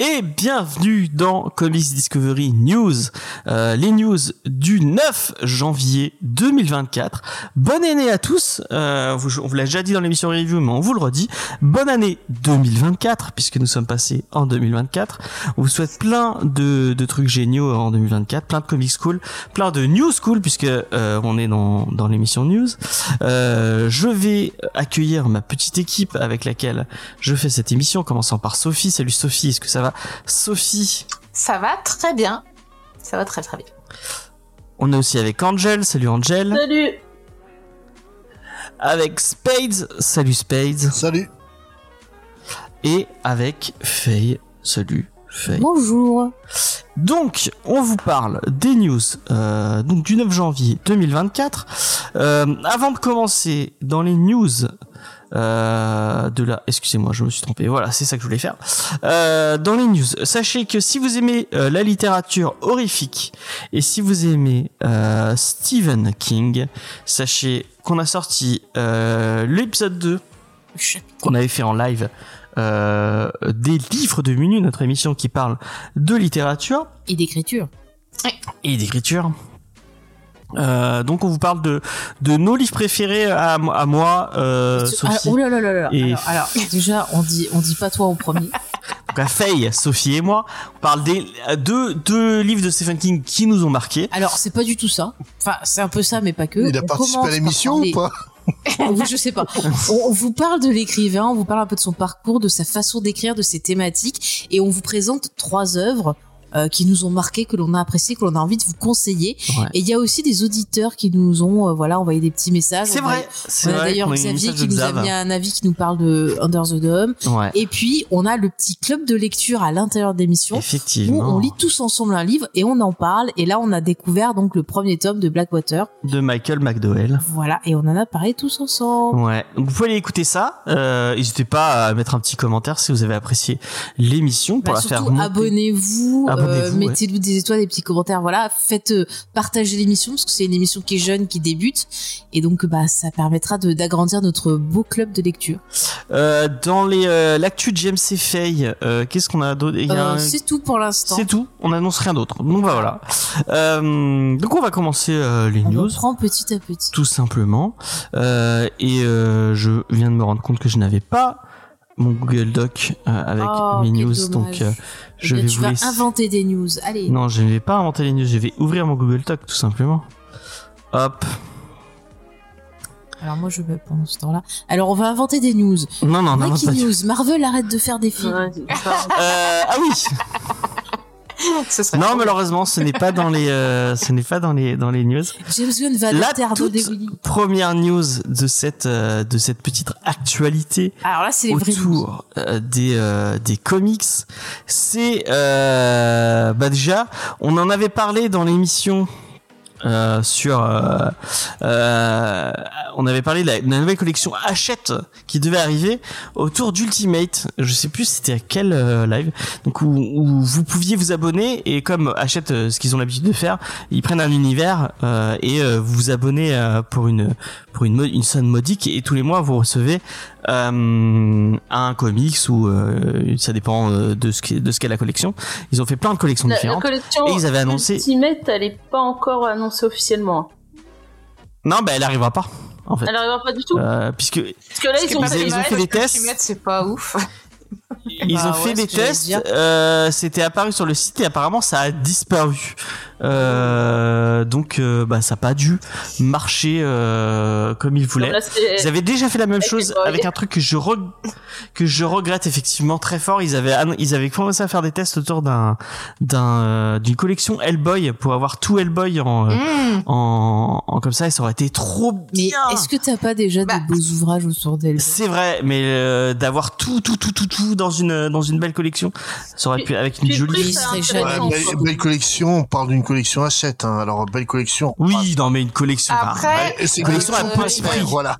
et bienvenue dans Comics Discovery News, euh, les news du 9 janvier 2024. Bonne année à tous, euh, on vous l'a déjà dit dans l'émission review, mais on vous le redit. Bonne année 2024, puisque nous sommes passés en 2024. On vous souhaite plein de, trucs géniaux en 2024, plein de comics cool, plein de news cool, puisque euh, on est dans, dans l'émission news. Euh, je vais accueillir ma petite équipe avec laquelle je fais cette émission, en commençant par Sophie. Salut Sophie, est-ce que ça va? Sophie, Ça va très bien. Ça va très très bien. on est aussi avec Angel. Salut Angel. Salut Avec Spades. Salut Spades. Salut. Et avec Faye. Salut Faye. Bonjour. Donc, on vous parle des news euh, donc du 9 janvier 2024. Euh, avant de commencer dans les news de la... Excusez-moi, je me suis trompé. Voilà, c'est ça que je voulais faire. Euh, dans les news, sachez que si vous aimez euh, la littérature horrifique et si vous aimez euh, Stephen King, sachez qu'on a sorti euh, l'épisode 2 qu'on avait fait en live euh, des livres de Menu, notre émission qui parle de littérature Et d'écriture. et d'écriture. Euh, donc on vous parle de de nos livres préférés à, à moi, euh, Ah, Sophie, oh là là là là. Et- Alors, alors, déjà, on dit, on dit pas toi en premier. donc à Faye, Sophie et moi. On parle des deux deux livres de Stephen King qui nous ont marqués. Alors, c'est pas du tout ça. Enfin, c'est un peu ça, mais pas que. Il a On participé à l'émission ou pas je sais pas. On vous parle de l'écrivain, on vous parle un peu de son parcours, de sa façon d'écrire, de ses thématiques, et on vous présente trois œuvres euh, qui nous ont marqué, que l'on a apprécié, que l'on a envie de vous conseiller. Ouais. Et il y a aussi des auditeurs qui nous ont, euh, voilà, envoyé des petits messages. C'est vrai, c'est On a vrai. d'ailleurs Xavier qui nous a mis un avis qui nous parle de Under the Dome. Ouais, Et puis, on a le petit club de lecture à l'intérieur de l'émission où effectivement. on lit tous ensemble un livre et on en parle. Et là, on a découvert donc le premier tome de Blackwater. De Michael McDowell. Voilà, et on en a parlé tous ensemble. Ouais, donc vous pouvez aller écouter ça. Euh, N'hésitez pas à mettre un petit commentaire si vous avez apprécié l'émission pour Bah, la faire surtout, monter. abonnez-vous, euh, ouais. mettez-nous des étoiles, des petits commentaires. Voilà, faites euh, partager l'émission parce que c'est une émission qui est jeune, qui débute, et donc bah ça permettra d'agrandir notre beau club de lecture. Euh, dans les l'actu de JMC Faye, euh, qu'est-ce qu'on a d'autre? Un- c'est tout pour l'instant. C'est tout, on annonce rien d'autre. Donc bah, voilà. Donc on va commencer les On news, reprend petit à petit. tout simplement. Et je viens de me rendre compte que je n'avais pas mon Google Doc euh, avec Oh, mes news, donc euh, je vais tu vous vas laisser. inventer des news. Allez. Non, je ne vais pas inventer les news, je vais ouvrir mon Google Doc tout simplement. Hop. Alors moi je vais pendant ce temps-là. Alors on va inventer des news. Non, non, non, non, Breaking news. Marvel arrête de faire des films. Ouais, Euh, ah oui. Ce serait Non, malheureusement, ce n'est pas dans les, euh, ce n'est pas dans les, dans les news. James Gunn va La toute première news de cette, euh, de cette petite actualité Alors là c'est les autour euh, des euh, des comics c'est euh, bah déjà on en avait parlé dans l'émission euh, sur euh, euh, on avait parlé de la, de la nouvelle collection Hachette qui devait arriver autour d'Ultimate je sais plus c'était à quel euh, live donc où, où vous pouviez vous abonner et comme Hachette euh, ce qu'ils ont l'habitude de faire ils prennent un univers euh, et euh, vous vous abonnez euh, pour une pour une, une somme modique et tous les mois vous recevez euh, un comics ou euh, ça dépend euh, de ce qu'est de ce qu'est la collection. Ils ont fait plein de collections La, la différentes. collection Et ils avaient annoncé- Ultimate, elle est pas encore annoncée officiellement. Non, bah elle arrivera pas en fait. Elle arrivera pas du tout. Euh, puisque Parce que là, ils ont ils, fait ils ont fait des tests, c'est pas ouf. ils Bah ont fait ouais, des tests. euh, C'était apparu sur le site et apparemment ça a disparu. Euh, donc euh, bah ça a pas dû marcher euh, comme il voulait. Comme là, c'est- Ils avaient déjà fait la même chose avec un truc que je que je regrette effectivement très fort. Ils avaient ils avaient commencé à faire des tests autour d'un d'un euh, d'une collection Hellboy pour avoir tout Hellboy en, Mmh. en en comme ça et ça aurait été trop Mais bien. est-ce que t'as pas déjà Bah. des beaux ouvrages autour d'elle C'est vrai, mais euh, d'avoir tout, tout, tout, tout, tout dans une dans une belle collection, ça aurait pu avec une jolie. belle, belle collection, on parle d'une collection Hachette, hein. alors belle collection. Oui, non, mais une collection. Après, Ouais, c'est une collection à collection petit prix. Voilà.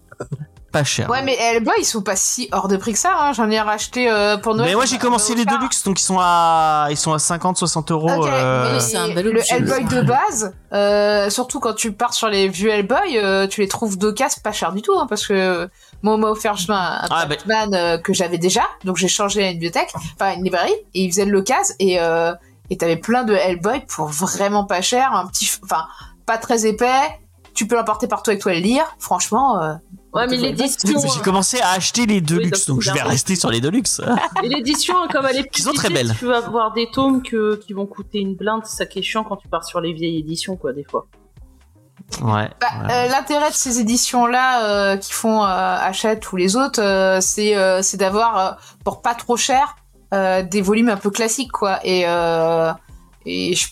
pas cher. Ouais, mais Hellboy, ils sont pas si hors de prix que ça. Hein. J'en ai racheté euh, pour Noël. mais moi j'ai commencé les Deluxe, donc ils sont à ils sont à 50 60 euros. Ok, euh, mais c'est un bel le Hellboy de base, euh, surtout quand tu pars sur les vieux Hellboy, euh, tu les trouves d'occasion pas cher du tout, hein, parce que moi on m'a offert un Ah, bah. Batman euh, que j'avais déjà, donc j'ai changé à une bibliothèque, enfin une librairie, et ils faisaient de l'occasion, et euh, et t'avais plein de Hellboy pour vraiment pas cher, un petit, enfin pas très épais, tu peux l'emporter partout avec toi et le lire, franchement. euh, Ouais, mais l'édition. J'ai commencé à acheter les Deluxe, donc donc je vais rester sur les Deluxe. Et l'édition, comme elle est Qui sont très petite, belles. Tu vas avoir des tomes que, qui vont coûter une blinde, c'est ça qui est chiant quand tu pars sur les vieilles éditions, quoi, des fois. Ouais. Bah, ouais. euh, L'intérêt de ces éditions-là euh, qui font euh, Hachette ou les autres, euh, c'est euh, d'avoir euh, pour pas trop cher des volumes un peu classiques quoi. Et euh, et je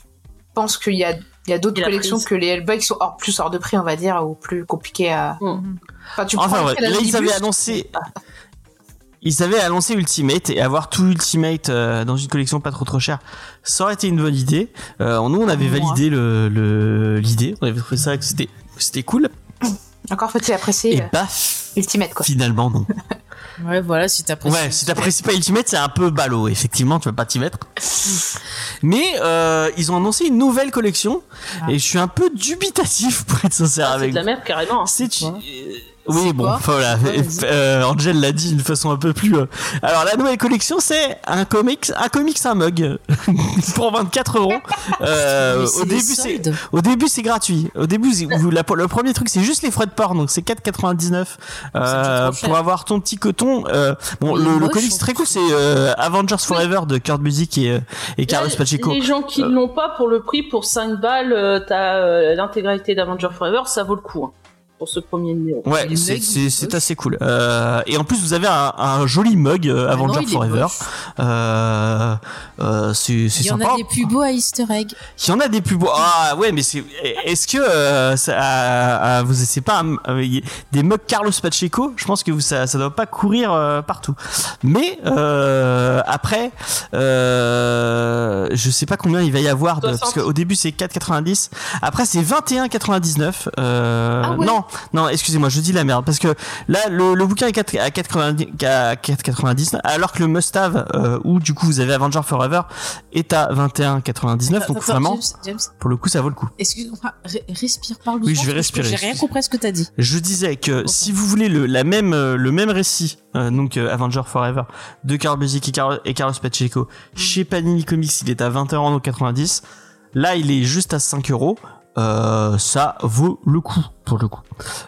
pense qu'il y a il y a d'autres collections prise. que les Hellboy qui sont hors, plus hors de prix on va dire ou plus compliquées à. Mm. Enfin, tu Enfin, ouais, là, ils avaient annoncé. Ils avaient annoncé Ultimate et avoir tout Ultimate euh, dans une collection pas trop trop chère, ça aurait été une bonne idée. Euh, nous, on avait validé le le- l'idée, on avait trouvé ça que c'était que c'était cool. Encore faut-il apprécier Et euh, paf, Ultimate quoi. finalement non. Ouais, voilà, si t'apprécies. Ouais, si t'apprécies pas Ultimate, c'est un peu ballot, effectivement, tu vas pas t'y mettre. Mais euh, ils ont annoncé une nouvelle collection Ah. et je suis un peu dubitatif pour être sincère Ah, c'est avec de la merde, carrément. C'est euh, oui bon voilà. Euh, Angel l'a dit d'une façon un peu plus euh, alors la nouvelle collection c'est un comics un comics un mug. Pour 24 euros. Euh, au début c'est au début c'est gratuit. Au début c'est- vous- la- le premier truc c'est juste les frais de port donc c'est 4,99 euh, pour avoir ton petit coton euh, bon le, le comics très cool c'est euh, Avengers Forever de Kurt Busiek et, et Carlos Pacheco. Les gens qui Euh. l'ont pas pour le prix, pour 5 balles, t'as euh, l'intégralité d'Avenger Forever, ça vaut le coup. hein, pour ce premier numéro. Ouais, c'est assez cool. Euh, et en plus, vous avez un, un joli mug euh, Ah non, Avenger est Forever. Euh, euh, c'est c'est Il y en sympa. a des plus beaux à Easter egg. Il y en a des plus beaux. Ah ouais, mais c'est. Est-ce que euh, ça, euh, vous c'est pas euh, des mugs Carlos Pacheco? Je pense que vous, ça ça doit pas courir euh, partout. Mais euh, après, euh, je sais pas combien il va y avoir de, 60. parce qu'au début c'est 4,90. Après c'est 21,99. Euh, Ah ouais. Non, non, excusez-moi, je dis la merde parce que là le, le bouquin est 4 à 4,90 à 4,90 alors que le Must Have euh, où du coup vous avez Avenger Forever est à 21,99 donc vraiment James, James, pour le coup ça vaut le coup. excuse-moi, respire, parle Oui, je vais respirer, J'ai rien compris à ce que t'as dit. Je disais que si vous voulez le, la même, euh, le même récit, euh, donc euh, Avenger Forever, de Carl Busiek et, Carl- et Carlos Pacheco, chez Panini Comics, il est à 20,90€. Là, il est juste à 5 euros. Euh, ça vaut le coup pour le coup.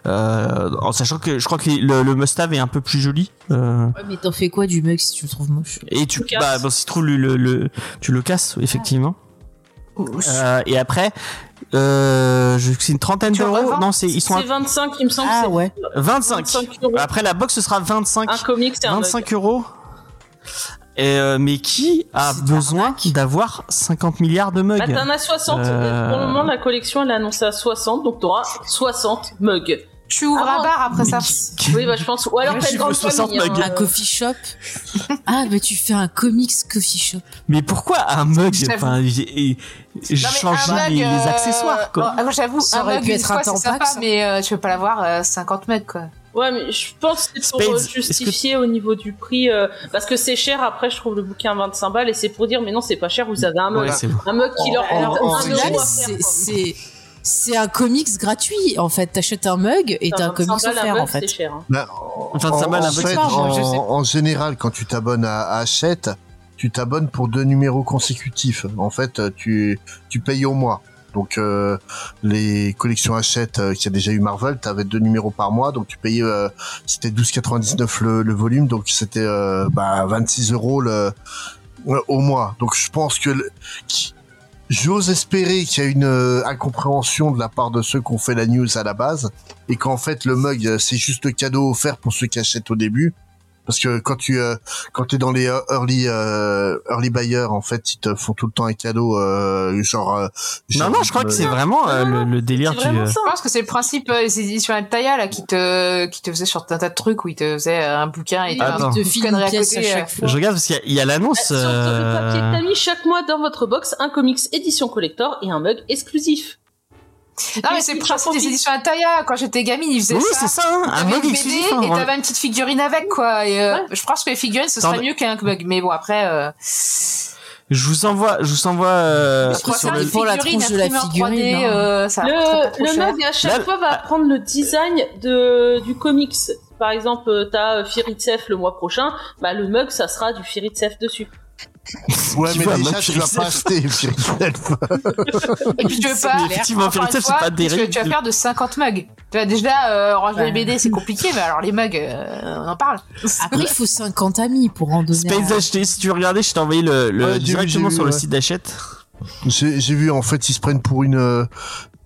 Euh, en sachant que je crois que les- le, le must-have est un peu plus joli. Euh, Ouais, mais t'en fais quoi du mug si tu le trouves moche? Et tu, Tu bah, bon, si tu trouves le, le, le- tu le casses effectivement. Euh, et après, euh, je- c'est une trentaine d'euros. Non, c'est ils sont C'est 25, il me semble. Ah ouais. 25. 25 euros. Après la box ce sera 25. Un comic, c'est un mug. 25 euros. Et, euh, mais qui a besoin d'avoir 50 milliards de mugs Bah, t'en as 60. Euh. Pour le moment, la collection, elle est annoncée à 60, donc t'auras 60 mugs. Tu ouvres Ah un bar après ça. Oui, bah, je pense. Ou alors t'as une grande vu 60 famille. hein, mugs. Un euh, coffee shop Ah, mais tu fais un comics coffee shop. Mais pourquoi un mug? Enfin, changé un les, mug, les euh, accessoires quoi. oh, J'avoue, Ça un aurait mug, pu une être fois, un tampax, sympa, mais euh, tu peux pas l'avoir euh, 50 mecs quoi. Ouais, mais je pense que c'est pour Spades, euh, que- justifier au niveau du prix, euh, parce que c'est cher. Après, je trouve le bouquin à 25 balles et c'est pour dire, mais non, c'est pas cher. Vous avez un mug, Ouais, c'est bon. un mug qui leur Alors, coûte c'est- un comics gratuit en fait. T'achètes un mug et t'as un 25 comics offert mug, en fait. C'est cher. hein. Bah, Enfin, en, la en fait, en, en général, quand tu t'abonnes à, à Hachette, tu t'abonnes pour deux numéros consécutifs. En fait, tu, tu payes au mois. Donc, euh, les collections Hachette, euh, qui a déjà eu Marvel, t'avais deux numéros par mois, donc tu payais, euh, c'était 12,99 le, le volume, donc c'était euh, bah, 26 euros le, au mois. Donc, je pense que J'ose espérer qu'il y a une incompréhension de la part de ceux qui ont fait la news à la base et qu'en fait le mug c'est juste le cadeau offert pour ceux qui achètent au début parce que quand tu euh, quand t'es dans les euh, early euh, early buyers en fait ils te font tout le temps un cadeau euh, genre, euh, Non, genre, non, je crois que c'est vraiment euh, le, le délire vraiment euh, ça. Je pense que c'est le principe euh, des éditions Altaïa là qui te qui te faisait sur un tas de trucs où ils te faisaient un bouquin et il te petit file une à pièce à côté, chaque fois. Je regarde parce qu'il y a- l'annonce. Sur le papier que euh, t'as mis chaque mois dans votre box, un comics édition collector et un mug exclusif. Non, mais c'est le principe des éditions Ataya. Quand j'étais gamine, ils faisaient Oui, ça. c'est ça, hein, un mug exclusif. hein, et voilà. t'avais une petite figurine avec, quoi. Et, euh, Ouais. Je pense que les figurines, ce serait mieux qu'un mug. Mais bon, après, euh, Je vous envoie, je vous envoie euh, je sur le. une pour la figurine tronche de la figurine, 3D, hein. euh, ça Le, trop le mug à chaque Là- fois va prendre le design de du comics. Par exemple, euh, t'as euh, Firitsev le mois prochain, bah le mug ça sera du Firitsev dessus. Ouais, Tu mais déjà, tu vas pas acheter. Et puis tu veux pas. Effectivement, c'est fois, pas des tu, tu vas faire de 50 mugs. Tu vois, déjà, euh, ranger les. BD, c'est compliqué, mais alors les mugs, euh, on en parle. Après, il faut 50 amis pour en donner. Space acheté, si tu veux regarder, je t'ai envoyé le, le Ouais, j'ai vu, directement sur vu, le ouais. site d'Achète. J'ai vu, en fait, ils se prennent pour une, euh,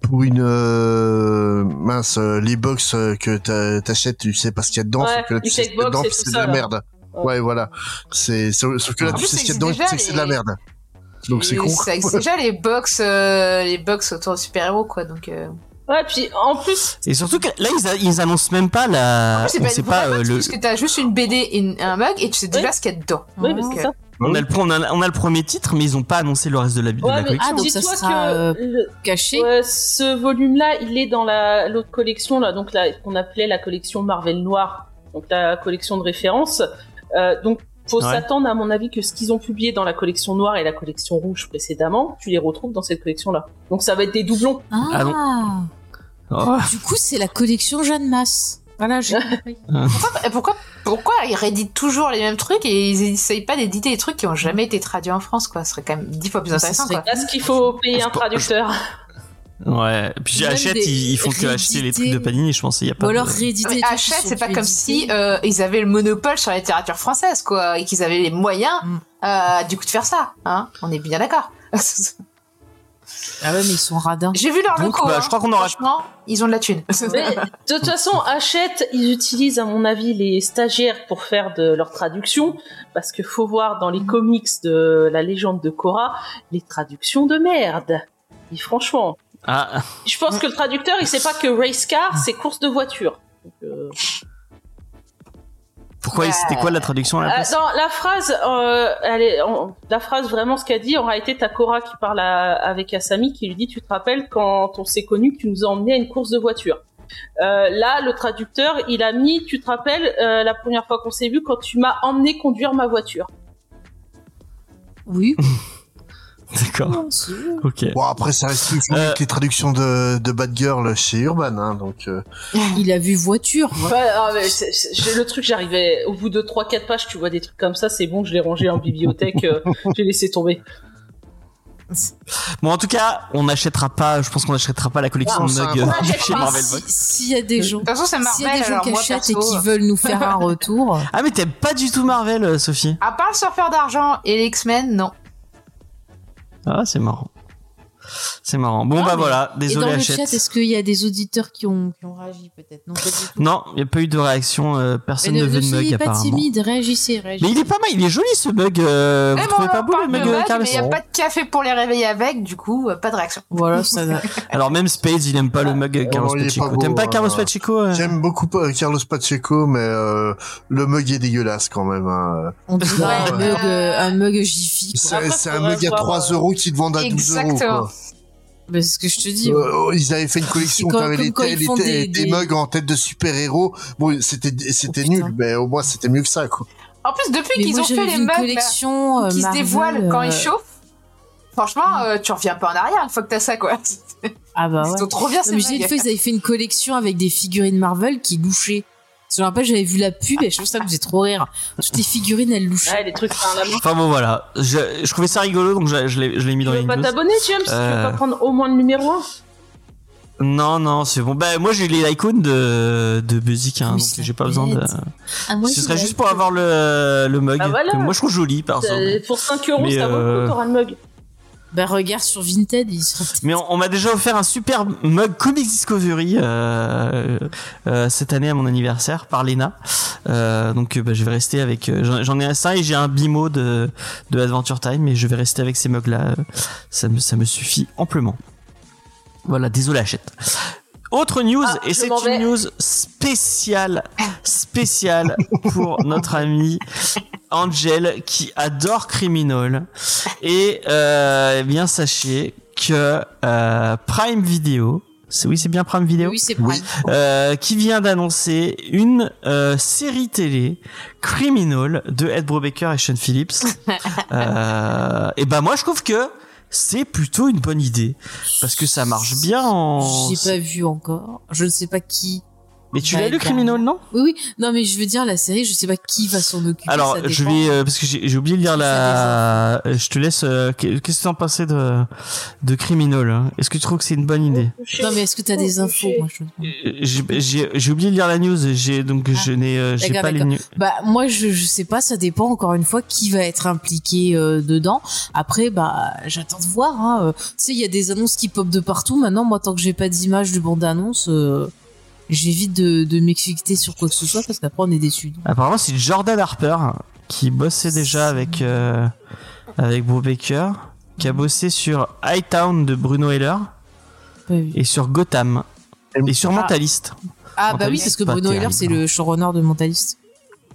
pour une, euh, mince, euh, les box que t'a- t'achètes, tu sais pas ce qu'il y a dedans, Ouais, sauf que tu les sais ce qu'il y a checkbox dedans, et puis tout c'est de ça, la merde. Ouais. Voilà. C'est, sauf que là, tu sais ce qu'il y a dedans, tu sais que c'est de la merde. Donc c'est con. Ça existe déjà les box, euh, les box autour de super-héros, quoi. Donc, euh... Ouais, puis en plus, Et surtout que là, ils, a- ils annoncent même pas la. C'est pas sait pas euh, le. parce que t'as juste une BD et une- un mug et tu sais déjà Oui. ce qu'il y a dedans. oui, mais c'est ça. On a, le, on, a, on a le premier titre, mais ils ont pas annoncé le reste de la, de Ouais, la mais collection. Ah, donc ça sera, que euh, le- Caché. Ce volume-là, il est dans la l'autre collection là, donc là qu'on appelait la collection Marvel Noir, donc la collection de référence. Euh, donc faut Ouais. s'attendre à mon avis que ce qu'ils ont publié dans la collection noire et la collection rouge précédemment, tu les retrouves dans cette collection-là. Donc ça va être des doublons. Ah, Ah Oh. Du coup, c'est la collection Jeanne Masse. Voilà, j'ai compris. Pourquoi, pourquoi ils rééditent toujours les mêmes trucs et ils essayent pas d'éditer des trucs qui ont jamais été traduits en France, quoi? Ce serait quand même dix fois plus Ça intéressant, quoi. Parce qu'il faut payer un Je- traducteur. Ouais. Puis des ils, ils font que acheter les trucs de Panini, je pense. Il y a pas Ou alors de... rééditer. Hachette, sont c'est pas comme si euh, ils avaient le monopole sur la littérature française, quoi, et qu'ils avaient les moyens, Mm. euh, du coup, de faire ça. Hein On est bien d'accord. Ah ouais, mais ils sont radins. J'ai vu leur Donc, logo. bah, hein. je crois qu'on aura- Franchement, ils ont de la thune. Mais de toute façon, Hachette, ils utilisent à mon avis les stagiaires pour faire de leur traduction, parce que faut voir dans les comics de la légende de Korra les traductions de merde. Et franchement, Ah, je pense que le traducteur, il sait pas que race car, c'est course de voiture. Donc, euh, pourquoi C'était quoi la traduction à la place dans la phrase, euh, elle est, en- la phrase vraiment ce qu'elle dit, en réalité, t'as Cora qui parle à- avec Asami, qui lui dit, tu te rappelles quand on s'est connus, que tu nous as emmenés à une course de voiture. Euh, là, le traducteur, il a mis, tu te rappelles, euh, la première fois qu'on s'est vu, quand tu m'as emmené conduire ma voiture. Oui. D'accord. Ok. Bon, après, ça reste plus Euh, que les traductions de, de Bad Girl chez Urban, hein, donc, euh, Il a vu voiture. Ah, mais le truc, j'arrivais, au bout de 3-4 pages, tu vois des trucs comme ça, c'est bon, je l'ai rangé en bibliothèque, euh, j'ai laissé tomber. Bon, en tout cas, on n'achètera pas. Je pense qu'on n'achètera pas la collection Ah, de on euh, chez. Marvel Si- Box. S'il y a des gens. De toute façon, c'est S'il y a Marvel, des gens qui achètent et qui veulent nous faire un retour. Ah, mais t'aimes pas du tout Marvel, Sophie? À part le surfeur d'argent et les X-Men, non. Ah, c'est marrant. C'est marrant. Bon, Ah, bah voilà. Et Désolé, dans le Hachette. chat, est-ce qu'il y a des auditeurs qui ont, qui ont réagi peut-être? Non, il n'y a pas eu de réaction. euh, personne Mais ne ne, veut de mug, pas timide, réagissez, réagissez. Mais il est pas mal, il est joli ce mug. euh, Eh vous bon, trouvez pas on beau le parle de mug mais il n'y a pas de café pour les réveiller avec, du coup, euh, pas de réaction. Voilà, ça. Alors même Spades, il aime pas le mug euh, Carlos Oh, Pacheco. T'aimes pas hein. Carlos Pacheco euh J'aime beaucoup euh, Carlos Pacheco, mais le mug est dégueulasse quand même. Hein. On dirait un mug, un mug Jiffy. C'est un mug à voir, 3 euh, euros qui te vendent à 12 euros. Exactement. Bah, c'est ce que je te dis. Euh, ils avaient fait une collection comme les, quand ils les- font des, des- mugs en tête de super-héros. Bon, c'était c'était Oh, nul, mais au moins c'était mieux que ça. Quoi. En plus, depuis qu'ils ont fait les mugs collection euh, qui se dévoilent quand euh, ils chauffent, franchement, euh, tu reviens pas en arrière une fois que t'as ça, quoi. Ah bah Ils ouais. sont trop bien, Non, ces mais j'ai une fois, ils avaient fait une collection avec des figurines Marvel qui louchaient. Je me rappelle, j'avais vu la pub et je trouve ça me faisait trop rire. Toutes les figurines, elles louchaient. Ouais, les trucs. Enfin bon voilà, je, je trouvais ça rigolo donc je, je l'ai je l'ai mis Tu dans les veux pas t'abonner, James Tu veux Euh. pas prendre au moins le numéro 1 Non non c'est bon. Bah moi j'ai les icônes de de Buzik hein, donc j'ai pas besoin de. Ah, moi, Ce serait juste pour avoir le le mug Bah voilà. que moi je trouve joli perso. Pour 5 euros, Mais, ça vaut le euh, coup, t'auras le mug. Bah regarde sur Vinted, ils sont. Mais on, m'a déjà offert un super mug Comics Discovery euh, euh, cette année à mon anniversaire par Lena. Euh, donc euh, bah, je vais rester avec. euh, j'en- ai un ça et j'ai un bimo de de Adventure Time, mais je vais rester avec ces mugs là. Ça me ça me suffit amplement. Voilà, désolé achète. Autre news Ah, et c'est une news spéciale spéciale pour notre ami Angel qui adore Criminal et euh, eh bien sachez que euh, Prime Video C'est oui, c'est bien Prime Video? Oui, c'est Oui. Prime. Euh, qui vient d'annoncer une euh, série télé Criminal de Ed Brubaker et Sean Phillips. euh, et ben moi je trouve que c'est plutôt une bonne idée parce que ça marche bien en. J'ai pas vu encore. Je ne sais pas qui. Mais tu Bah, l'as lu bah, Criminal non? Oui, oui. Non, mais je veux dire, la série, je sais pas qui va s'en occuper. Alors ça je vais euh, parce que j'ai j'ai oublié de lire la. euh, Je te laisse. euh, Qu'est-ce que tu en pensais de de Criminal hein? Est-ce que tu trouves que c'est une bonne idée? Non, mais est-ce que t'as des infos? Moi, je... Euh, J'ai j'ai- j'ai oublié de lire la news. J'ai donc je n'ai euh, j'ai Ah. Pas les news. Bah moi je je sais pas, ça dépend encore une fois qui va être impliqué euh, dedans. Après bah j'attends de voir. Hein. Tu sais il y a des annonces qui pop de partout. Maintenant moi tant que j'ai pas d'image de bande annonce, euh, j'évite de de m'exciter sur quoi que ce soit parce qu'après on est déçu. Apparemment, c'est Jordan Harper qui bossait déjà avec euh, avec Brubaker, qui a bossé sur Hightown de Bruno Heller et sur Gotham et sur Ah. Mentalist. Ah bah oui parce que Bruno Heller c'est le showrunner de Mentalist.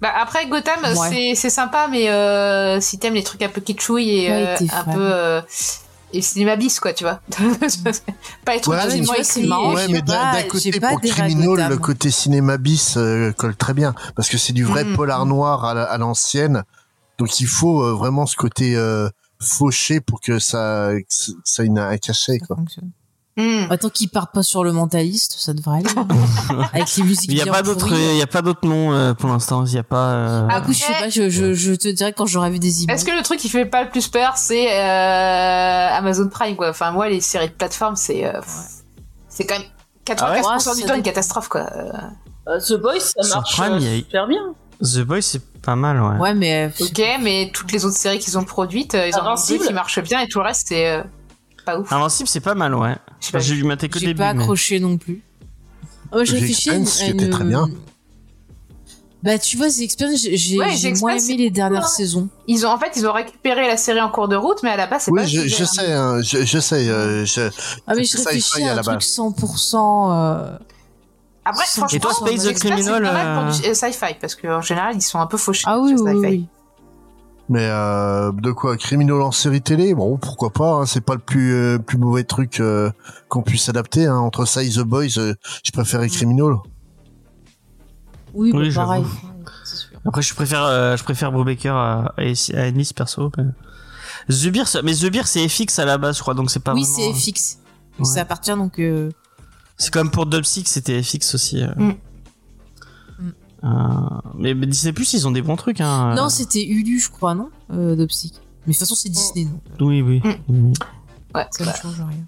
Bah après Gotham Ouais. c'est c'est sympa mais euh, si t'aimes les trucs un peu kitschouilles et Ouais, euh, un fan. peu euh, et cinéma bis quoi tu vois pas trucs Ouais, mais vois, Ouais, mais d'un côté, pas pour Gotham. le côté cinéma bis euh, colle très bien. Parce que c'est du vrai Mhm. polar noir à la- à l'ancienne. Donc il faut euh, vraiment ce côté euh, fauché pour que ça, que ça ait un cachet, Ça quoi. fonctionne. Hmm. Tant qu'ils partent pas sur le Mentalist, ça devrait aller. Avec les musiques Il y a pas d'autres il y a pas d'autres noms euh, pour l'instant, il y a pas euh, Ah, écoute, je sais pas, je, je, je te dirais quand j'aurai vu des images. Est-ce que le truc qui fait pas le plus peur c'est euh, Amazon Prime quoi? Enfin moi les séries de plateforme c'est euh, c'est quand même 95% Ah ouais, du ça temps une catastrophe quoi. The Boys, ça marche Prime, euh, a- super bien. The Boys c'est pas mal ouais. Ouais, mais Ok mais toutes les autres séries qu'ils ont produites ils en ont Invincible. qui marchent bien et tout le reste c'est euh, pas ouf. Invincible c'est pas mal ouais. Je sais pas. J'ai lu maté que j'ai pas mais- accroché non plus. Oh, je The réfléchis à une- Expanse, à qui était une- très bien. Bah, tu vois, The Expanse, j'ai j'ai- Ouais, j'ai moins aimé les dernières hein. saisons. Ils ont en fait ils ont récupéré la série en cours de route mais à la base c'est Oui, pas je, le je sujet. sais, hein, je, je sais. euh, je, Ah, mais je C'est réfléchis à à un truc base. 100%. Euh... Après, Et franchement, toi, Space the Criminal, c'est pas mal pour euh, du euh, sci-fi parce qu'en général ils sont un peu fauchés. Ah oui, sur oui, sci-fi. oui. Mais euh, de quoi? Criminal en série télé? Bon, pourquoi pas hein, C'est pas le plus euh, plus mauvais truc euh, qu'on puisse adapter. Hein. Entre ça et The Boys, euh, je préférais Criminal. Oui, Oui, bah, pareil. C'est sûr. Après je préfère euh, je préfère Brubaker à à, à Ennis perso. mais- The Beer, ça- mais The Beer c'est FX à la base je crois donc c'est pas Oui, vraiment- c'est FX. Ouais. Ça appartient donc. euh, C'est comme pour Dub Six, c'était FX aussi. euh. Mm. Mm. Euh, mais, mais Disney Plus, ils ont des bons trucs. Hein. Non, c'était Ulu, je crois, non? Euh, Dopsic. Mais de toute façon, c'est Disney, donc Oui, oui. Mm. oui. Ouais, ça ne change rien.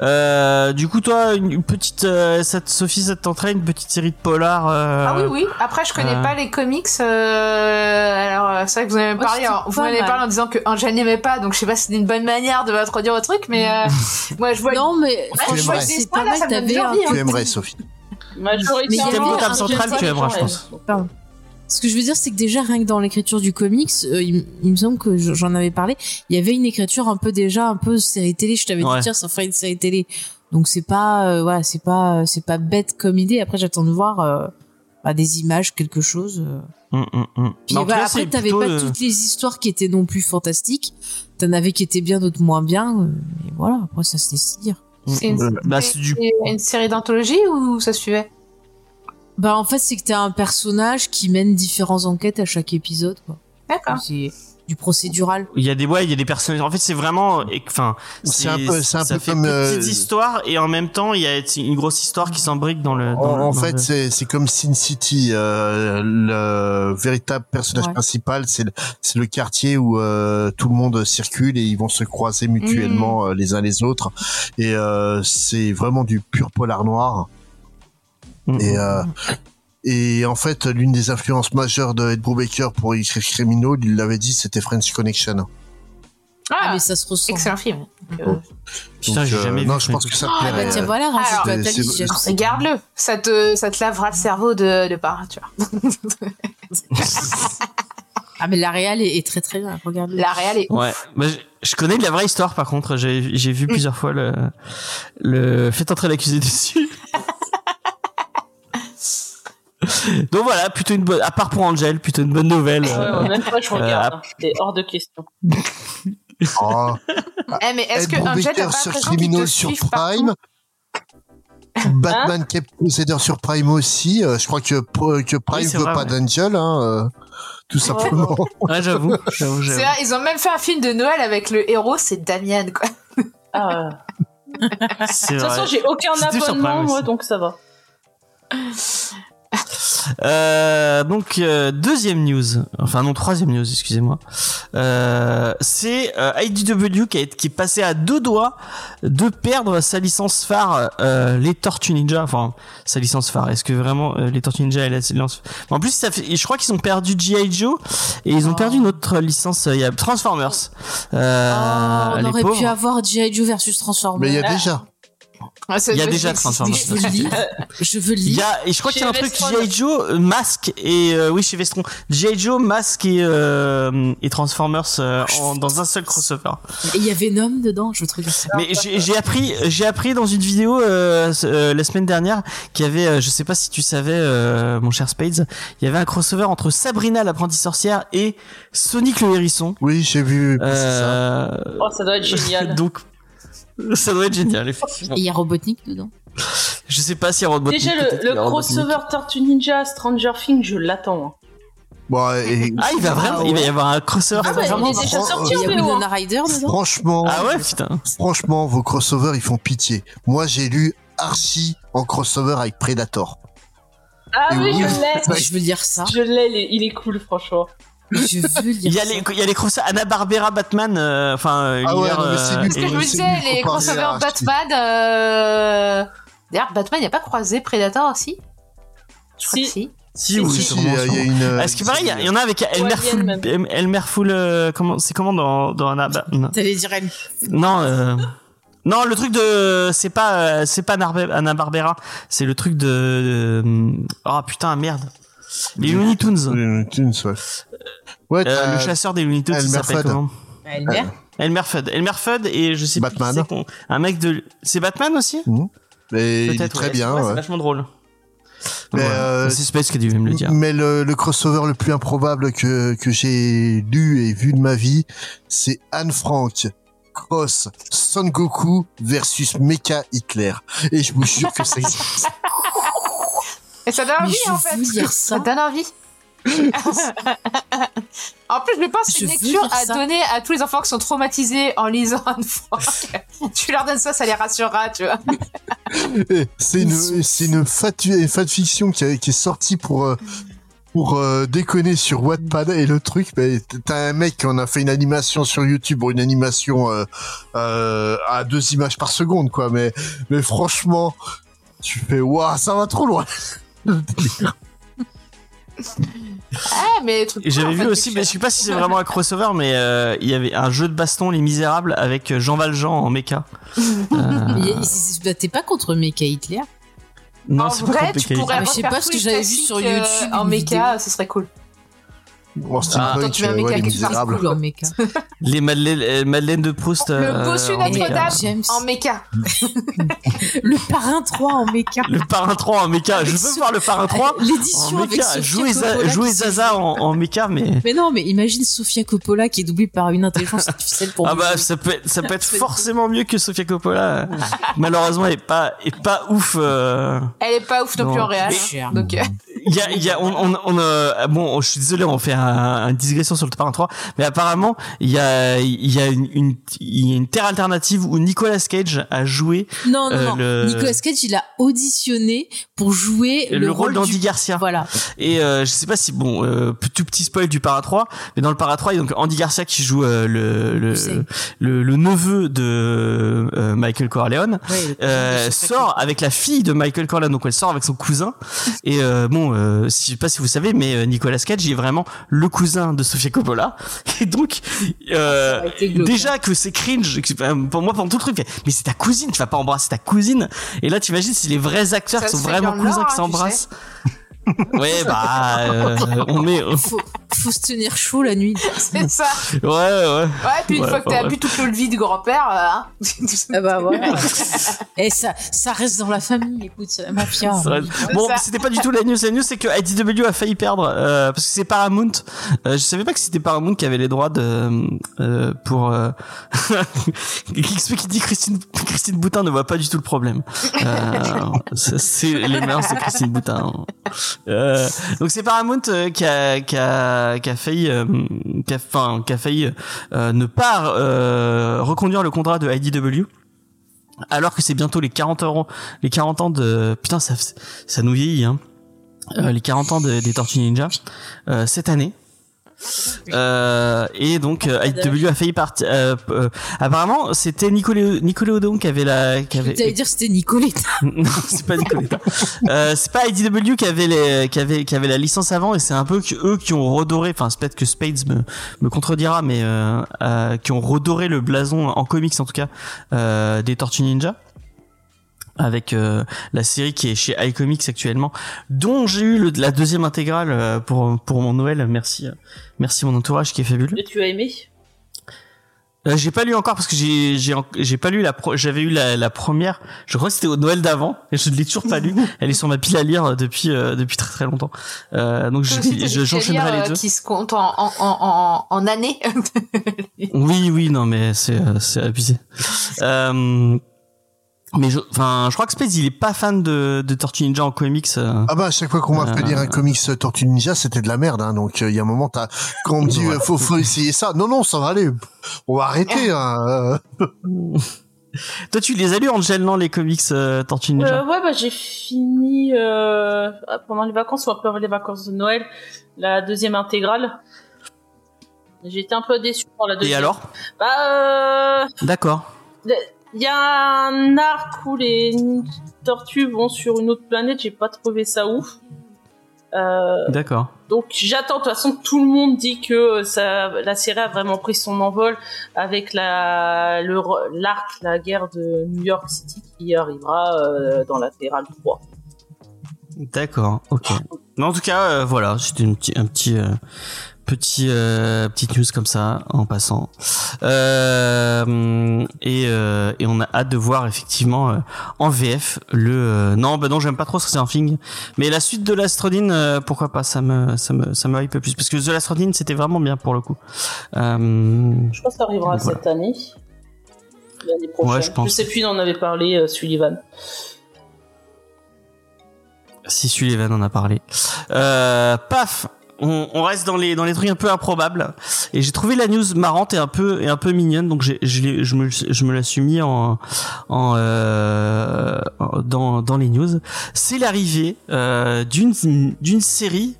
Euh, du coup, toi, une, petite, euh, cette, Sophie, ça t'entraîne une petite série de polar. euh, Ah oui, oui. Après, je connais euh, pas les comics. euh, Alors, c'est vrai que vous en avez Ouais, parlé. c'était alors, vous m'en avez parlé en disant que Angel n'aimait pas, donc je sais pas si c'est une bonne manière de m'introduire au truc, mais euh, moi, je vois. Non, mais aimerais. c'est Ça, pas là, ça me donne envie, hein. Tu aimerais, Sophie. Majoritairement. Mais il y avait Gotham un Central, truc- tu aimeras, je pense. Pardon. Ce que je veux dire, c'est que déjà, rien que dans l'écriture du comics, euh, il, il me semble que je- j'en avais parlé, il y avait une écriture un peu déjà, un peu série télé. Je t'avais Ouais. dit, tiens, ça ferait une série télé. Donc c'est pas, euh, ouais, c'est pas, c'est pas bête comme idée. Après, j'attends de voir euh, bah, des images, quelque chose. Puis bah, cas, après, t'avais pas euh, toutes les histoires qui étaient non plus fantastiques. T'en avais qui étaient bien, d'autres moins bien. euh, Et voilà, après, ça se laisse dire. C'est une, Euh, bah, c'est du. une série d'anthologie ou ça suivait? Bah, en fait, c'est que t'as un personnage qui mène différentes enquêtes à chaque épisode, quoi. D'accord. Du procédural. Il y a des ouais, il y a des personnages. En fait, c'est vraiment, et- enfin, C'est un peu- c'est un ça peu fait comme, euh, petites histoires et en même temps, il y a une grosse histoire qui s'embrique dans le. Dans En, le- en dans fait, le- c'est c'est comme Sin City. euh, le véritable personnage Ouais. principal, c'est le, c'est le quartier où euh, tout le monde circule et ils vont se croiser mutuellement Mmh. euh, les uns les autres. Et euh, c'est vraiment du pur polar noir. Mm, Et, mm. euh, et en fait, l'une des influences majeures de Ed Brubaker pour écrire Criminal, il l'avait dit, c'était French Connection. Ah, Ah, mais ça se ressent. excellent film. Donc, euh, Putain, Donc, j'ai euh, jamais vu. Non, je pense que ça te Ah, plairait. bah tiens, voilà, ça. Regarde-le, ça te, ça te lavera le cerveau de, de part, tu vois. Ah, mais la réal est, est très très bien, regarde. La réal est Ouais, bah, je, je connais de la vraie histoire par contre. J'ai j'ai vu plusieurs fois le le fait entrer l'accusé dessus. Donc voilà, plutôt une bonne, à part pour Angel, plutôt une bonne nouvelle. Ouais, euh, ouais, même pas, je Euh, regarde. hein. C'est hors de question. Oh, Eh, mais est-ce que Angel pas sur Criminal sur Prime. Batman Cape Crusader sur Prime aussi. euh, je crois que, que Prime veut vrai, pas ouais. d'Angel, hein, euh, tout simplement. Ouais, j'avoue. j'avoue, C'est j'avoue. vrai, ils ont même fait un film de Noël avec le héros, c'est Damian, quoi. Ah, C'est de toute façon, j'ai aucun abonnement, Prime moi, donc ça va. Euh, donc euh, deuxième news, enfin non troisième news, excusez-moi. Euh, c'est euh, IDW qui, a, été- qui est passé à deux doigts de perdre sa licence phare, euh, les Tortues Ninja. Enfin sa licence phare. Est-ce que vraiment euh, les Tortues Ninja est la licence En plus, ça fait, je crois qu'ils ont perdu GI Joe et ils ont Oh. perdu une autre licence. euh, Il y a Transformers. Euh, Oh, on les aurait pu avoir G.I. Joe versus Transformers. Mais il y a Ah. déjà. Ça Il y a déjà Transformers. Je veux lire. Je veux le Il y a, et je crois qu'il y a un truc. G.I. Joe, euh, Masque et euh, oui chez Vestron, G.I. Joe, Masque et, euh, et Transformers euh, en- dans un seul crossover. Et il y a Venom dedans, je ça. Mais j'ai j'ai appris, j'ai appris dans une vidéo euh, euh, la semaine dernière qu'il y avait, euh, je sais pas si tu savais, euh, mon cher Spades, il y avait un crossover entre Sabrina l'apprentie sorcière et Sonic le hérisson. Oui, j'ai vu. ça. Euh, Oh, ça doit être génial. donc ça doit être génial. effectivement. Et il y a Robotnik dedans. Je sais pas si Robotnik. Déjà, le, crossover Tortue Ninja Stranger Things, je l'attends. hein. Bon, et- Ah, il va vraiment, il va y avoir un crossover. Ah, bah, il vraiment est déjà sorti Il y a VO. Winona Ryder dedans. franchement, Ah ouais, putain. franchement, vos crossovers, ils font pitié. Moi, j'ai lu Archie en crossover avec Predator. Ah oui, je Oui. l'ai. Je veux lire ça. Je l'ai, il est cool, franchement. Je veux lire Il y a ça. les, il y a les crossovers Anna Barbera Batman, euh, enfin, euh, Ah ouais, c'est euh. Ce que je me disais, les crossovers. Batman. Euh... D'ailleurs, Batman, il a pas croisé Predator aussi? Je crois Si. que si. Si, oui, Si, il y a- une. euh, Est-ce que pareil, il y en a avec Elmer Full. Elmer Full, euh, comment, c'est comment dans, dans Anna, T'allais dire elle. non, euh, non, le truc de, c'est pas, euh, c'est pas Narbe- Anna Barbera, c'est le truc de, de- oh putain, merde. Les Looney Tunes. euh, Tunes, ouais. Ouais, Euh, le chasseur des Looney Tunes, il Elmer s'appelle Fudd. comment Elmer. Elmer Fudd. Elmer Fudd et je sais Batman. plus qu'on- un mec de, c'est Batman aussi? mais il est Peut-être, très ouais. bien. Ouais, C'est ouais. vachement drôle. Mais, euh, c'est Space qui a dû me le dire. Mais le, le crossover le plus improbable que, que j'ai lu et vu de ma vie, c'est Anne Frank cross Son Goku versus Mecha Hitler. Et je vous jure que ça existe. Et ça donne envie, en fait. ça. Ça donne envie. en plus, je pense que c'est une lecture à ça. donner à tous les enfants qui sont traumatisés en lisant Anne Frank. tu leur donnes ça, ça les rassurera, tu vois. C'est une, c'est une fatu- une fanfiction qui, a- qui est sortie pour, euh, pour euh, déconner sur Wattpad et le truc, bah, t'as un mec qui en a fait une animation sur YouTube, une animation euh, euh, à deux images par seconde, quoi. Mais, mais franchement, tu fais waouh, ça va trop loin. Ah, mais J'avais en vu fait, aussi, mais je sais pas si c'est vraiment un crossover, mais euh, il y avait un jeu de baston, Les Misérables, avec Jean Valjean en mecha. Euh, Mais il- c'est- bah, T'es pas contre Mecha Hitler? Non, en c'est pas contre tu Mecha. pourrais Ah, je sais pas ce que j'avais vu sur euh, YouTube, en une méca, vidéo. ce serait cool. Bon, Ah, toi, tu mets un euh, misérables. Cool en Mecha. Les Madeleine, euh, Madeleine de Proust. Le euh, bossu en mecha. Notre-Dame en méca. Le parrain 3 en Mecha. Le Parrain 3 en mecha. Je veux So- voir le Parrain 3 en L'édition avec Jouer, jouer Zaza en, en mecha, mais. Mais non, mais imagine Sofia Coppola qui est doublée par une intelligence artificielle pour Ah bah ça peut être, ça peut être forcément mieux que Sofia Coppola. Malheureusement, elle est pas, est pas ouf. euh. Elle est pas ouf non, Non. plus en réel. Donc, euh, y a, il y a, on, on, on, euh, bon, je suis désolé, on fait un, un digression sur le Parrain 3, mais apparemment, il y a, il y a une, une, il y a une terre alternative où Nicolas Cage a joué Non, non, Euh, non. le- Nicolas Cage, il a auditionné pour jouer le, le, rôle d'Andy du... Garcia. Voilà. Et euh, je sais pas si bon, euh, tout petit spoil du Para 3, mais dans le Para 3, il y a donc Andy Garcia qui joue euh, le, le, le le neveu de euh, Michael Corleone. Ouais, Euh, sort avec la fille de Michael Corleone, donc elle sort avec son cousin. Et euh, bon, euh, je sais pas si vous savez, mais euh, Nicolas Cage il est vraiment le cousin de Sofia Coppola. Et donc, euh, glauque, déjà que c'est cringe, pour moi pendant tout le truc, mais c'est ta cousine, tu vas pas embrasser ta cousine. Et là, tu imagines si les vrais acteurs Ça sont vraiment cousins qui hein, s'embrassent. ouais, bah, euh, on. Faut, Faut se tenir chaud la nuit. C'est ça. Ouais, ouais. Ouais, puis une Ouais, fois que t'as bu toute l'eau de vie du grand-père, euh, hein. Ah bah voilà. Et ça, ça reste dans la famille. Écoute, c'est la mafia. Ça reste- Bon, c'était pas du tout la news. La news, c'est que IDW a failli perdre euh, parce que c'est Paramount. Euh, je savais pas que c'était Paramount qui avait les droits de euh, pour. Euh... XP qui dit Christine Christine Boutin ne voit pas du tout le problème. Euh, c'est c'est les mœurs de Christine Boutin. Euh, donc c'est Paramount euh, qui a qui a qui a failli euh, qui failli euh, ne pas euh, reconduire le contrat de IDW alors que c'est bientôt les 40 euros, les 40 ans de putain ça ça nous vieillit hein. Euh, les 40 ans de- des Tortues Ninja euh, cette année. Euh, et donc euh, IDW a failli partir. Euh, euh, apparemment, c'était Nicolas Nickelodeon qui avait la qui avait T'allais dire c'était Nicolette. non, c'est pas Nicoletta. euh, c'est pas IDW qui avait les, qui avait, qui avait la licence avant et c'est un peu que eux qui ont redoré, enfin, peut-être que Spades me, me contredira, mais, euh, euh, qui ont redoré le blason en comics, en tout cas, euh, des Tortues Ninja. Avec euh, la série qui est chez iComics actuellement, dont j'ai eu le, la deuxième intégrale euh, pour pour mon Noël. Merci, euh, merci mon entourage qui est fabuleux. Et tu as aimé? Euh, j'ai pas lu encore parce que j'ai j'ai pas lu la pro- j'avais eu la, la première je crois que c'était au Noël d'avant et je ne l'ai toujours pas lu elle est sur ma pile à lire depuis euh, depuis très très longtemps euh, donc je- j'enchaînerai les deux Qui se comptent en, en, en, en, années. oui oui non mais c'est c'est abusé euh, mais je enfin je crois que Space il est pas fan de de Tortue Ninja en comics euh. Ah bah à chaque fois qu'on m'a fait Euh. lire un comics Tortue Ninja, c'était de la merde. Hein, donc il y a un moment, t'as quand on me dit Ouais. euh, faut faut essayer ça. Non non, ça va aller. On va arrêter. Hein. euh. toi tu les as lus Angel non les comics euh, Tortue Ninja Euh, ouais, bah j'ai fini euh, pendant les vacances ou après les vacances de Noël la deuxième intégrale. J'ai été un peu déçu par la deuxième. et alors? Bah, euh, d'accord il y a un arc où les tortues vont sur une autre planète. J'ai pas trouvé ça ouf. Euh, d'accord donc j'attends. De toute façon, tout le monde dit que ça, la série a vraiment pris son envol avec la l'arc, la guerre de New York City qui arrivera euh, dans l'intégrale 3. D'accord, ok. Mais en tout cas, euh, voilà, c'était une petit, un petit, euh, petit, euh, petite news comme ça en passant. Euh, et, euh, et on a hâte de voir effectivement en VF le. non, bah non, j'aime pas trop ce surfing. Mais la suite de l'Astrodine, pourquoi pas Ça me, ça me, ça me hype plus parce que The Lastrodine, c'était vraiment bien pour le coup. Je pense que ça arrivera Voilà. cette année. L'année prochaine. Ouais, je pense. sais plus, il en avait parlé, Sullivan. Si Sullivan en a parlé. Euh, paf on, on reste dans les dans les trucs un peu improbables et j'ai trouvé la news marrante et un peu et un peu mignonne donc je, je me je me la suis mis en en euh, dans dans les news c'est l'arrivée euh, d'une d'une série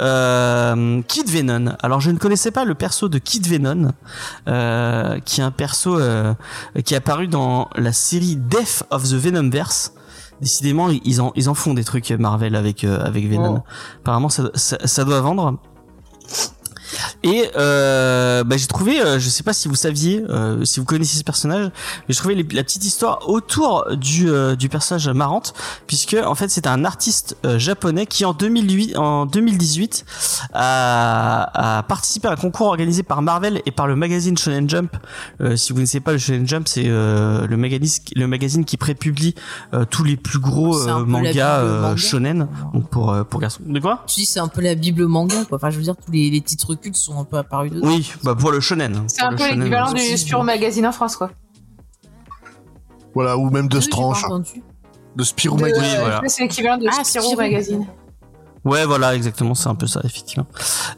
euh, Kid Venom. Alors je ne connaissais pas le perso de Kid Venom, euh, qui est un perso euh, qui est apparu dans la série Death of the Venomverse. Décidément, ils en ils en font des trucs Marvel avec euh, avec Venom. Oh. Apparemment, ça, ça, ça doit vendre. Et euh, bah, j'ai trouvé, euh, je sais pas si vous saviez, euh, si vous connaissiez ce personnage, mais j'ai trouvé les- la petite histoire autour du euh, du personnage marrante, puisque en fait c'est un artiste euh, japonais qui en 2008, en 2018 a, a participé à un concours organisé par Marvel et par le magazine Shonen Jump. Euh, si vous ne connaissez pas le Shonen Jump, c'est euh, le magazine le magazine qui prépublie euh, tous les plus gros euh, mangas euh, manga. shonen donc pour euh, pour garçons. De quoi? Tu dis c'est un peu la Bible manga quoi. Enfin je veux dire tous les, les titres reculs sont un peu apparus dedans. Oui, bah pour le shonen. C'est Pour un le peu l'équivalent aussi. du Spiro Magazine en France, quoi. Voilà, ou même de Strange, entendu. de Spirou Magazine. Oui, voilà. C'est l'équivalent de Ah, Spiro Spirou. Magazine. Ouais, voilà, exactement, c'est un peu ça, effectivement.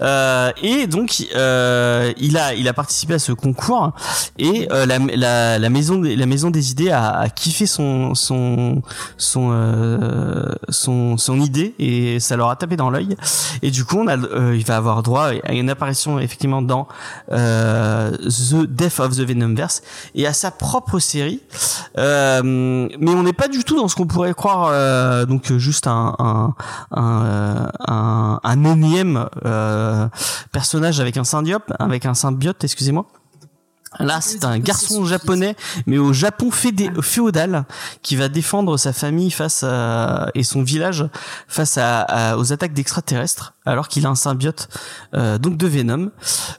Euh, et donc, euh, il a, il a participé à ce concours et euh, la, la, la maison, la maison des idées a, a kiffé son, son, son, euh, son, son idée et ça leur a tapé dans l'œil. Et du coup, on a, euh, il va avoir droit à une apparition effectivement dans euh, The Death of the Venomverse et à sa propre série. Mais on n'est pas du tout dans ce qu'on pourrait croire, donc juste un, un, un, un, un énième euh, personnage avec un symbiote, avec un symbiote, excusez-moi. Là, c'est un garçon japonais, mais au Japon fédé- féodal, qui va défendre sa famille face à et son village face à, à- aux attaques d'extraterrestres, alors qu'il a un symbiote euh, donc de Venom.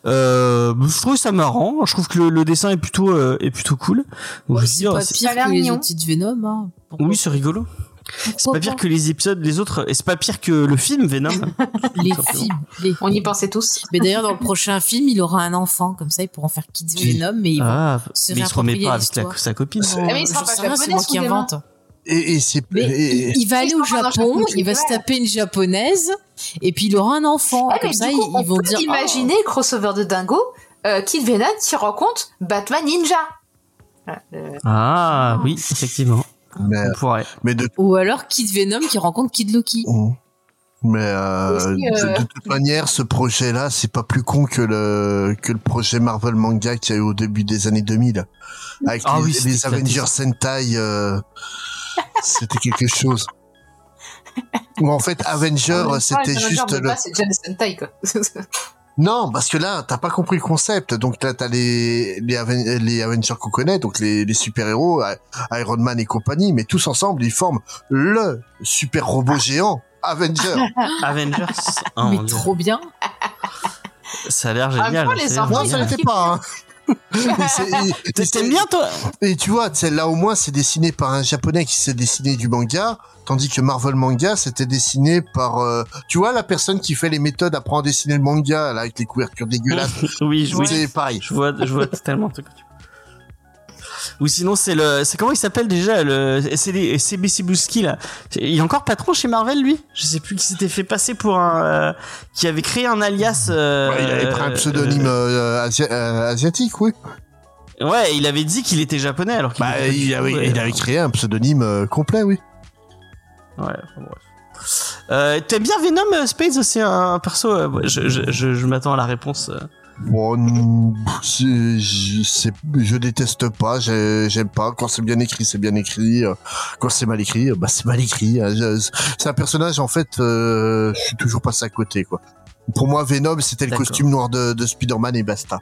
Euh, je trouve ça marrant. Je trouve que le, le dessin est plutôt euh, est plutôt cool. Donc, je veux c'est dire, pas c'est- pire ça a l'air que les Venom. Hein. Oui, c'est rigolo. C'est pas pire que les épisodes, les autres, et c'est pas pire que le film Venom. les films. Les... On y pensait tous. Mais d'ailleurs, dans le prochain film, il aura un enfant, comme ça, ils pourront faire Kids Venom, mais ils vont Ah, se mais il se remet pas avec la- sa copine. C'est- Ah, mais il sera pas c'est moi qui invente. Et, et c'est Mais et- il va aller au Japon, il va se taper une japonaise, et puis il aura un enfant. Ouais, comme ça, coup, ils, on ils vont dire. imaginer crossover de dingo, euh, Kid Venom qui rencontre Batman Ninja. Euh, Ah oui, effectivement. Mais, On pourrait. mais de Oh. Ou alors Kid Venom qui rencontre Kid Loki. mais euh, Aussi, de, euh, de toute manière, ce projet-là, c'est pas plus con que le que le projet Marvel manga qu'il y a eu au début des années 2000 avec Ah les, oui, Avengers Sentai. euh, c'était quelque chose. Ou en fait, Avenger, temps, c'était juste Avengers, le. C'est déjà des Sentai, quoi. Non, parce que là, t'as pas compris le concept. Donc là, t'as les les, Aven- les Avengers qu'on connaît, donc les, les super héros, Iron Man et compagnie, mais tous ensemble, ils forment le super robot géant Avenger. Avengers. Ah, mon mais Dieu. trop bien. Ça a l'air même génial. temps, les ça enfants, l'était pas. Hein. T'aimes bien toi Et tu vois, c'est là au moins c'est dessiné par un japonais qui s'est dessiné du manga, tandis que Marvel manga c'était dessiné par, euh, tu vois, la personne qui fait les méthodes apprend à dessiner le manga là avec les couvertures dégueulasses. Oui, je, oui, C'est pareil. je vois, je vois totalement. ce que tu- Ou sinon c'est le, c'est comment il s'appelle déjà le, c'est Cebulski là? Il est encore patron chez Marvel lui? Je sais plus qui s'était fait passer pour un, euh, qui avait créé un alias. euh, Ouais, il avait pris un pseudonyme euh, euh, asiatique, oui. ouais, il avait dit qu'il était japonais alors qu'il. Bah, était il avait, et- il avait créé un pseudonyme complet, oui. Ouais, enfin, bref. Euh, T'aimes bien Venom Spades C'est un perso. euh, je je, je, je m'attends à la réponse. euh. Bon, mm, c'est- je, c'est- je déteste pas, j'ai- j'aime pas. Quand c'est bien écrit, c'est bien écrit. Quand c'est mal écrit, bah c'est mal écrit. C'est un personnage, en fait, euh, je suis toujours passé à côté, quoi. Pour moi, Venom, c'était le costume noir de, de Spider-Man et basta.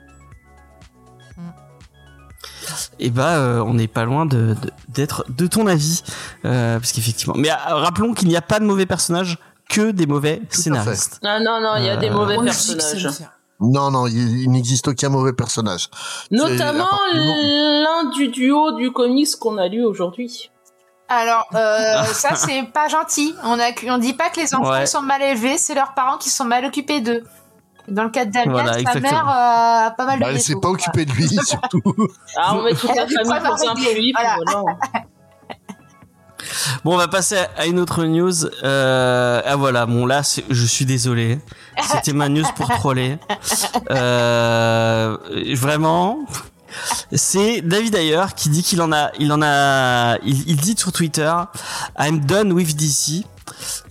Et bah, euh, on n'est pas loin de de- d'être de, ton avis, euh, parce qu'effectivement. Mais euh, rappelons qu'il n'y a pas de mauvais personnages, que des mauvais scénaristes. Ah non, non, il y a des mauvais personnages. Non, non, il, il n'existe aucun mauvais personnage. Notamment l'un du duo du comics qu'on a lu aujourd'hui. Alors, euh, ça, c'est pas gentil. On, a, on dit pas que les enfants Ouais. sont mal élevés, c'est leurs parents qui sont mal occupés d'eux. Dans le cas de Damien, Voilà, sa exactement. mère euh, a pas mal de Bah, elle s'est pas occupée de lui, surtout. Ah, on met toute la famille dans un puits, voilà. Bon, on va passer à- une autre news. Euh, ah voilà, bon là, je suis désolé. C'était ma news pour troller. Euh, vraiment. C'est David Ayer qui dit qu'il en a, il en a, il dit sur Twitter, I'm done with DC.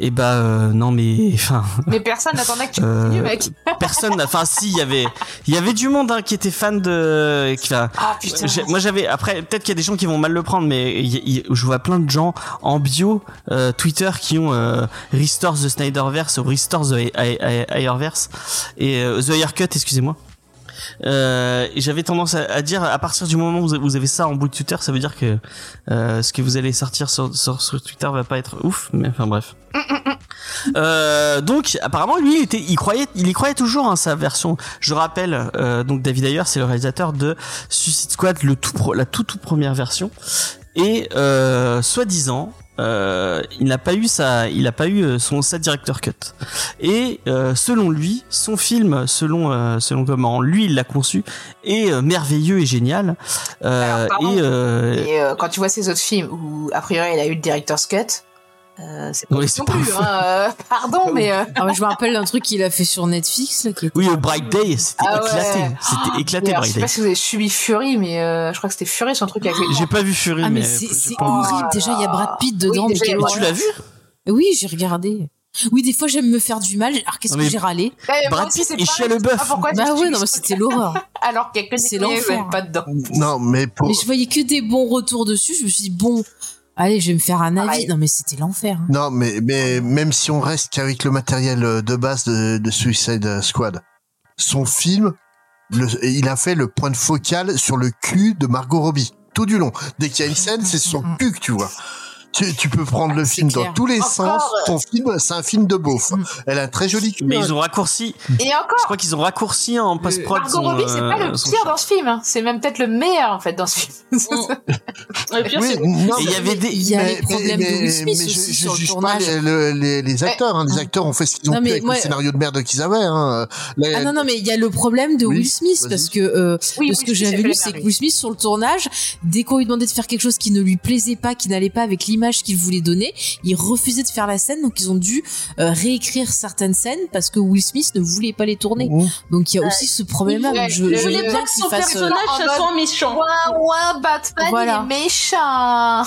Et bah euh, non mais enfin Mais personne n'attendait que tu Euh, continues, mec. personne, n'a- enfin si il y avait, il y avait du monde hein, qui était fan de, qui, Ah putain. moi j'avais après peut-être qu'il y a des gens qui vont mal le prendre mais y- je vois plein de gens en bio euh, Twitter qui ont euh, Restore the Snyderverse ou Restore the Ayerverse et euh, the Ayer Cut excusez-moi euh, et j'avais tendance à, à dire à partir du moment où vous avez- ça en bout de Twitter ça veut dire que euh, ce que vous allez sortir sur, sur, sur Twitter va pas être ouf mais enfin bref. Euh, donc apparemment lui il était il croyait il y croyait toujours hein, sa version. Je rappelle euh, donc David Ayer c'est le réalisateur de Suicide Squad le tout pro- la toute toute première version. Et euh, soi-disant euh, il n'a pas eu sa il n'a pas eu euh, son sa directeur cut. Et euh, selon lui son film selon euh, selon comment lui il l'a conçu est euh, merveilleux et génial. Euh, Alors, et euh, Et quand tu vois ces autres films où, a priori, il a eu le director's cut, euh, c'est pas c'est non pas plus. Hein, euh, pardon, mais euh, Ah, mais je me rappelle d'un truc qu'il a fait sur Netflix, là, qui était. oui au Bright Day c'était Ah ouais. éclaté c'était éclaté alors, je Bright sais Day pas si vous avez subi Fury, mais euh, je crois que c'était Fury son truc avec les j'ai pas vu Fury Ah, mais, mais c'est horrible. Déjà, il y a Brad Pitt dedans. Oui, mais déjà, tu l'as vu? Oui, j'ai regardé. Oui, des fois, j'aime me faire du mal. Alors, qu'est-ce que mais- j'ai râlé? Eh, Brad Pitt c'est et Shia je j'ai Bah ouais, non, mais c'était l'horreur. Alors qu'il y a que des ouais, pas dedans. Non, mais pour, Mais je voyais que des bons retours dessus. Je me suis dit, bon, allez, je vais me faire un avis. Pareil. Non, mais c'était l'enfer. hein. Non, mais, mais même si on reste qu'avec le matériel euh, de base de, de Suicide Squad, son film le, il a fait le point de focal sur le cul de Margot Robbie tout du long. Dès qu'il y a une scène, c'est son cul que tu vois. Tu, tu peux prendre le film clair. dans tous les Encore, sens. Ton film, c'est un film de beauf. Mm. Elle a un très joli cul. Mais ils ont raccourci. Et Je encore, crois qu'ils ont raccourci en post-prod. Margot Robbie, c'est pas euh, le son pire dans ce film. hein. C'est même peut-être le meilleur en fait dans ce film. Et puis, Oui, c'est- non, Et il y avait des. Il y a les problèmes de Will Smith mais aussi je, sur je le juge tournage. pas les, le- les- les acteurs. Hein. Les Ouais. acteurs ont fait ce qu'ils ont Non, pu mais avec moi- le scénario de merde qu'ils avaient. Hein. Ah non, non, mais il y a le problème de Oui, Will Smith, parce que euh, Oui, de ce que j'avais lu, c'est que Will Smith sur le tournage, dès qu'on lui demandait de faire quelque chose qui ne lui plaisait pas, qui n'allait pas avec l'image qu'il voulait donner, il refusait de faire la scène, donc ils ont dû euh, réécrire certaines scènes parce que Will Smith ne voulait pas les tourner. Mmh. Donc il y a aussi ce problème-là. Ouais, je, voulait bien pas que son fasse. euh, personnage ça mode- soit méchant. Ouin, ouin, Batman, Voilà. il est méchant.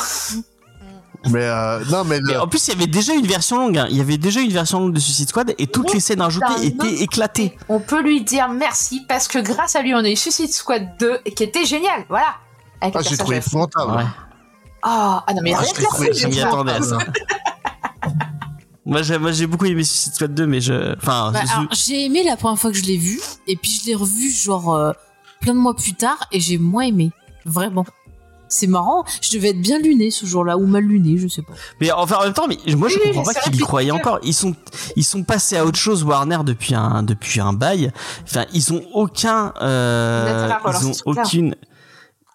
Mais euh, non, mais, le- Mais en plus, il y avait déjà une version longue. hein. Il y avait déjà une version longue de Suicide Squad et toutes Oui, les scènes rajoutées putain, étaient éclatées. On peut lui dire merci parce que grâce à lui, on a eu Suicide Squad 2 et qui était génial. Voilà. Avec ah, j'ai trouvé épouvantable. Ouais. Ah, ah non, mais Ah, rien que leur Je m'y attendais à ça. Moi, j'ai, moi, j'ai beaucoup aimé Suicide Squad 2, mais je, enfin, Bah, je- j'ai aimé la première fois que je l'ai vu, et puis je l'ai revu genre euh, plein de mois plus tard, et j'ai moins aimé. Vraiment. C'est marrant. Je devais être bien luné ce jour-là, ou mal luné, je sais pas. mais enfin, en même temps, mais moi, je Oui, comprends pas qu'ils y croyaient encore. Ils sont, ils sont passés à autre chose, Warner, depuis un, depuis un bail. Enfin, ils ont aucun, euh, ils ont truc-là.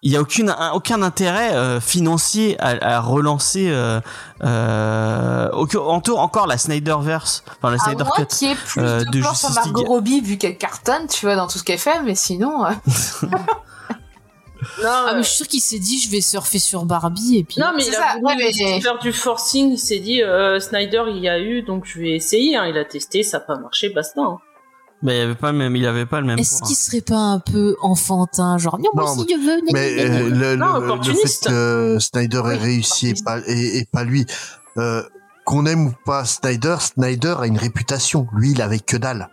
Il y a aucune, un- aucun intérêt euh, financier à, à relancer euh, euh, entoure encore la Snyderverse, enfin la À Snyder Cut. qu'il y ait plus euh, de, de sur Justice Margot League. Robbie vu qu'elle cartonne, tu vois, dans tout ce qu'elle fait, mais sinon. euh, Non, Ah, mais je suis sûr qu'il s'est dit, je vais surfer sur Barbie, et puis. non, mais il a ça, voulu ouais, mais- faire du forcing. Il s'est dit, euh, Snyder, il y a eu, donc je vais essayer. hein. Il a testé, ça n'a pas marché, basta. hein. Mais il avait pas le même, il avait pas le même. Est-ce qu'il serait pas un peu enfantin, genre, non, moi aussi je veux, Mais euh, le, Non, le- le fait opportuniste. que Snyder ait réussi et pas, et, et pas lui, euh, qu'on aime ou pas Snyder, Snyder a une réputation. Lui, il avait que dalle.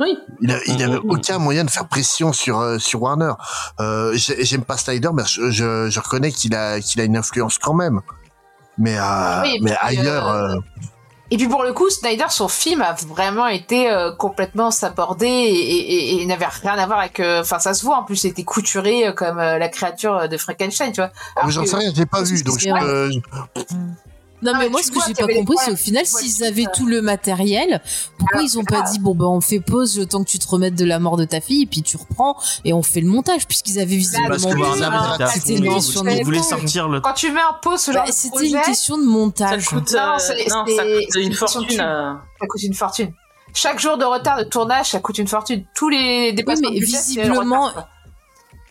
Oui. Il, a- il avait Mhm. aucun moyen de faire pression sur euh, sur Warner. Euh, j'ai- J'aime pas Snyder, mais je, je, je reconnais qu'il a qu'il a une influence quand même. Mais euh, Oui, mais ailleurs, euh, euh, Et puis pour le coup, Snyder, son film a vraiment été euh, complètement sabordé et, et- et- et n'avait rien à voir avec. euh, Enfin, ça se voit en plus, il était couturé euh, comme euh, la créature de Frankenstein, tu vois. Alors j'en sais rien, j'ai pas vu, donc je Non, Ah, mais mais moi, ce que j'ai pas compris, c'est au final, s'ils avaient tout le matériel, pourquoi Alors ils ont pas dit, bon, ben, on fait pause le temps que tu te remettes de la mort de ta fille, et puis tu reprends, et on fait le montage, puisqu'ils avaient visiblement Parce que oui, Warner, oui, il était à oui, fond, oui, il oui, voulait- oui, il voulait oui. sortir le. Quand tu mets en pause Bah, de C'était une question de Ça montage. coûte, Non, euh, c'est- non, c'est- ça coûte c'est une une fortune. question de à- ça coûte une fortune. Chaque jour de retard de tournage, ça coûte une fortune. Tous les dépassements mais de visiblement, retard,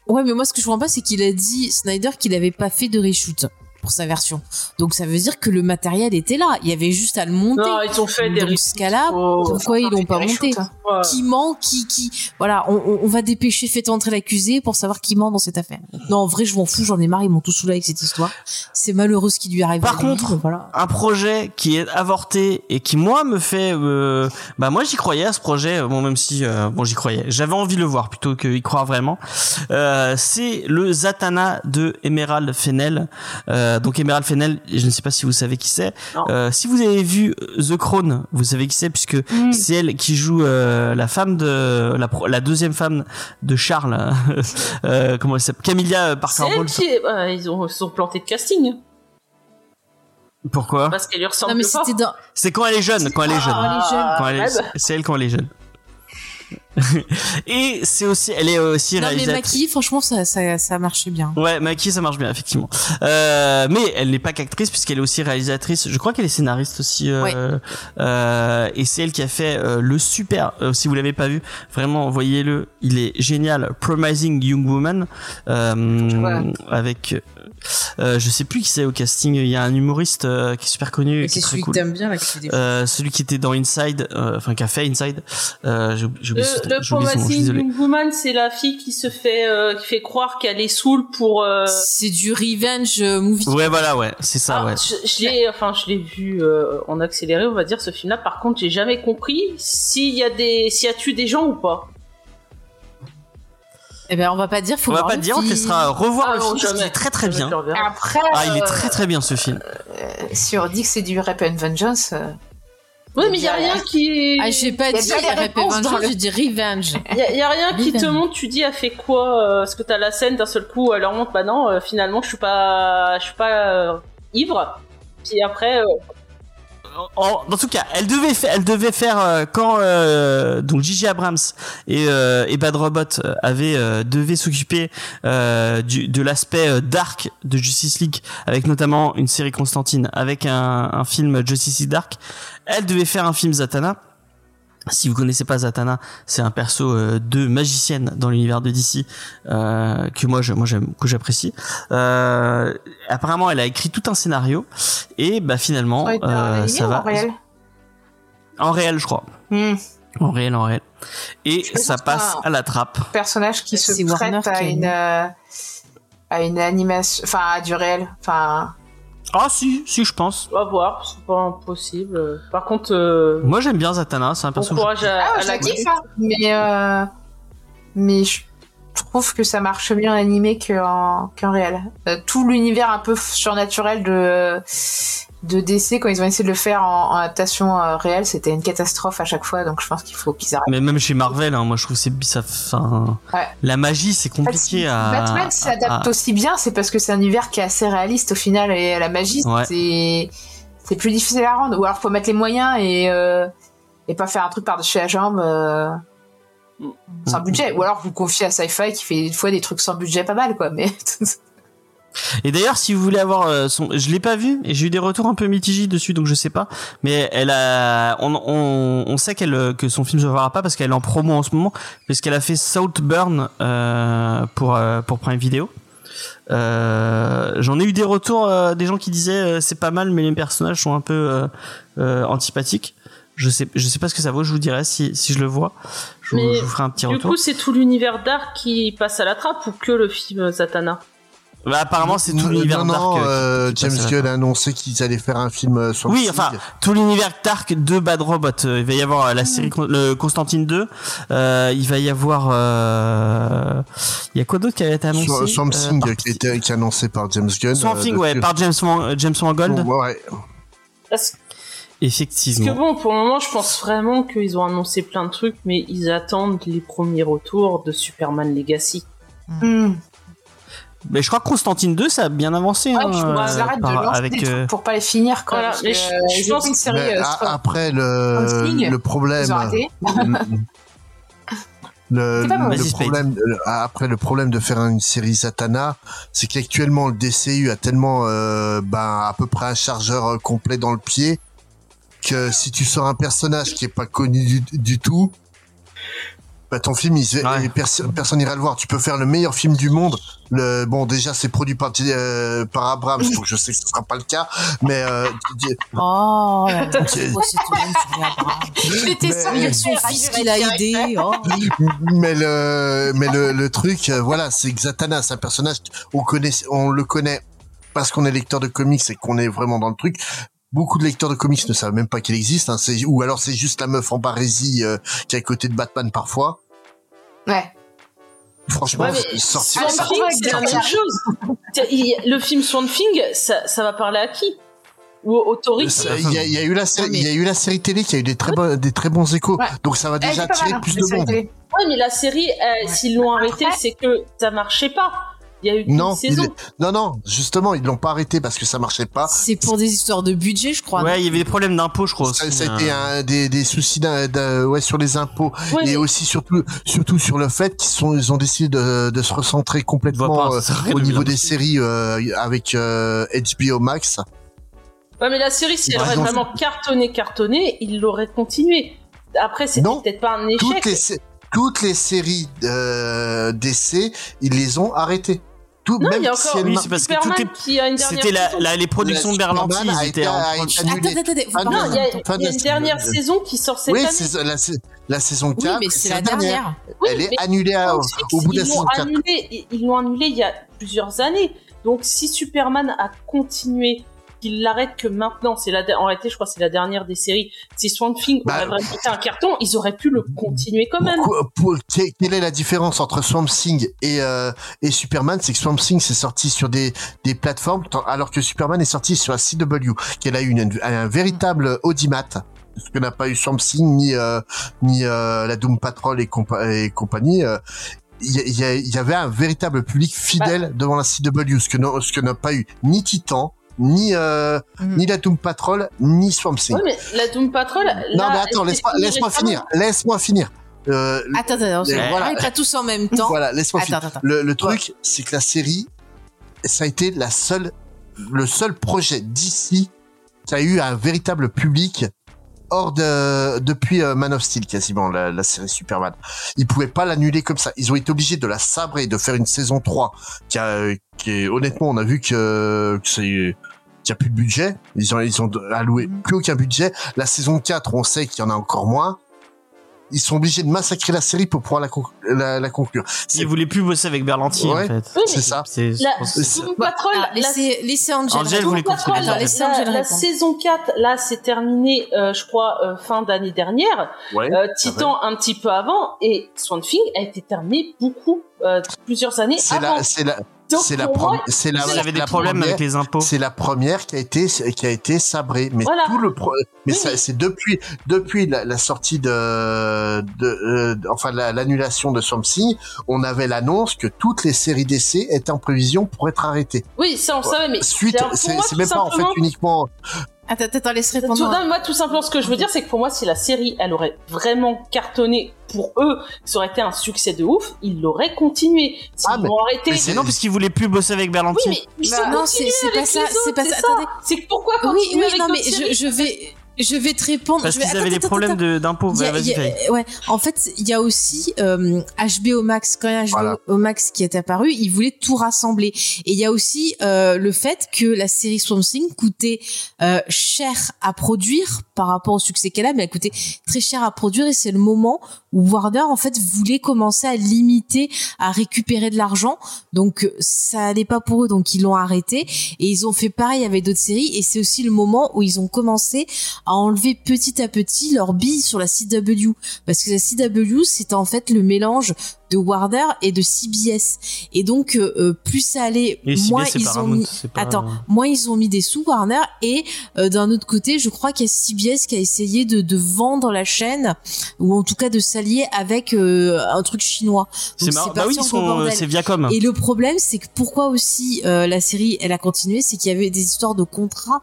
Ouais, mais moi, ce que je comprends pas, c'est qu'il a dit, Snyder, qu'il avait pas fait de reshoot pour sa version. Donc, ça veut dire que le matériel était là. Il y avait juste à le monter. Non, ils ont fait des Dans ce cas-là, Oh, pourquoi ils l'ont pas monté ouais. Qui ment, qui, qui, voilà, on, va dépêcher, faites entrer l'accusé pour savoir qui ment dans cette affaire. Non, en vrai, je m'en fous, j'en ai marre, ils m'ont tout saoulé avec cette histoire. C'est malheureux ce qui lui arrive. Par contre, voilà. un projet qui est avorté et qui moi me fait euh, bah moi j'y croyais à ce projet bon même si euh, bon j'y croyais j'avais envie de le voir plutôt qu'y croire vraiment euh, c'est le Zatanna de Emerald Fennel euh, donc Emerald Fennel je ne sais pas si vous savez qui c'est euh, si vous avez vu The Crown vous savez qui c'est puisque Mm. c'est elle qui joue euh, la femme de la, deuxième femme de Charles euh, comment elle s'appelle Camilla Parker Bowles qui est- ouais, ils ont sont plantés de casting pourquoi? Parce qu'elle lui ressemble Non, mais pas. c'était dans, c'est quand elle est jeune quand elle est jeune jeune. Ah, quand elle est- ouais, bah. c'est elle quand elle est jeune. et c'est aussi, elle est aussi non, mais réalisatrice. maquillée, franchement, ça, ça, ça marchait bien. Ouais, maquillée, ça marche bien, effectivement. Euh, mais elle n'est pas qu'actrice puisqu'elle est aussi réalisatrice. Je crois qu'elle est scénariste aussi. Euh, Ouais. euh, et c'est elle qui a fait euh, le super. euh, si vous l'avez pas vu, vraiment, voyez-le. Il est génial. Promising Young Woman. Euh, Ouais. Avec, euh, je sais plus qui c'est au casting. Il y a un humoriste euh, qui est super connu, qui est très cool. t'aimes bien, là, qui Euh, celui qui était dans Inside, euh, enfin qui a fait Inside, euh, j'ai oublié, Le, Promising Woman, c'est la fille qui se fait, euh, qui fait croire qu'elle est saoule pour. euh, C'est du revenge euh, movie. Ouais, voilà, ouais, c'est ça, ah, ouais. je, je l'ai, enfin, je l'ai vu euh, en accéléré, on va dire ce film-là. Par contre, j'ai jamais compris s'il y a des, s'il y a tué des gens ou pas. Eh ben, on va pas dire, faut On va pas le dire, on te film. laissera revoir Ah le non, film, qu'il est très très bien. Après, Ah, il est très très bien ce film. si on dit que c'est du Rap and Vengeance, euh, Ouais, mais il y a rien qui. Ah, j'ai pas Il y a dit Vengeance, le- j'ai dit Revenge. Il y, a- rien qui te Revenge. montre, tu dis, elle fait quoi euh, Parce que t'as la scène d'un seul coup, elle leur montre, bah non, euh, finalement, je suis pas, je suis pas euh, ivre. Puis après, euh, En, en tout cas, elle devait faire, elle devait faire euh, quand euh, donc Gigi Abrams et, euh, et Bad Robot euh, avaient euh, devaient s'occuper euh, du, de l'aspect euh, dark de Justice League, avec notamment une série Constantine, avec un, un film Justice League Dark. Elle devait faire un film Zatanna. Si vous connaissez pas Zatanna, c'est un perso euh, de magicienne dans l'univers de DC euh, que moi je, moi j'aime que j'apprécie. Euh, apparemment, elle a écrit tout un scénario et bah finalement Ouais, euh, ça va en réel? En réel, je crois. Hmm. En réel, en réel. Et ça passe à la trappe. Personnage qui se Warner prête à qui une, euh, à une animation, enfin à du réel, enfin. Ah si, si, je pense. on va voir, c'est pas impossible. Par contre, euh, Moi, j'aime bien Zatanna, c'est un bon perso. que courage à, Ah, à je la la kiffe, hein. mais euh, mais je trouve que ça marche mieux en animé qu'en qu'en réel. Euh, tout l'univers un peu surnaturel de de DC quand ils ont essayé de le faire en, en adaptation euh, réelle, c'était une catastrophe à chaque fois. Donc je pense qu'il faut qu'ils arrêtent. Mais même chez Marvel, hein, moi, je trouve que c'est ça. Ouais. la magie, c'est En fait, compliqué si à. Batman s'adapte à- aussi bien, c'est parce que c'est un univers qui est assez réaliste au final et la magie, Ouais. c'est c'est plus difficile à rendre. Ou alors faut mettre les moyens et euh, et pas faire un truc par-dessus la jambe sans Mm. budget. Ou alors vous confiez à Sci-Fi qui fait une fois des trucs sans budget pas mal quoi. Mais Et d'ailleurs, si vous voulez avoir euh, son, je l'ai pas vu et j'ai eu des retours un peu mitigés dessus, donc je sais pas. Mais elle a, on, on, on sait qu'elle euh, que son film se verra pas parce qu'elle est en promo en ce moment, parce qu'elle a fait Southburn euh, pour euh, pour Prime Video. Euh, J'en ai eu des retours euh, des gens qui disaient c'est pas mal, mais les personnages sont un peu antipathiques. Je sais, je sais pas ce que ça vaut. Je vous dirai si si je le vois. Je, vous- Mais je vous ferai un petit Du retour. coup, c'est tout l'univers dark qui passe à la trappe ou que le film Zatanna? Bah, apparemment, c'est tout l'univers dark. euh, euh, qui- qui passe James Gunn a annoncé qu'ils allaient faire un film euh, sur Oui, le enfin, tout l'univers dark de Bad Robot. Euh, Il va y avoir euh, la série Con- le Constantine 2. Euh, il va y avoir. euh, Il y a quoi d'autre qui a été annoncé? Swamp Swamp Euh, Thing par- qui, a été, annoncé par James Gunn. Swamp euh, Thing, de- ouais, par James Wan- James Mangold. Ouais, Parce que Effectivement. bon, pour le moment, je pense vraiment qu'ils ont annoncé plein de trucs, mais ils attendent les premiers retours de Superman Legacy. Hmm. Mais je crois que Constantine 2, ça a bien avancé. Ouais, hein, je euh, ils arrêtent de lancer avec, des trucs euh, pour pas les finir quoi. Voilà, parce mais que, je- euh, je pense- une série euh, après le, le problème, le, C'est pas mal. le problème, après le problème de faire une série Zatanna, c'est qu'actuellement le DCU a tellement, euh, ben à peu près un chargeur complet dans le pied que si tu sors un personnage qui est pas connu du, du tout, bah ton film, il Ouais. personne n'ira le voir. Tu peux faire le meilleur film du monde. Le, bon, déjà, c'est produit par, euh, par Abrams, donc je sais que ce sera pas le cas, mais euh, Oh, J'étais sûre a aidé. Oh. mais le mais le, le truc euh, voilà c'est que Zatanna c'est un personnage on connaît on le connaît parce qu'on est lecteur de comics et qu'on est vraiment dans le truc beaucoup de lecteurs de comics ne savent même pas qu'il existe hein, c'est ou alors c'est juste la meuf en barésie euh, qui est à côté de Batman parfois Ouais. franchement Ouais, sortir Le film Swamp Thing, ça, ça va parler à qui? Ou aux touristes Ça, il y, a, il y a eu la série Non, mais- il y a eu la série télé qui a eu des très bons des très bons échos Ouais. donc ça va Elle déjà attirer plus de série monde télé. Ouais, mais la série, euh, s'ils l'ont arrêtée, c'est que ça marchait pas. Il y a eu une non saison. non non justement ils l'ont pas arrêté parce que ça marchait pas C'est pour des histoires de budget, je crois. Ouais, il y avait des problèmes d'impôts, je crois. ça, aussi, ça a été euh. un, des, des soucis ouais, sur les impôts Ouais, et mais- aussi surtout surtout sur le fait qu'ils sont ils ont décidé de, de se recentrer complètement pas, euh, au niveau des séries euh, avec euh, HBO Max. Ouais, mais la série, si elle aurait vraiment cartonné, cartonné, ils l'auraient continué. Après, c'était peut-être pas un échec. Toutes les toutes les séries euh, d'essai, ils les ont arrêtées. Tout, Non, même il y a si Oui, c'est parce que Superman tout est- dernière C'était la, la- les productions de La Berlanti, ils étaient en a train de- été Attends, annulé. attends, attends, faut Fin pas de- Non, il y a, de- une dernière saison qui sort cette Oui, année. la, la saison 4. Oui, mais c'est la dernière. Oui, Elle est mais annulée à- au bout de la ils saison l'ont 4. annulé, ils- l'ont annulé il y a plusieurs années. Donc si Superman a continué, qu'il l'arrête que maintenant, c'est la, en réalité, je crois que c'est la dernière des séries. Si Swamp Thing Bah, aurait vraiment été un carton, ils auraient pu le continuer quand même. Pour- quelle est la différence entre Swamp Thing et, euh, et Superman? C'est que Swamp Thing c'est sorti sur des, des plateformes, alors que Superman est sorti sur la CW, qu'elle a eu une, un véritable audimat. ce que n'a pas eu Swamp Thing ni euh, ni euh, la Doom Patrol et, compa- et compagnie. euh, il y, avait un véritable public fidèle devant la CW, ce que n'a- ce que n'a pas eu ni Titan, ni euh, Mhm. ni la Doom Patrol, ni Swamp Thing. Oui, mais la Doom Patrol. non mais attends, laisse-moi finir, laisse-moi finir. Euh, Attends, attends, Et voilà. pas tous en même temps. voilà, laisse-moi finir. attends, attends. Le, le truc, c'est que la série, ça a été la seule, le seul projet d'ici qui a eu un véritable public hors de depuis euh, Man of Steel quasiment la, la série Superman. Ils pouvaient pas l'annuler comme ça. Ils ont été obligés de la sabrer, de faire une saison 3 qui a qui est honnêtement on a vu que, que c'est qu'il y a plus de budget, ils ont ils ont alloué plus aucun budget. La saison 4, on sait qu'il y en a encore moins. Ils sont obligés de massacrer la série pour pouvoir la, conc- la, la conclure. Il voulait plus bosser avec Berlanti Ouais. en fait. Oui, C'est ça. C'est, je La Patrol, la laissez, laissez Angel. Angel voulait. Patrol, la, la répondre. saison 4, là, c'est terminé, euh, je crois, euh, fin d'année dernière. Ouais. Euh, Titan un petit peu avant et Swamp Thing a été terminé beaucoup, euh, plusieurs années C'est avant. la, c'est la, c'est la, pro- la, Vous avez des la problèmes première- avec les impôts. C'est la première qui a été qui a été sabrée, mais Voilà. tout le pro- mais Oui, c'est depuis depuis la, la sortie de, de euh, enfin la- l'annulation de Thing, on avait l'annonce que toutes les séries d'essais étaient en prévision pour être arrêtées. Oui, ça on savait, mais Suite, c'est même pas en fait uniquement. Attends, attends, laisse Tout, répondre. non, moi, tout simplement, ce que je veux dire, c'est que pour moi, si la série, elle aurait vraiment cartonné pour eux, ça aurait été un succès de ouf, ils l'auraient continué. S'ils Ah, mais- arrêté. mais Mais non, parce qu'il voulait plus bosser avec Oui, Berlanti. mais ils Bah, ont non, c'est- c'est pas ça, c'est pas ça. C'est que pourquoi Oui, continuer oui, avec non, mais je, je vais, je vais te répondre. Parce je vais- qu'ils attends, avaient des problèmes de- d'impôts. A- fais. ouais, en fait, il y a aussi euh, HBO Max. Quand il y a HBO Voilà. Max qui est apparu, ils voulaient tout rassembler. Et il y a aussi euh, le fait que la série Swamp Thing coûtait euh, cher à produire par rapport au succès qu'elle a, mais elle coûtait très cher à produire. Et c'est le moment où Warner en fait voulait commencer à limiter, à récupérer de l'argent. Donc euh, ça allait pas pour eux, donc ils l'ont arrêté. Et ils ont fait pareil avec d'autres séries. Et c'est aussi le moment où ils ont commencé à enlever petit à petit leur bille sur la CW parce que la CW c'était en fait le mélange de Warner et de CBS et donc euh, euh, plus ça allait Et moins CBS, c'est ils ont mis c'est pas- attends moins ils ont mis des sous Warner et euh, d'un autre côté je crois qu'il y a CBS qui a essayé de, de vendre la chaîne ou en tout cas de s'allier avec euh, un truc chinois C'est marrant. c'est Bah oui, c'est Viacom. Et le problème, c'est que pourquoi aussi euh, la série, elle a continué, c'est qu'il y avait des histoires de contrats,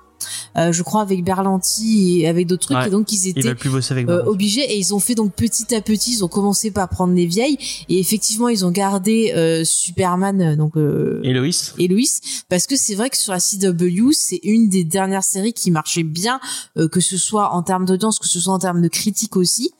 euh, je crois, avec Berlanti et avec d'autres trucs, Ouais. et donc ils étaient veulent plus bosser avec euh, obligés. Et ils ont fait donc petit à petit, ils ont commencé par prendre les vieilles. Et effectivement ils ont gardé euh, Superman, euh, donc euh, Et Loïs. et Louis parce que c'est vrai que sur la CW c'est une des dernières séries qui marchait bien euh, que ce soit en termes d'audience que ce soit en termes de critique aussi.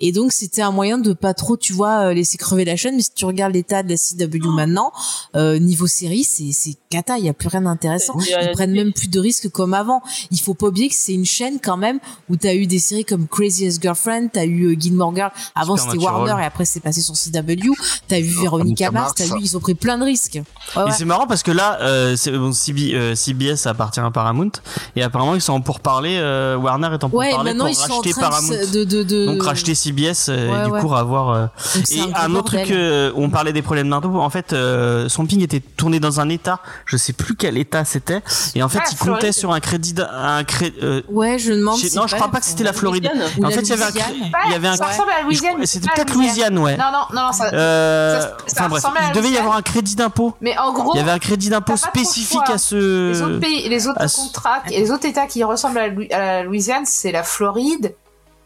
Et donc c'était un moyen de pas trop tu vois euh, laisser crever la chaîne. Mais si tu regardes l'état de la CW maintenant euh, niveau série c'est c'est cata. Il y a plus rien d'intéressant. Ils prennent même plus de risques comme avant il faut pas oublier que c'est une chaîne quand même où t'as eu des séries comme Craziest Girlfriend t'as eu euh, Gilmore Girl avant c'était. Warner et après c'est passé sur CW t'as eu Veronica Mars t'as vu ils ont pris plein de risques Ouais, Et ouais. c'est marrant parce que là, euh, c'est- bon, CB, euh, CBS appartient à Paramount et apparemment ils sont en pourparler. Euh, Warner est en Ouais, pourparler maintenant pour ils sont en racheter train de Paramount. de, de, de, Donc racheter CBS euh, Ouais, et du ouais. coup avoir. euh, Et un autre truc, euh, on parlait des problèmes d'impôts. En fait, euh, Swamping était tourné dans un état, je sais plus quel état c'était, et en fait, Ah, il comptait sur un crédit, d'un- un cré, euh, Ouais, je demande. si non, je crois pas que c'était la Floride. Ou en la fait, il y avait un, cré- il y avait un, ça ressemble à Louisiane. c'était peut-être Louisiane, ouais. Non, non, non, ça. Euh, ça- ça enfin bref, il devait y avoir un crédit d'impôt. Mais en gros, Il y avait un crédit d'impôt spécifique à ce. les autres pays, les autres contrats et les autres États qui ressemblent à la, Louisiane, c'est la Floride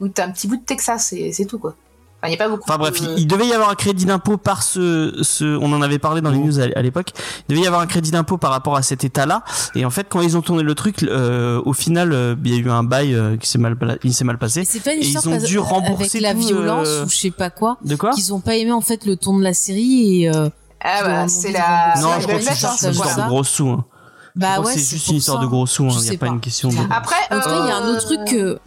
ou t'as un petit bout de Texas, c'est c'est tout quoi. Enfin, il y a pas beaucoup. Enfin bref, de- il, devait y avoir un crédit d'impôt par ce, ce, on en avait parlé dans les news à, à l'époque. Il devait y avoir un crédit d'impôt par rapport à cet état-là. Et en fait, quand ils ont tourné le truc, euh, au final, euh, il y a eu un bail euh, qui s'est mal, il s'est mal passé. C'est pas une Et histoire ils ont dû rembourser avec la tout, violence euh, ou je sais pas quoi. De quoi Qu'ils ont pas aimé en fait le ton de la série et euh, Ah bah, c'est la. Non, je crois que c'est juste une histoire de gros sous. hein. Je bah ouais, c'est juste une histoire ça. de gros sous. Hein. Il n'y a pas une question de. Après, il y a un euh, autre truc que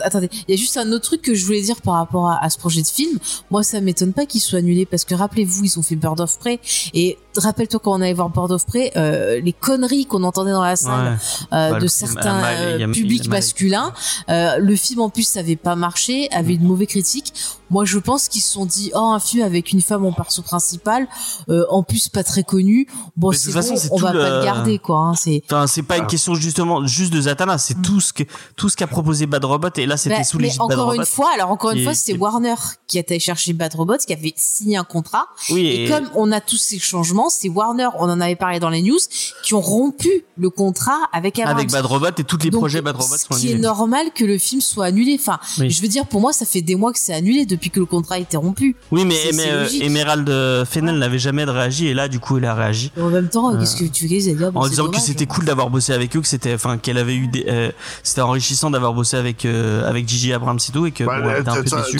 attendez, il y a juste un autre truc que je voulais dire par rapport à, ce projet de film. Moi, ça m'étonne pas qu'il soit annulé parce que rappelez-vous, ils ont fait Bird of Prey et rappelle-toi quand on allait voir Board of Prey, euh, les conneries qu'on entendait dans la salle Ouais. euh, Bah, de certains mal- euh, a- publics masculins. Euh, le film en plus n'avait pas marché, avait une mauvaise critique. Moi, je pense qu'ils se sont dit, oh, un film avec une femme en perso principal, euh, en plus pas très connue. Bon, de c'est toute façon, bon, c'est on va le- pas le garder, quoi. Hein, c'est Enfin, c'est pas une question justement juste de Zatanna, c'est tout ce que tout ce qu'a proposé Bad Robot et là c'était Bah, sous mais l'égide de Bad encore Robot. une fois, alors encore qui une fois, est- c'était Warner qui a été chercher Bad Robot, qui avait signé un contrat. Oui, Et, et, comme on a tous ces changements, c'est Warner, on en avait parlé dans les news, qui ont rompu le contrat avec Abrams. avec Bad Robot et tous les Donc, projets Bad Robot ce sont qui est annulés. normal que le film soit annulé. Enfin, Oui. je veux dire, pour moi, ça fait des mois que c'est annulé depuis que le contrat a été rompu. Oui, mais, euh. Emerald euh, Fennell n'avait jamais réagi et là du coup il a réagi Et en même temps, qu'est-ce que tu veux dire bon, en disant que c'était cool d'avoir bossé avec eux, que c'était enfin qu'elle avait eu des euh, c'était enrichissant d'avoir bossé avec euh, avec Gigi Abrams et tout et que Bah, bon, elle elle- était un peu déçue.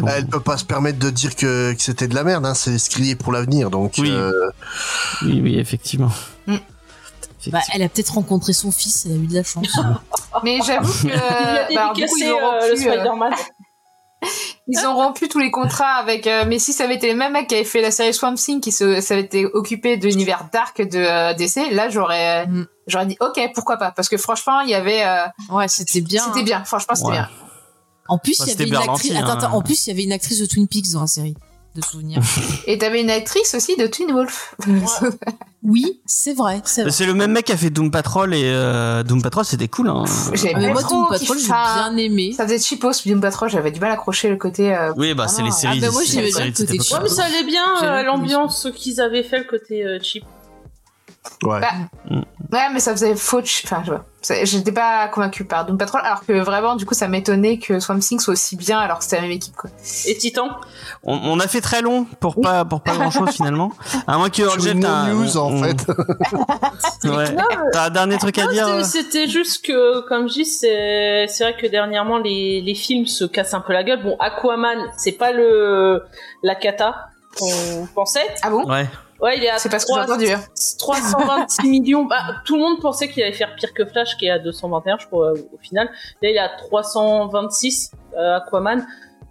bon. elle peut pas se permettre de dire que, que c'était de la merde, hein, c'est ce qu'il y est pour l'avenir, donc. Oui. Euh, Oui, oui, effectivement. Mm. Bah, elle a peut-être rencontré son fils, elle a eu de la chance. Mais j'avoue que. Il bah, du coup, ils ont euh, le rompu, euh, Spider-Man. Ils ont rompu tous les contrats avec. euh, mais si ça avait été les mêmes mecs qui avaient fait la série Swamp Thing, qui se, ça avait été occupé de l'univers dark de euh, DC, là j'aurais, Mm. j'aurais dit ok, pourquoi pas, parce que franchement il y avait, euh, Ouais, c'était bien. c'était hein. bien, franchement c'était Ouais. bien. En plus, il y c'était avait une Berlanti, actrice. Attends, attends, en plus, il y avait une actrice de Twin Peaks dans la série de souvenirs. Et t'avais une actrice aussi de Twin Wolf. oui, c'est vrai, c'est le même mec qui a fait Doom Patrol et euh, Doom Patrol c'était cool hein. J'ai Ah, moi, Doom Patrol, j'ai bien aimé. Ça faisait cheapos, Doom Patrol, j'avais du mal à accrocher le côté. euh, Oui, bah c'est les Ah, séries. bah, moi, c'est j'aimais les bien le côté. Ouais, mais ça allait bien euh, l'ambiance qu'ils avaient fait, le côté euh, cheap. ouais. Bah, Ouais, mais ça faisait faux. ch- Enfin, je vois. J'étais pas convaincue par Doom Patrol, alors que vraiment, du coup, ça m'étonnait que Swamp Thing soit aussi bien alors que c'était la même équipe, quoi. Et Titan? On, on a fait très long pour pas pour pas grand chose finalement. À moins que t'as un- news, en fait. Ouais. T'as un dernier truc à Non, dire c'était- euh C'était juste que, comme je dis, c'est c'est vrai que dernièrement les, les films se cassent un peu la gueule. Bon, Aquaman, c'est pas le la cata qu'on pensait. Ah bon? Ouais. Ouais, il est à C'est pas ce que j'ai 3 entendu. hein. 326 millions. Bah, tout le monde pensait qu'il allait faire pire que Flash, qui est à 221, je crois, au final. Là, il est à 326, euh, Aquaman.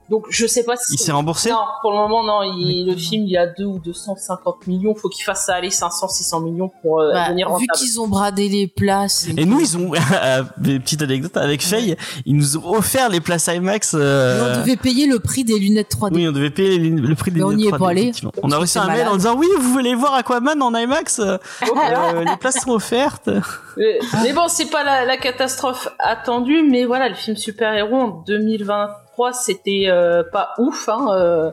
Donc, je sais pas si. Il s'est remboursé? Non, pour le moment, non. Il, le film, il y a 2 ou 250 millions. Faut qu'il fasse ça aller 500, 600 millions pour euh, Bah, devenir vu rentable. qu'ils ont bradé les places. Et nous ils ont euh, petite anecdote avec Faye, ils nous ont offert les places IMAX. euh, on devait payer le prix des lunettes 3D. Oui, on devait payer le le prix des Mais on lunettes n'y est 3D, pas allé. On a reçu un mail en disant oui, vous voulez voir Aquaman en IMAX? Euh, euh, Les places sont offertes. Mais, mais bon, c'est pas la, la catastrophe attendue, mais voilà, le film super-héros en 2023, c'était euh, pas ouf. Hein, euh.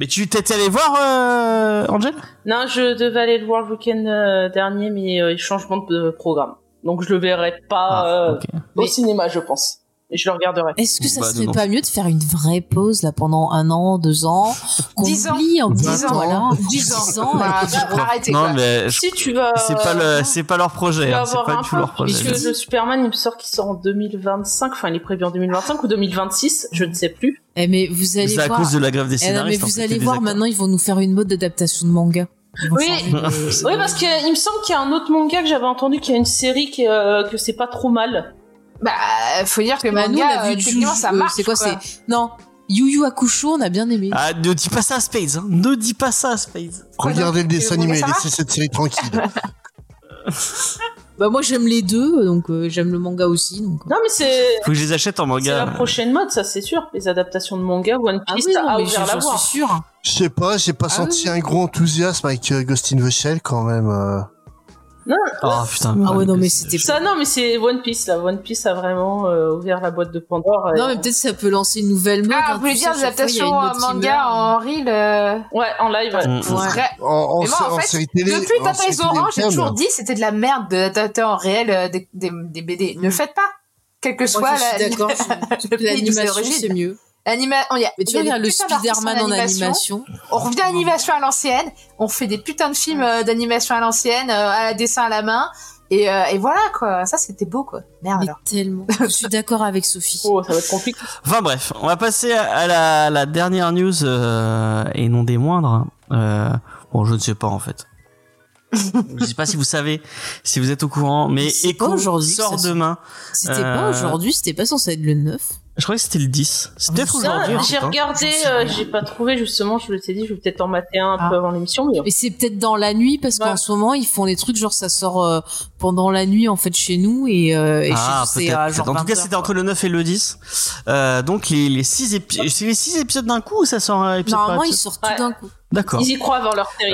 Mais tu t'étais allé voir euh, Angel? Non, je devais aller le voir le week-end euh, dernier, mais euh, changement de programme. Donc je le verrai pas euh, ok. au Mais- cinéma, je pense. Et je le regarderai. Est-ce que ça Bah, serait non. pas mieux de faire une vraie pause là pendant un an, deux ans, qu'on oublie peu, Dix ans. voilà, Dix ans. ans, Bah, je- arrêtez, Non, quoi. mais Si tu vas... c'est pas le, c'est pas leur projet. hein, c'est pas un du tout leur projet. puisque le Superman, il me sort qu'il sort en 2025, enfin il est prévu en 2025 ou 2026, je ne sais plus. Eh, mais vous allez C'est à voir. cause de la grève des Eh non, mais scénaristes. en vous allez voir maintenant, ils vont nous faire une mode d'adaptation de manga. Oui. Oui, parce qu'il me semble qu'il y a un autre manga que j'avais entendu, qu'il y a une série qui, euh, que c'est pas trop mal. Bah, faut dire que Bah, nous, manga, on a vu euh, Juju- techniquement, ça euh, marche. C'est quoi, c'est Non, Yu Yu Hakusho, on a bien aimé. Ah, ne dis pas ça à Spades. Hein. Ne dis pas ça à Spades. Regardez le dessin animé, laissez cette série tranquille. Bah moi j'aime les deux, donc euh, j'aime le manga aussi. Donc. euh. Non, mais c'est Faut que je les achète en c'est la manga. prochaine mode, ça c'est sûr. Les adaptations de manga, One Ah Piece oui, non, mais la voie. Je sais pas, j'ai pas Ah senti oui. un gros enthousiasme avec euh, Ghost in the Shell quand même. euh. Oh putain. Ah ouais, non, mais c'était Ça, non, mais c'est One Piece, là. One Piece a vraiment euh, ouvert la boîte de Pandore. et- Non, mais peut-être ça peut lancer une nouvelle mode. Ah, hein, vous voulez dire des à manga en reel euh, Ouais, en live. ouais. Mm. Ouais. vrai. En, en, Mais moi, en en fait, série télé. Depuis en Tata et Zoran, j'ai toujours dit c'était de la merde d'adapter en réel euh, des, des, des BD. Ne le faites pas. Quel que soit Moi, je la- suis d'accord. de L'animation, c'est mieux. Anima... on y a, Mais tu vois, le Spider-Man en animation. On revient à l'animation à l'ancienne. On fait des putains de films euh, d'animation à l'ancienne, euh, à la dessin à la main. Et, euh, et voilà, quoi. Ça, c'était beau, quoi. Merde, Mais alors. tellement. Je suis d'accord avec Sophie. Oh, ça va être compliqué. Enfin bref, on va passer à, à la, la dernière news euh, et non des moindres. Euh, bon, je ne sais pas en fait. je sais pas si vous savez, si vous êtes au courant, mais Echo sort demain. C'était Euh, pas aujourd'hui, c'était pas censé être le 9. Je crois que c'était le 10. C'est peut-être Ça, aujourd'hui. en J'ai hein. regardé, euh, j'ai pas trouvé justement, je t'ai dit, je vais peut-être en mater un, un Ah. peu avant l'émission, mais Et c'est peut-être dans la nuit parce Ouais. qu'en ce moment ils font des trucs genre ça sort euh, pendant la nuit en fait chez nous et, euh, et Ah, chez nous, c'est peut-être. à peut-être. genre En tout cas, 20 c'était entre le 9 et le 10. Euh, donc, les, les 6 épisodes. C'est les 6 épisodes d'un coup ou ça sort un épisode par Normalement ils sortent tout Ouais. d'un coup. D'accord. ils y croient avant leur série.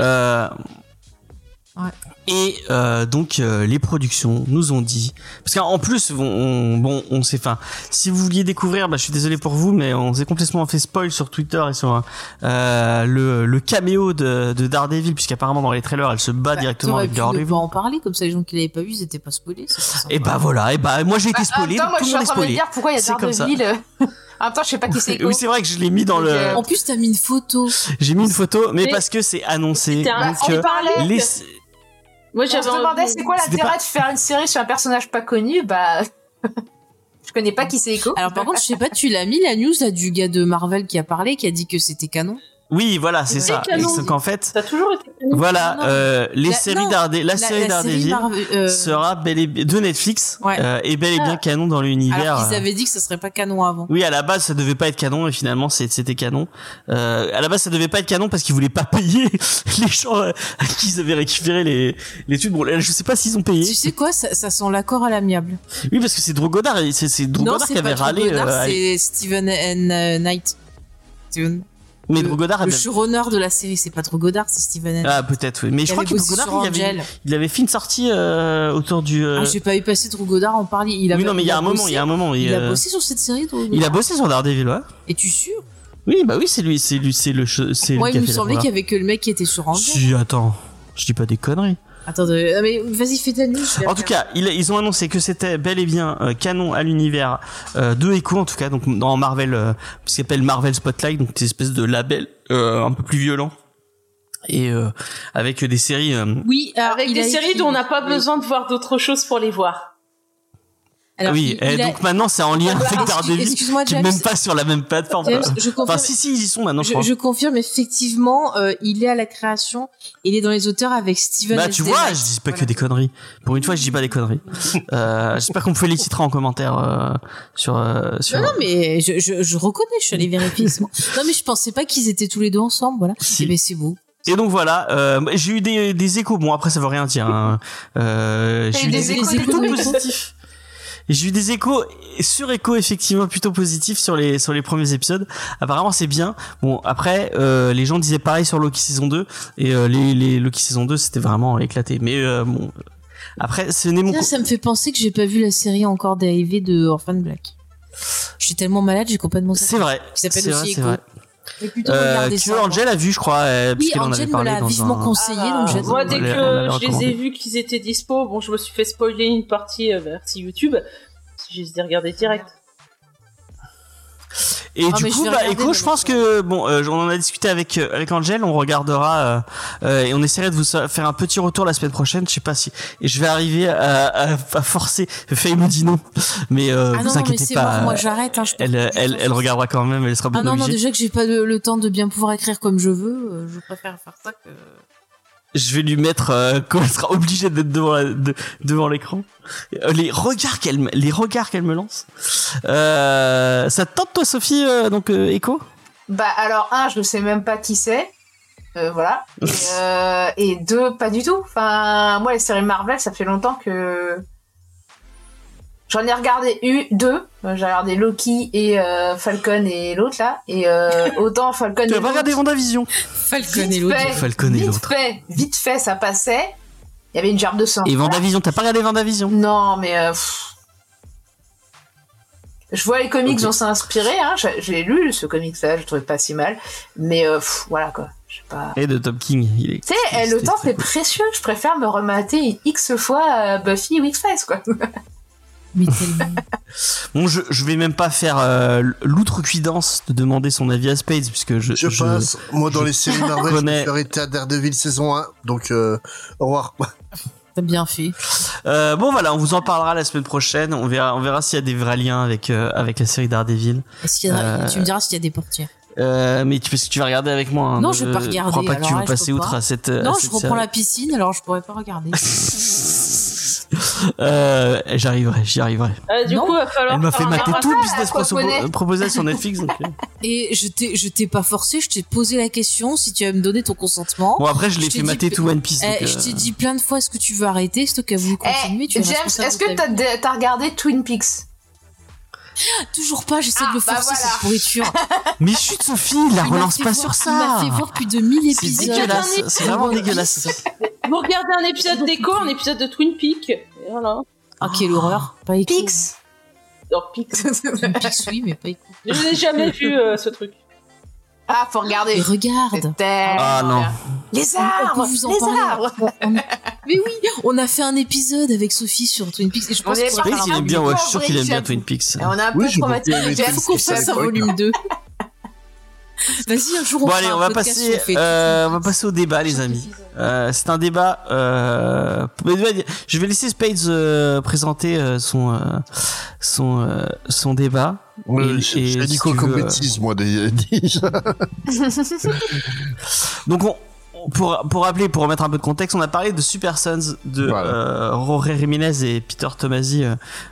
Ouais. Et euh, donc euh, les productions nous ont dit parce qu'en plus on, on- bon on sait enfin si vous vouliez découvrir bah je suis désolé pour vous mais on s'est complètement fait spoil sur Twitter et sur euh, le, le caméo de, de Daredevil puisqu'apparemment dans les trailers elle se bat directement T'aurais avec Daredevil pas en parler comme ça les gens qui l'avaient pas vu ils étaient pas spoilés. sympa. et bah voilà et bah moi j'ai été Bah, spoilé moi, tout le monde est spoilé dire pourquoi il y a C'est comme ça. Daredevil. En même temps, je sais pas qui c'est. oui c'est vrai que je l'ai mis dans le euh, En plus t'as mis une photo. j'ai mis une photo mais Mais- parce que c'est annoncé un- donc on euh, parlait. les Moi, On se demandait c'est quoi l'intérêt pas- de faire une série sur un personnage pas connu? Bah, je connais pas qui c'est Echo. Alors par contre je sais pas tu l'as mis la news là du gars de Marvel qui a parlé qui a dit que c'était canon. Oui voilà c'est C'est ça donc en fait Ça a toujours été. Voilà, euh, les La- séries la, série Daredevil Marvel, euh, sera bel et bien de Netflix Ouais. euh, et bel et bien Ah. canon dans l'univers. alors qu'ils euh. avaient dit que ça serait pas canon avant. Oui, à la base ça devait pas être canon et finalement c'est- c'était canon. Euh, à la base ça devait pas être canon parce qu'ils voulaient pas payer les gens à qui ils avaient récupéré les les trucs. Bon, je sais pas s'ils ont payé. Tu sais quoi ça, ça sent l'accord à l'amiable. Oui, parce que c'est et c'est c'est qui avait râlé. Euh, c'est Steven N. Knight. Steven- mais le- Drew Goddard Le avait... showrunner de la série, c'est pas Drew Goddard, c'est Steven. Ah peut-être oui. Mais je crois que Drew Goddard il avait, il avait fait une sortie euh, autour du. euh, Ah, j'ai pas eu passer Drew Goddard en parler. Il Oui non mais il y a un moment, bossé- il y a un moment. Il, a euh, bossé sur cette série, Drew il a bossé sur Daredevil, ouais. Es-tu sûr? Oui, bah oui, c'est lui, c'est lui, c'est le, c'est Moi, il me semblait qu'il y avait que le mec qui était sur Angel. Si, attends, je dis pas des conneries. Attends, euh, ah, mais vas-y, fais ta news. En tout cas, ils, ils ont annoncé que c'était bel et bien euh, canon à l'univers euh, de Echo, en tout cas, donc dans Marvel, euh, ce qu'ils appellent Marvel Spotlight, donc une espèce de label euh, un peu plus violent. Et euh, avec des séries. euh, Oui, Avec il des a séries écrit- dont on n'a pas oui. besoin de voir d'autres choses pour les voir. Alors, oui, il- et il a- donc maintenant c'est en lien avec Excuse- Daredevil, Excuse-moi, qui est James. même pas sur la même plateforme. James, quoi. je confirme. Enfin, si, si, ils y sont maintenant, je, je, crois. je confirme effectivement, euh, il est à la création, il est dans les auteurs avec Steven. Bah S. tu vois, je dis pas que des conneries. Pour une fois, je dis pas des conneries. Euh, J'espère qu'on me félicitera en commentaire euh, sur euh, sur. Non, non, mais je, je, je reconnais, je suis allée vérifier. non, mais je pensais pas qu'ils étaient tous les deux ensemble, voilà. Si. Eh ben, c'est beau. Et donc voilà, euh, j'ai eu des, des échos. Bon après ça veut rien dire. Hein. Euh, j'ai eu des des échos plutôt positifs. Et J'ai eu des échos sur écho effectivement plutôt positifs sur les sur les premiers épisodes. Apparemment c'est bien. Bon après euh, les gens disaient pareil sur Loki saison 2 et euh, les les Loki saison 2 c'était vraiment éclaté. Mais euh, bon après ce n'est mon Tiens, ça me fait penser que j'ai pas vu la série encore dérivée de Orphan Black. Je suis tellement malade, j'ai complètement. c'est vrai. Qui s'appelle C'est aussi vrai, Euh, regarder que ça. Angel a vu je crois euh, Oui, puisqu'elle en avait Angel me l'a vivement un... conseillé, donc j'ai. Ah, Moi, dès que je les ai vus qu'ils étaient dispo, bon, je me suis fait spoiler une partie euh, version YouTube. J'ai regardés direct. Et Ah, du mais je coup, bah, Echo, je pense que bon, euh, on en a discuté avec euh, avec Angel, on regardera euh, euh, et on essaierait de vous faire un petit retour la semaine prochaine. Je sais pas si et je vais arriver à, à, à forcer. Faye me dit non, mais euh, Ah vous non, non, mais inquiétez c'est pas. mort, moi j'arrête. Hein, elle, elle, elle regardera quand même, elle sera Ah bien non, non, obligée. déjà que j'ai pas le, le temps de bien pouvoir écrire comme je veux, euh, je préfère faire ça que. Je vais lui mettre euh, quand elle sera obligée d'être devant la- de- devant l'écran. Euh, Les regards qu'elle me- les regards qu'elle me lance. Euh, ça te tente toi, Sophie, euh, donc euh, Echo? Bah alors un, je ne sais même pas qui c'est. Euh, voilà. Et, et deux, pas du tout. Enfin, moi les séries Marvel, ça fait longtemps que j'en ai regardé eu deux. Euh, J'ai regardé Loki et euh, Falcon et l'autre là. Et euh, autant Falcon Tu et as pas regardé l'autre, WandaVision Falcon vite et l'autre. Falcon et vite l'autre. fait, vite fait, ça passait. Il y avait une gerbe de sang. Et WandaVision, t'as pas regardé WandaVision? Non, mais euh, je vois les comics dont c'est inspiré. Hein. J'ai- lu ce comics-là, je le trouvais pas si mal. Mais euh, pff, voilà quoi. Pas. Et de Top King, il est. Tu sais, eh, le temps c'est cool. précieux. Je préfère me remater X fois euh, Buffy ou X-Files quoi. Mais tellement. Bon, je, je vais même pas faire euh, l'outrecuidance de demander son avis à Spades, puisque je. Je, passe. Moi, dans je les séries Marvel, je connais- suis arrêté à Daredevil saison 1. Donc, euh, au revoir. T'as bien fait. Euh, bon, voilà, on vous en parlera la semaine prochaine. On verra, on verra s'il y a des vrais liens avec euh, avec la série Daredevil. Y a- Euh, Tu me diras s'il y a des portières. Euh, mais tu, parce que tu vas regarder avec moi. hein, Non, ne- je vais pas regarder, Crois pas que tu je passer outre pas. à cette. à Non, cette je reprends série. la piscine, alors je pourrais pas regarder. Euh, j'arriverai, j'y arriverai. Euh, du Non. coup, il va falloir. Elle m'a fait mater tout le business quoi, propo- poney proposé sur Netflix. donc, euh. Et je t'ai, je t'ai pas forcé, je t'ai posé la question si tu vas me donner ton consentement. Bon après, je l'ai Je fait mater que- tout One Piece. Eh, donc, je euh, t'ai dit plein de fois est-ce que tu veux arrêter, c'est toi qui as voulu continuer. tu Eh, es James, est-ce que t'as regardé Twin Peaks? Toujours pas, j'essaie de le Ah, bah forcer, voilà. cette pourriture. Mais chut, Sophie, la Il relance pas voir- sur Il m'a ça. fait voir plus de 1000 C'est épisodes. dégueulasse. C'est vraiment dégueulasse. Vous regardez un épisode d'écho, un épisode de Twin Peaks. Voilà. Ah, quelle horreur. Pas écho. Peaks Alors, Peaks. Twin Peaks, oui, mais pas écho. Je n'ai jamais vu euh, ce truc. Ah, faut regarder. Et regarde. Ah non. Les On arbres peut vous en Les parler. arbres On- Mais oui, on a fait un épisode avec Sophie sur Twin Peaks et je pense qu'on qu'il aime bien, ouais, je suis sûr qu'il aime bien. Twin Peaks. Et on a un peu traumatisé. Twin Faut qu'on fasse un volume 2. Vas-y, un jour on Bon fera allez, un on va passer, on euh, on va passer au débat, les amis. Euh, c'est un débat. Euh, je vais laisser Spades euh, présenter euh, son euh, son euh, son débat. Et- je- et J'ai dit quoi comme veux, bêtise, moi, dé- déjà. Donc on, on- pour pour rappeler, pour remettre un peu de contexte, on a parlé de Super Sons de Voilà. euh, Jiménez et Peter Tomasi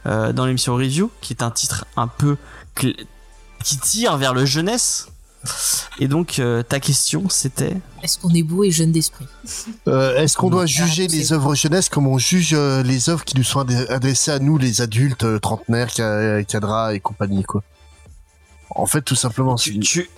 euh, dans l'émission Review, qui est un titre un peu qui tire vers le jeunesse. Et donc euh, ta question c'était Est-ce qu'on est beau et jeune d'esprit Euh, Est-ce qu'on doit juger les œuvres jeunesse comme on juge euh, les œuvres qui nous sont adressées à nous, les adultes, euh, trentenaires, ca- cadras et compagnie, quoi? En fait, tout simplement, tu, c'est- tu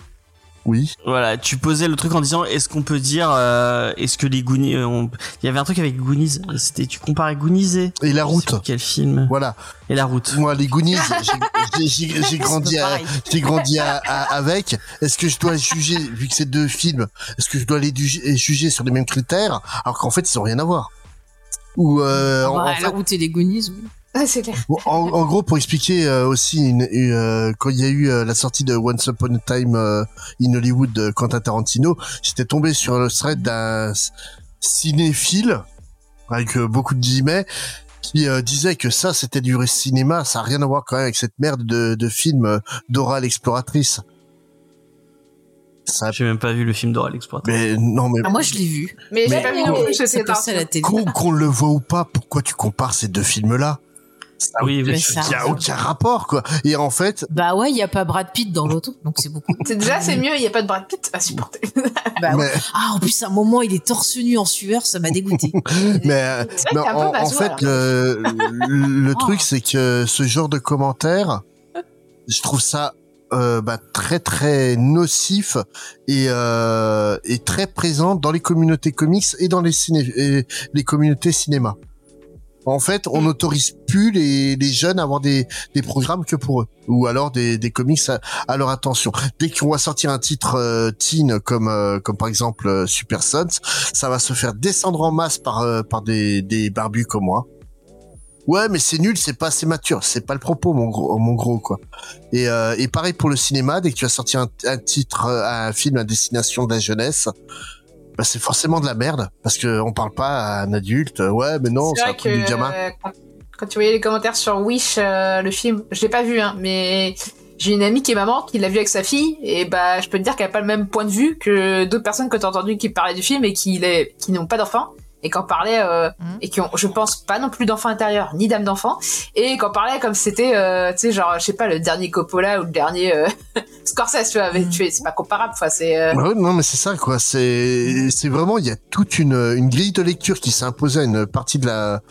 oui. voilà, tu posais le truc en disant est-ce qu'on peut dire euh, est-ce que les Goonies euh, on- il y avait un truc avec Goonies, c'était tu comparais Goonies et Et la route. Quel film Voilà. Et la route. Moi, les Goonies, j'ai- j'ai- j'ai j'ai grandi, à- j'ai grandi à- à- avec. Est-ce que je dois juger, vu que c'est deux films, est-ce que je dois les juger sur les mêmes critères, alors qu'en fait, ils ont rien à voir Ou euh, en- Bah, en La fait, route et les Goonies, oui. Ah, c'est clair. Bon, en, en gros, pour expliquer euh, aussi, une, une, euh, quand il y a eu euh, la sortie de Once Upon a Time euh, in Hollywood de Quentin Tarantino, j'étais tombé sur le thread d'un cinéphile, avec euh, beaucoup de guillemets, qui euh, disait que ça, c'était du cinéma, ça a rien à voir quand même avec cette merde de, de film euh, Dora l'exploratrice. Ça, J'ai même pas vu le film d'Oral Explorateur. mais non, mais Ah, moi, je l'ai vu. Mais j'ai pas vu non plus, la télé. qu'on qu'on le voit ou pas, pourquoi tu compares ces deux films-là? Ça a Oui, ça- il y a aucun rapport, quoi. Et en fait, Bah ouais, il y a pas Brad Pitt dans l'autre, donc c'est beaucoup. C'est déjà c'est mieux, il y a pas de Brad Pitt à supporter. Bah ouais. mais, Ah, en plus, à un moment, il est torse nu en sueur, ça m'a dégoûté. mais, euh, mais en, fait, alors. le, le, Oh. truc, c'est que ce genre de commentaires, je trouve ça euh, bah, très très nocif et, euh, et très présent dans les communautés comics et dans les ciné et les communautés cinéma. En fait, on n'autorise plus les, les jeunes à avoir des, des programmes que pour eux, ou alors des, des comics à, leur attention. Dès qu'on va sortir un titre euh, teen comme euh, comme par exemple euh, Super Sons, ça va se faire descendre en masse par euh, par des, des barbus comme moi. Ouais, mais c'est nul, c'est pas assez mature, c'est pas le propos, mon gros, mon gros quoi. Et, et pareil pour le cinéma, dès que tu vas sortir un, titre, un film à destination de la jeunesse, bah c'est forcément de la merde, parce que on parle pas à un adulte. Ouais, mais non, C'est un truc du gamin. euh, quand, quand tu voyais les commentaires sur Wish, euh, le film, je l'ai pas vu, hein, mais j'ai une amie qui est maman, qui l'a vu avec sa fille, et bah je peux te dire qu'elle a pas le même point de vue que d'autres personnes que t'as entendu qui parlaient du film et qui, qui n'ont pas d'enfants et qui en parlaient euh, Mhm. et qui ont, je pense, pas non plus d'enfants intérieurs ni d'âme d'enfant et qui en parlaient comme c'était, euh, tu sais, genre, je sais pas, le dernier Coppola ou le dernier euh, Scorsese, tu vois, tu es- c'est pas comparable, enfin, c'est. euh, Ouais, non, mais c'est ça, quoi. C'est, c'est vraiment, il y a toute une, une grille de lecture qui s'est imposée à une partie de la,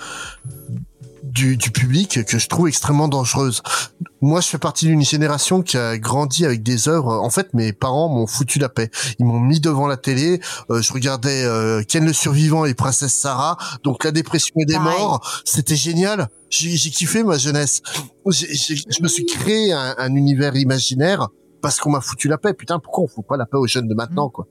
du, du public que je trouve extrêmement dangereuse. Moi, je fais partie d'une génération qui a grandi avec des œuvres. En fait, mes parents m'ont foutu la paix. Ils m'ont mis devant la télé. Euh, je regardais euh, Ken le survivant et Princesse Sarah. Donc la dépression et des Pareil. morts, c'était génial. J'ai, kiffé ma jeunesse. J'ai- j'ai- je me suis créé un, un univers imaginaire parce qu'on m'a foutu la paix. Putain, pourquoi on fout pas la paix aux jeunes de maintenant, quoi?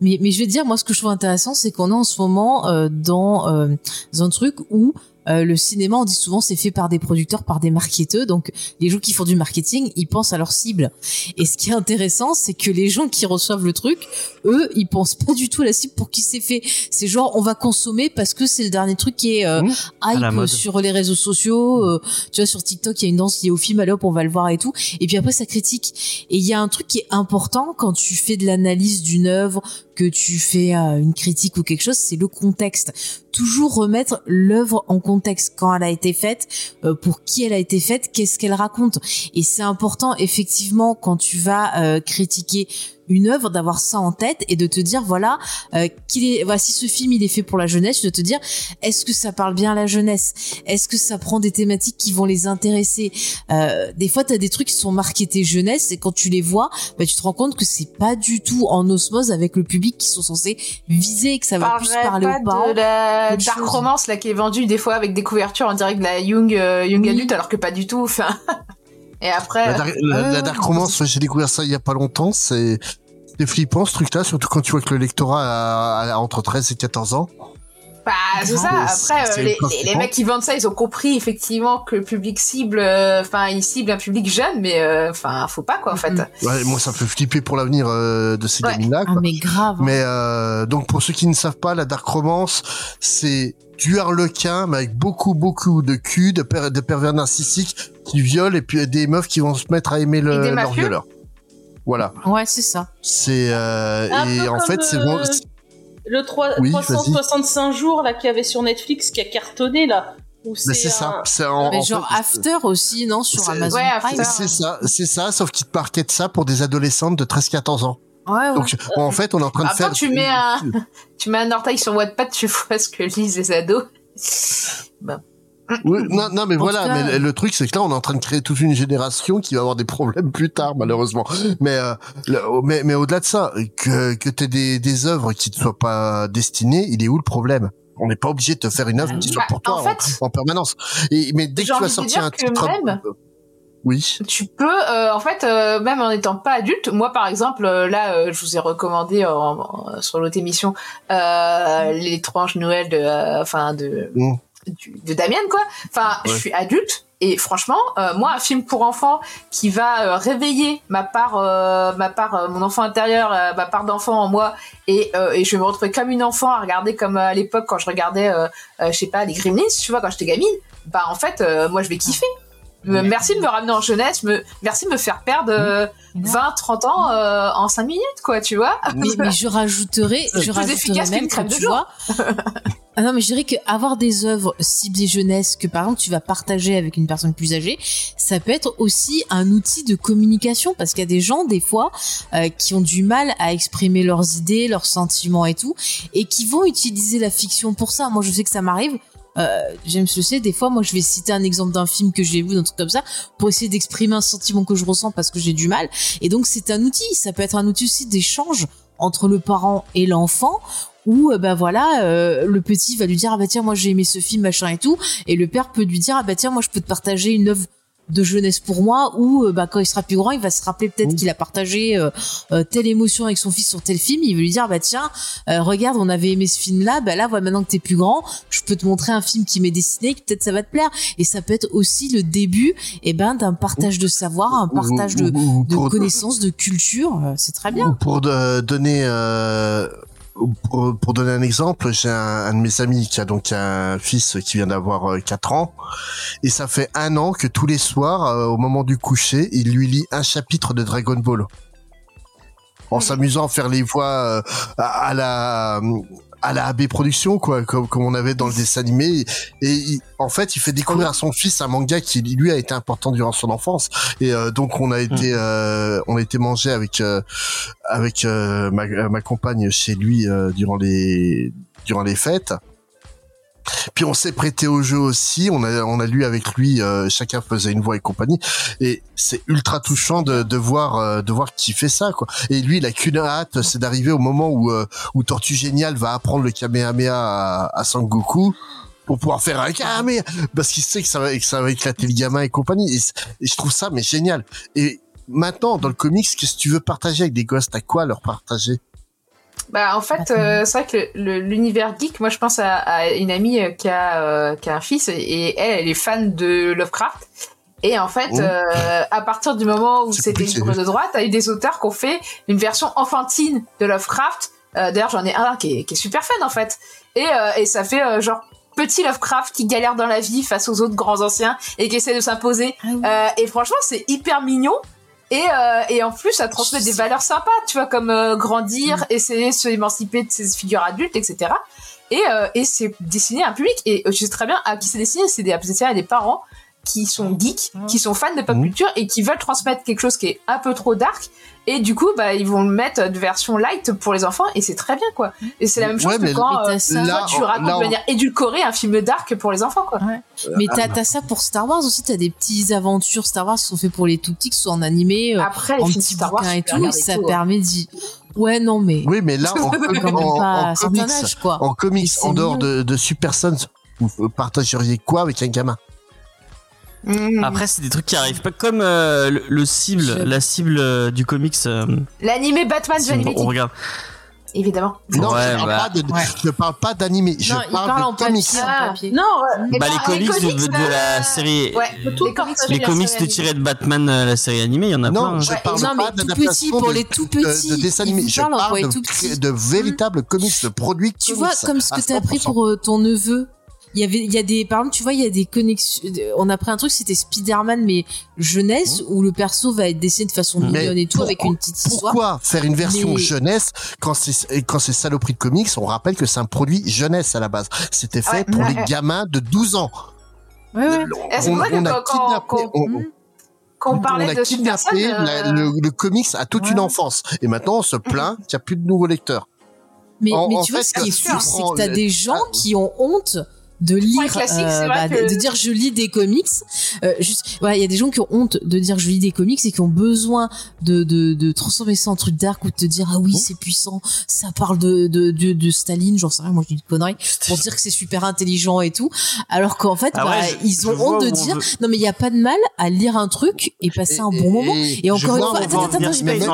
Mais, mais je vais te dire, moi, ce que je trouve intéressant, c'est qu'on est en ce moment euh, dans, euh, dans un truc où euh, le cinéma, on dit souvent, c'est fait par des producteurs, par des marketeurs. Donc, les gens qui font du marketing, ils pensent à leur cible. Et ce qui est intéressant, c'est que les gens qui reçoivent le truc, eux, ils pensent pas du tout à la cible pour qui c'est fait. C'est genre, on va consommer parce que c'est le dernier truc qui est euh, Mmh. Hype sur les réseaux sociaux. euh, tu vois, sur TikTok, il y a une danse liée au film, allez hop, on va le voir et tout. Et puis après, ça critique. Et il y a un truc qui est important quand tu fais de l'analyse d'une œuvre, que tu fais euh, une critique ou quelque chose, c'est le contexte. Toujours remettre l'œuvre en contexte quand elle a été faite, euh, pour qui elle a été faite, qu'est-ce qu'elle raconte? Et c'est important effectivement quand tu vas euh, critiquer une œuvre d'avoir ça en tête et de te dire voilà euh, qu'il est voici ce film il est fait pour la jeunesse de te dire est-ce que ça parle bien à la jeunesse? Est-ce que ça prend des thématiques qui vont les intéresser? Euh, des fois tu as des trucs qui sont marketés jeunesse et quand tu les vois bah, tu te rends compte que c'est pas du tout en osmose avec le public qui sont censés viser et que ça va plus parler pas aux parents de la dark chose. romance là qui est vendue des fois avec des couvertures en direct de la young euh, young Oui. adulte alors que pas du tout enfin et après La, dark- la- ouais, la ouais, Dark ouais. Romance, ouais, j'ai découvert ça il y a pas longtemps. C'est c'est flippant ce truc-là, surtout quand tu vois que le lectorat a, a entre 13 et 14 ans. bah c'est ça après euh, les, les- mecs qui vendent ça ils ont compris effectivement que le public cible euh, enfin ils ciblent un public jeune mais euh, enfin faut pas quoi en fait. Ouais, moi, ça me fait flipper pour l'avenir euh, de ces Ouais. gamines-là. ah mais grave hein. Mais euh, donc pour ceux qui ne savent pas, la dark romance, c'est du harlequin, mais avec beaucoup beaucoup de cul, de, per- de pervers narcissiques qui violent et puis des meufs qui vont se mettre à aimer le, leur violeur. Voilà. ouais c'est ça C'est euh, Un et en fait c'est euh, vraiment Le 3, Oui, 365 jours là qu'il y avait sur Netflix qui a cartonné là. mais c'est ça. un- C'est en, mais en genre fait, After aussi non sur c'est- Amazon ouais, c'est ça, c'est ça, sauf qu'ils te marketent ça pour des adolescentes de 13-14 ans. Ouais, ouais. Donc en fait, on est en train de faire. tu mets un tu mets un orteil sur Wattpad tu vois ce que lisent les ados Oui, non, non, mais En voilà. cas- mais le truc, c'est que là, on est en train de créer toute une génération qui va avoir des problèmes plus tard, malheureusement. Mais, euh, le- mais, mais au-delà de ça, que que t'aies des des œuvres qui ne soient pas destinées, il est où le problème? On n'est pas obligé de te faire une œuvre qui soit Bah, pour toi en en, fait- en permanence. Et mais dès que tu vas sortir un titre, même- oui, tu peux euh, en fait euh, même en étant pas adulte moi par exemple euh, là euh, je vous ai recommandé euh, en- en- sur l'autre émission euh, anges de Noël de euh, enfin de Mm. du- de Damien quoi. Enfin je suis adulte et franchement euh, moi un film pour enfants qui va réveiller ma part euh, ma part euh, mon enfant intérieur euh, ma part d'enfant en moi et, euh, et je vais me retrouver comme une enfant à regarder comme à l'époque quand je regardais je sais pas les Gremlins tu vois quand j'étais gamine bah en fait euh, moi je vais kiffer me- Merci de me ramener en jeunesse, me, merci de me faire perdre euh, 20, 30 ans euh, en 5 minutes, quoi, tu vois. mais, mais je rajouterais, je plus rajouterais efficace même de tu vois. ah non, mais je dirais que avoir des œuvres ciblées jeunesse que par exemple tu vas partager avec une personne plus âgée, ça peut être aussi un outil de communication parce qu'il y a des gens des fois euh, qui ont du mal à exprimer leurs idées, leurs sentiments et tout, et qui vont utiliser la fiction pour ça. Moi, je sais que ça m'arrive. Euh, James le sait, des fois, moi, je vais citer un exemple d'un film que j'ai vu, d'un truc comme ça, pour essayer d'exprimer un sentiment que je ressens parce que j'ai du mal. Et donc, c'est un outil. Ça peut être un outil aussi d'échange entre le parent et l'enfant où euh, bah voilà euh, le petit va lui dire ah bah tiens moi j'ai aimé ce film machin et tout et le père peut lui dire ah bah tiens moi je peux te partager une œuvre de jeunesse pour moi ou euh, bah quand il sera plus grand il va se rappeler peut-être Mmh. qu'il a partagé euh, euh, telle émotion avec son fils sur tel film. Il va lui dire bah tiens euh, regarde on avait aimé ce film là bah là voilà maintenant que t'es plus grand je peux te montrer un film qui m'est dessiné que peut-être ça va te plaire. Et ça peut être aussi le début et ben d'un partage de savoir un partage de, de connaissances de culture. Euh, c'est très bien. Ou Pour de- donner euh, pour, donner un exemple, j'ai un, un de mes amis qui a donc un fils qui vient d'avoir euh, 4 ans. Et ça fait un an que tous les soirs, euh, au moment du coucher, il lui lit un chapitre de Dragon Ball. En s'amusant à faire les voix euh, à, à la à la AB Production quoi comme, comme on avait dans le dessin animé. Et il- en fait il fait découvrir à son fils un manga qui lui a été important durant son enfance. Et euh, donc on a été euh, on a été manger avec euh, avec euh, ma, ma compagne chez lui euh, durant les durant les fêtes puis on s'est prêté au jeu aussi. On a on a lu avec lui euh, chacun faisait une voix et compagnie. Et c'est ultra touchant de, de voir euh, de voir qui fait ça quoi. Et lui il a qu'une hâte c'est d'arriver au moment où euh, où Tortue Génial va apprendre le Kamehameha à, à Sangoku pour pouvoir faire un Kamehameha. Parce qu'il sait que ça va que ça va éclater le gamin et compagnie. Et, et je trouve ça mais génial. Et maintenant dans le comics qu'est-ce que tu veux partager avec des gosses? T'as quoi à leur partager? Bah en fait, euh, c'est vrai que l'univers geek, moi je pense à, à une amie euh, qui a, euh, qui a un fils et elle, elle est fan de Lovecraft. Et en fait, Oh. euh, à partir du moment où c'était libre de droit, t'as eu des auteurs qui ont fait une version enfantine de Lovecraft. Euh, D'ailleurs, j'en ai un qui est, qui est super fan en fait. Et, euh, et ça fait euh, genre petit Lovecraft qui galère dans la vie face aux autres grands anciens et qui essaie de s'imposer. Ah oui. Euh, et franchement, c'est hyper mignon. Et, euh, et en plus, ça transmet des valeurs sympas, tu vois, comme euh, grandir, essayer de se émanciper de ses figures adultes, etc. Et, euh, et c'est destiné à un public. Et je sais très bien à qui c'est destiné. C'est des- destiné à des parents qui sont geeks, qui sont fans de pop Mhm. culture et qui veulent transmettre quelque chose qui est un peu trop dark. Et du coup, bah, ils vont le mettre de version light pour les enfants et c'est très bien, quoi. Et c'est la même chose Ouais, que quand euh, ça. là, toi, tu on- racontes là, on- de manière édulcorée un film dark pour les enfants, quoi. Mais t'as t'as ça pour Star Wars aussi, t'as des petites aventures Star Wars qui sont faites pour les tout petits, que ce soit en animé, euh, Après, en petits Star Wars, et tout, et ça tout, hein. permet d'y... Ouais, non, mais Oui, mais là, en, en- en certain comics, âge, quoi. en comics, en dehors de, de Super Sons, vous partageriez quoi avec un gamin? Mhm. Après, c'est des trucs qui arrivent pas comme euh, le, le cible, Je- la cible euh, du comics. euh, L'animé Batman si The on, regarde. évidemment. Non, Ouais, je, parle bah, pas de, ouais. je parle pas d'animé, je non, il parle, parle en de comics. papier, en Ah. papier. Non, Bah, les comics, de, de la série. Ouais, tout les comics. Les comics série de tirés de Batman, euh, la série animée, il y en a Non, plein. je Ouais, parle non, mais pas tout d'adaptation petit, pour les tout petits. de dessins animés. Je parle les de, tout petits. de véritables comics, de produits Tu comics. vois, comme ce que t'as pris 100%. pour ton neveu. Il y avait, il y a des, par exemple, tu vois, il y a des connexions. On a pris un truc, c'était Spider-Man, mais jeunesse, où le perso va être dessiné de façon mignonne et tout, avec une petite histoire. Pourquoi faire une version Mais- jeunesse quand c'est quand c'est saloperie de comics? On rappelle que c'est un produit jeunesse à la base. C'était fait Ouais, pour ouais, les gamins de 12 ans. Ouais, ouais. On, que on a quand- kidnappé, quand- on- Quand on on parlait a de Super Sons, kidnappé la- euh, le, le comics à toute Ouais. une enfance. Et maintenant, on se plaint qu'il n'y a plus de nouveaux lecteurs. Mais, En- mais en tu vois, fait, ce qui est fou, c'est que t'as le- des gens Ah. qui ont honte de lire, c'est bah, de, que- de dire je lis des comics. Euh, juste, voilà, il y a des gens qui ont honte de dire je lis des comics et qui ont besoin de, de, de transformer ça en truc dark ou de te dire ah oui c'est puissant, ça parle de, de, de, de Staline, j'en sais rien, moi je dis une connerie, pour dire que c'est super intelligent et tout. Alors qu'en fait, Ah bah, ouais, je- ils ont honte de dire veut- non mais il y a pas de mal à lire un truc et passer un bon moment. Et encore une fois, attends, attends, attends, j'ai pas fini.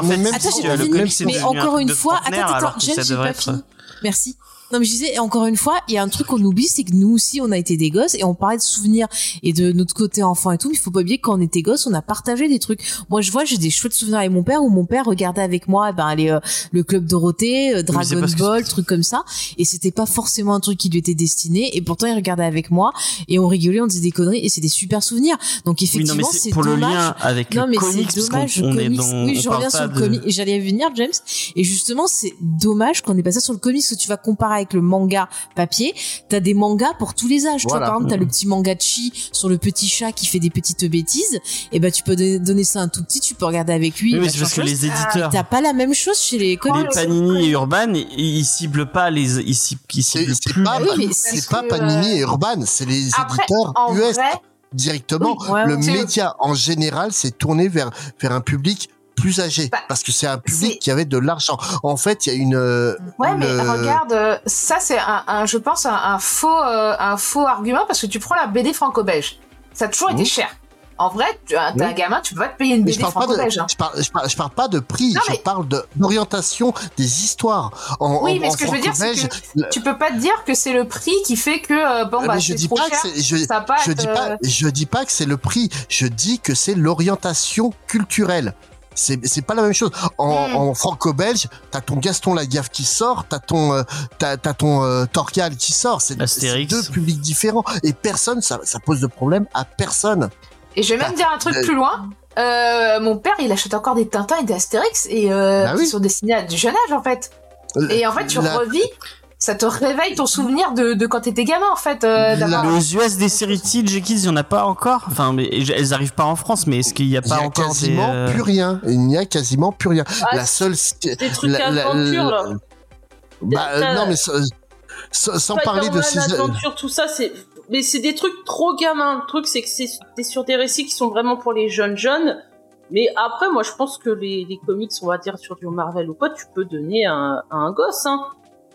Mais encore une de fois, attends, attends, j'ai pas fini. Merci. Non mais je disais, et encore une fois, il y a un truc qu'on oublie, c'est que nous aussi, on a été des gosses et on parlait de souvenirs et de notre côté enfant et tout. Mais il faut pas oublier que quand on était gosses, on a partagé des trucs. Moi, je vois, j'ai des chouettes souvenirs avec mon père où mon père regardait avec moi, eh ben les, euh, le club Dorothée, euh, Dragon Ball, trucs comme ça. Et c'était pas forcément un truc qui lui était destiné. Et pourtant, il regardait avec moi et on rigolait, on disait des conneries et c'est des super souvenirs. Donc Oui, effectivement, mais c'est pour le dommage. lien avec Non le mais c'est dommage. on est dans. oui, je reviens sur le comics. J'allais venir, James. Et justement, c'est dommage qu'on ait pas ça sur le comics que tu vas comparer avec le manga papier. T'as des mangas pour tous les âges. Tu vois, par exemple, t'as le petit manga Chi sur le petit chat qui fait des petites bêtises. Et ben, tu peux don- donner ça à un tout petit. Tu peux regarder avec lui. Oui, c'est parce que les éditeurs. T'as pas la même chose chez les Les comics. Panini et Urban, ils, ciblent pas les, ils, ciblent- ils C'est ciblent c'est plus. pas, oui, mais c'est pas que, Panini euh, et Urban, c'est les Après, éditeurs US vrai, directement. Oui, ouais, le- média en général s'est tourné vers vers un public plus âgé Bah, parce que c'est un public qui avait de l'argent. En fait, il y a une euh, Ouais, mais une, regarde, ça c'est un, un- je pense un, un faux, euh, un faux argument parce que tu prends la BD franco-belge, ça a toujours été Oui. cher. En vrai, tu as Oui. un gamin, tu peux pas te payer une je BD parle de, franco-belge. hein. je parle, je parle, je parle pas de prix, Non, je mais- parle de d'orientation des histoires. En, Oui, en- mais ce que je veux dire, c'est que le- tu peux pas te dire que c'est le prix qui fait que bon bah je dis trop pas cher. que c'est, je, Ça va pas je être, dis euh, pas, je dis pas que c'est le prix. Je dis que c'est l'orientation culturelle. C'est, c'est pas la même chose. En, Mm. en franco-belge, t'as ton Gaston Lagaffe qui sort, t'as ton, euh, t'as, t'as ton euh, qui sort. C'est, deux publics différents. Et personne, ça, ça pose de problème à personne. Et je vais même dire un truc euh, plus loin. Euh, mon père, il achète encore des Tintins et des Astérix et euh, Bah oui. qui sont destinés à du jeune âge en fait. Et en fait, tu La- revis, ça te réveille ton souvenir de, de quand t'étais gamin en fait. euh, aux US des séries Teenage Kids, il y en a pas encore? Enfin, mais elles arrivent pas en France, mais est-ce qu'il y a Il y pas a encore des quasiment euh, plus rien. Il n'y a quasiment plus rien. Ah, la seule. Des trucs la- la- aventure, là. Bah, euh, non, mais sans, parler de ces. aventure, tout ça, c'est. Mais c'est des trucs trop gamins. Le truc, c'est que c'est t'es sur des récits qui sont vraiment pour les jeunes jeunes. Mais après, moi, je pense que les, les comics, on va dire sur du Marvel ou quoi, tu peux donner à un, à un gosse. Hein.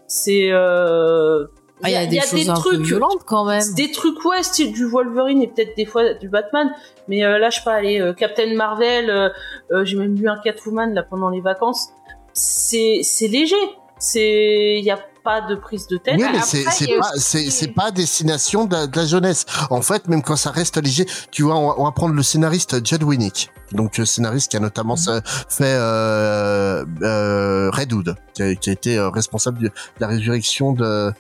C'est. Euh... Ah, il y a des choses un peu violentes quand même. Des trucs, ouais, style du Wolverine et peut-être des fois du Batman. Mais euh, là, je sais pas, les euh, Captain Marvel, euh, j'ai même lu un Catwoman là pendant les vacances. C'est c'est léger. C'est il y a pas de prise de tête. Oui, mais c'est pas aussi- pas destination de, la- de la jeunesse. En fait, même quand ça reste léger, tu vois, on va, on va prendre le scénariste Judd Winnick, donc euh, scénariste qui a notamment Mhm. fait euh, euh, Redwood, qui a, qui a été euh, responsable de, de la résurrection de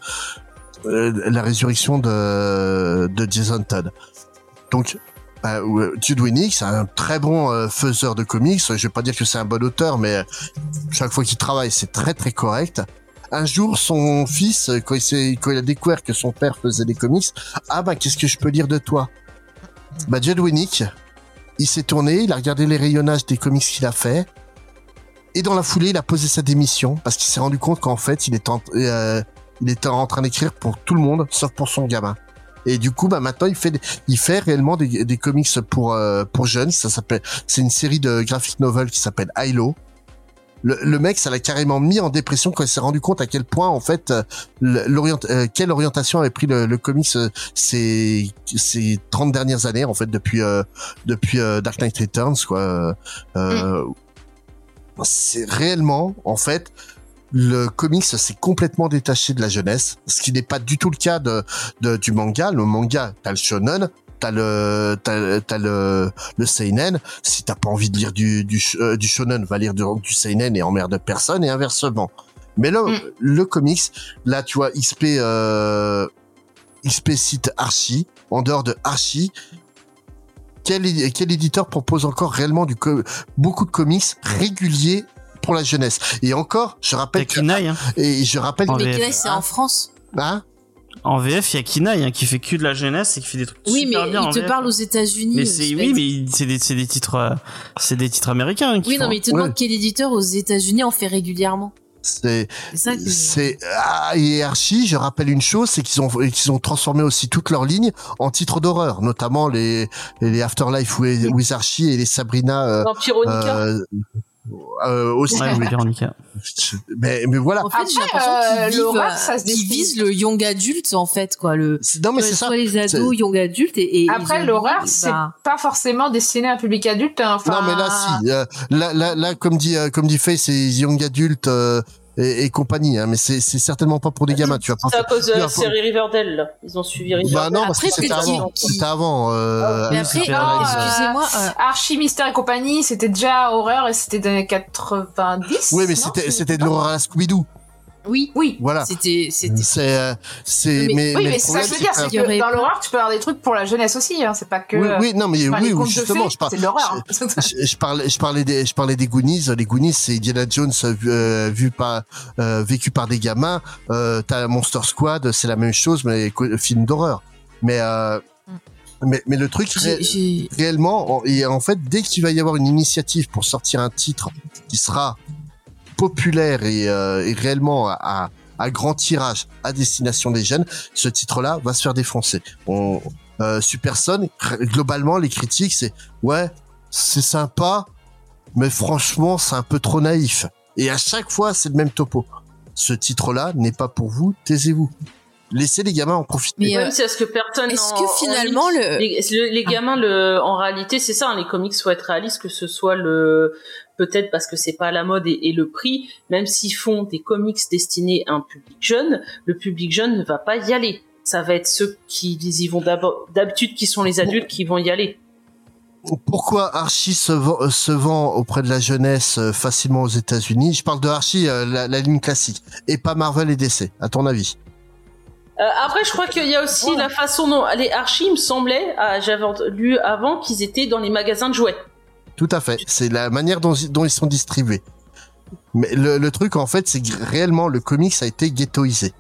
euh, la résurrection de de Jason Todd. Donc bah, ouais, Jude Winnick, c'est un très bon euh, faiseur de comics. Je vais pas dire que c'est un bon auteur, mais euh, chaque fois qu'il travaille, c'est très très correct. Un jour, son fils, euh, quand il, a découvert que son père faisait des comics, ah bah qu'est-ce que je peux dire de toi? Bah Judd Winnick, il s'est tourné, il a regardé les rayonnages des comics qu'il a fait, et dans la foulée, il a posé sa démission parce qu'il s'est rendu compte qu'en fait, il euh, il était en train d'écrire pour tout le monde, sauf pour son gamin. Et du coup, bah maintenant, il fait, des- il fait réellement des, des comics pour euh, pour jeunes. Ça s'appelle, c'est une série de graphic novels qui s'appelle Hilo. Le, le mec, ça l'a carrément mis en dépression quand il s'est rendu compte à quel point, en fait, euh, l'orient, euh, quelle orientation avait pris le, le comics euh, ces ces 30 dernières années, en fait, depuis euh, depuis euh, Dark Knight Returns, quoi. Euh, C'est réellement, en fait, le comics s'est complètement détaché de la jeunesse, ce qui n'est pas du tout le cas de, de du manga. Le manga, t'as le shonen, t'as le t'as, t'as le le seinen. Si t'as pas envie de lire du du, euh, du shonen, va lire du, du seinen et emmerde personne et inversement. Mais là, Mm. le comics, là, tu vois, XP euh, XP cite Archie. En dehors de Archie, quel, quel éditeur propose encore réellement du co- beaucoup de comics réguliers pour la jeunesse Et encore, je rappelle que, Kinaï, hein. et je rappelle Mais. Kinaï, c'est en France. hein, En VF, il y a Kinaï hein, qui fait que de la jeunesse et qui fait des trucs Oui, mais super bien en il te VF. parle aux États-Unis. Mais euh, c'est oui, mais c'est des, c'est des titres, euh, c'est des titres américains. hein, Oui, font. non, mais il te Ouais. demande quel éditeur aux États-Unis en fait régulièrement. c'est C'est ça que. c'est ah, et Archie, je rappelle une chose, c'est qu'ils ont qu'ils ont transformé aussi toute leur ligne en titres d'horreur, notamment les les Afterlife with, with Archie et les Sabrina euh, Vampironica. Euh, aussi. Ouais, Véronica. Mais mais voilà. En fait, j'ai l'impression euh, euh, ça se qu'ils dessine. visent le young adulte en fait, quoi. Le C'est- Non mais c'est ça. soit les ados, young adultes et, et Après, ils l'horreur, c'est bah, pas forcément destiné à un public adulte. Enfin, Non mais là si, euh, là là là comme dit euh, comme dit Faye, c'est young adultes euh, et, et compagnie, hein, mais c'est c'est certainement pas pour des gamins, tu pas. C'est à cause de la série Riverdale, là. Ils ont suivi Riverdale. Bah non, parce que c'était avant. C'était avant. Euh, Mais oui, après, c'était euh, excusez-moi, euh, Archie, Mystère et compagnie, c'était déjà horreur et c'était dans les 90. Oui, mais c'était c'était de l'horreur à la Scooby-Doo. Oui, Oui. Voilà. c'était. C'est euh, c'est Mais- mais Oui, mais, c'est ça je veux dire, c'est que dans l'horreur, tu peux avoir des trucs pour la jeunesse aussi. Hein. C'est pas que. Oui, oui, non, mais oui, oui, justement, fées, je parle. C'est l'horreur. hein. Je, je parlais, je parlais des, je parlais des Goonies. Les Goonies, c'est Indiana Jones euh, vu par, euh, vécu par des gamins. Euh, T'as Monster Squad, c'est la même chose, mais film d'horreur. Mais, euh, mais, mais le truc, j'ai- réellement, en- et en fait, dès qu'il va y avoir une initiative pour sortir un titre qui sera populaire et, euh, et réellement à, à, à grand tirage à destination des jeunes, ce titre-là va se faire défoncer. On, euh, Superson, globalement, les critiques, c'est ouais, c'est sympa, mais franchement, c'est un peu trop naïf. Et à chaque fois, c'est le même topo. Ce titre-là n'est pas pour vous, taisez-vous. Laissez les gamins en profiter. Mais, euh, Même si est-ce que personne. est-ce que en finalement le, les, le- les gamins, le, en réalité, c'est ça. hein, les comics être réalistes, que ce soit le peut-être parce que c'est pas à la mode et, et le prix. Même s'ils font des comics destinés à un public jeune, le public jeune ne va pas y aller. Ça va être ceux qui y vont d'abord, d'habitude, qui sont les adultes, qui vont y aller. Pourquoi Archie se vend, euh, se vend auprès de la jeunesse euh, facilement aux États-Unis? Je parle de Archie, euh, la, la ligne classique, et pas Marvel et DC. À ton avis? Euh, après, je crois qu'il y a aussi la façon dont les Archie, il me semblait, j'avais lu avant qu'ils étaient dans les magasins de jouets. Tout à fait. C'est la manière dont, dont ils sont distribués. Mais le, le truc, en fait, c'est que réellement, le comics a été ghettoisé.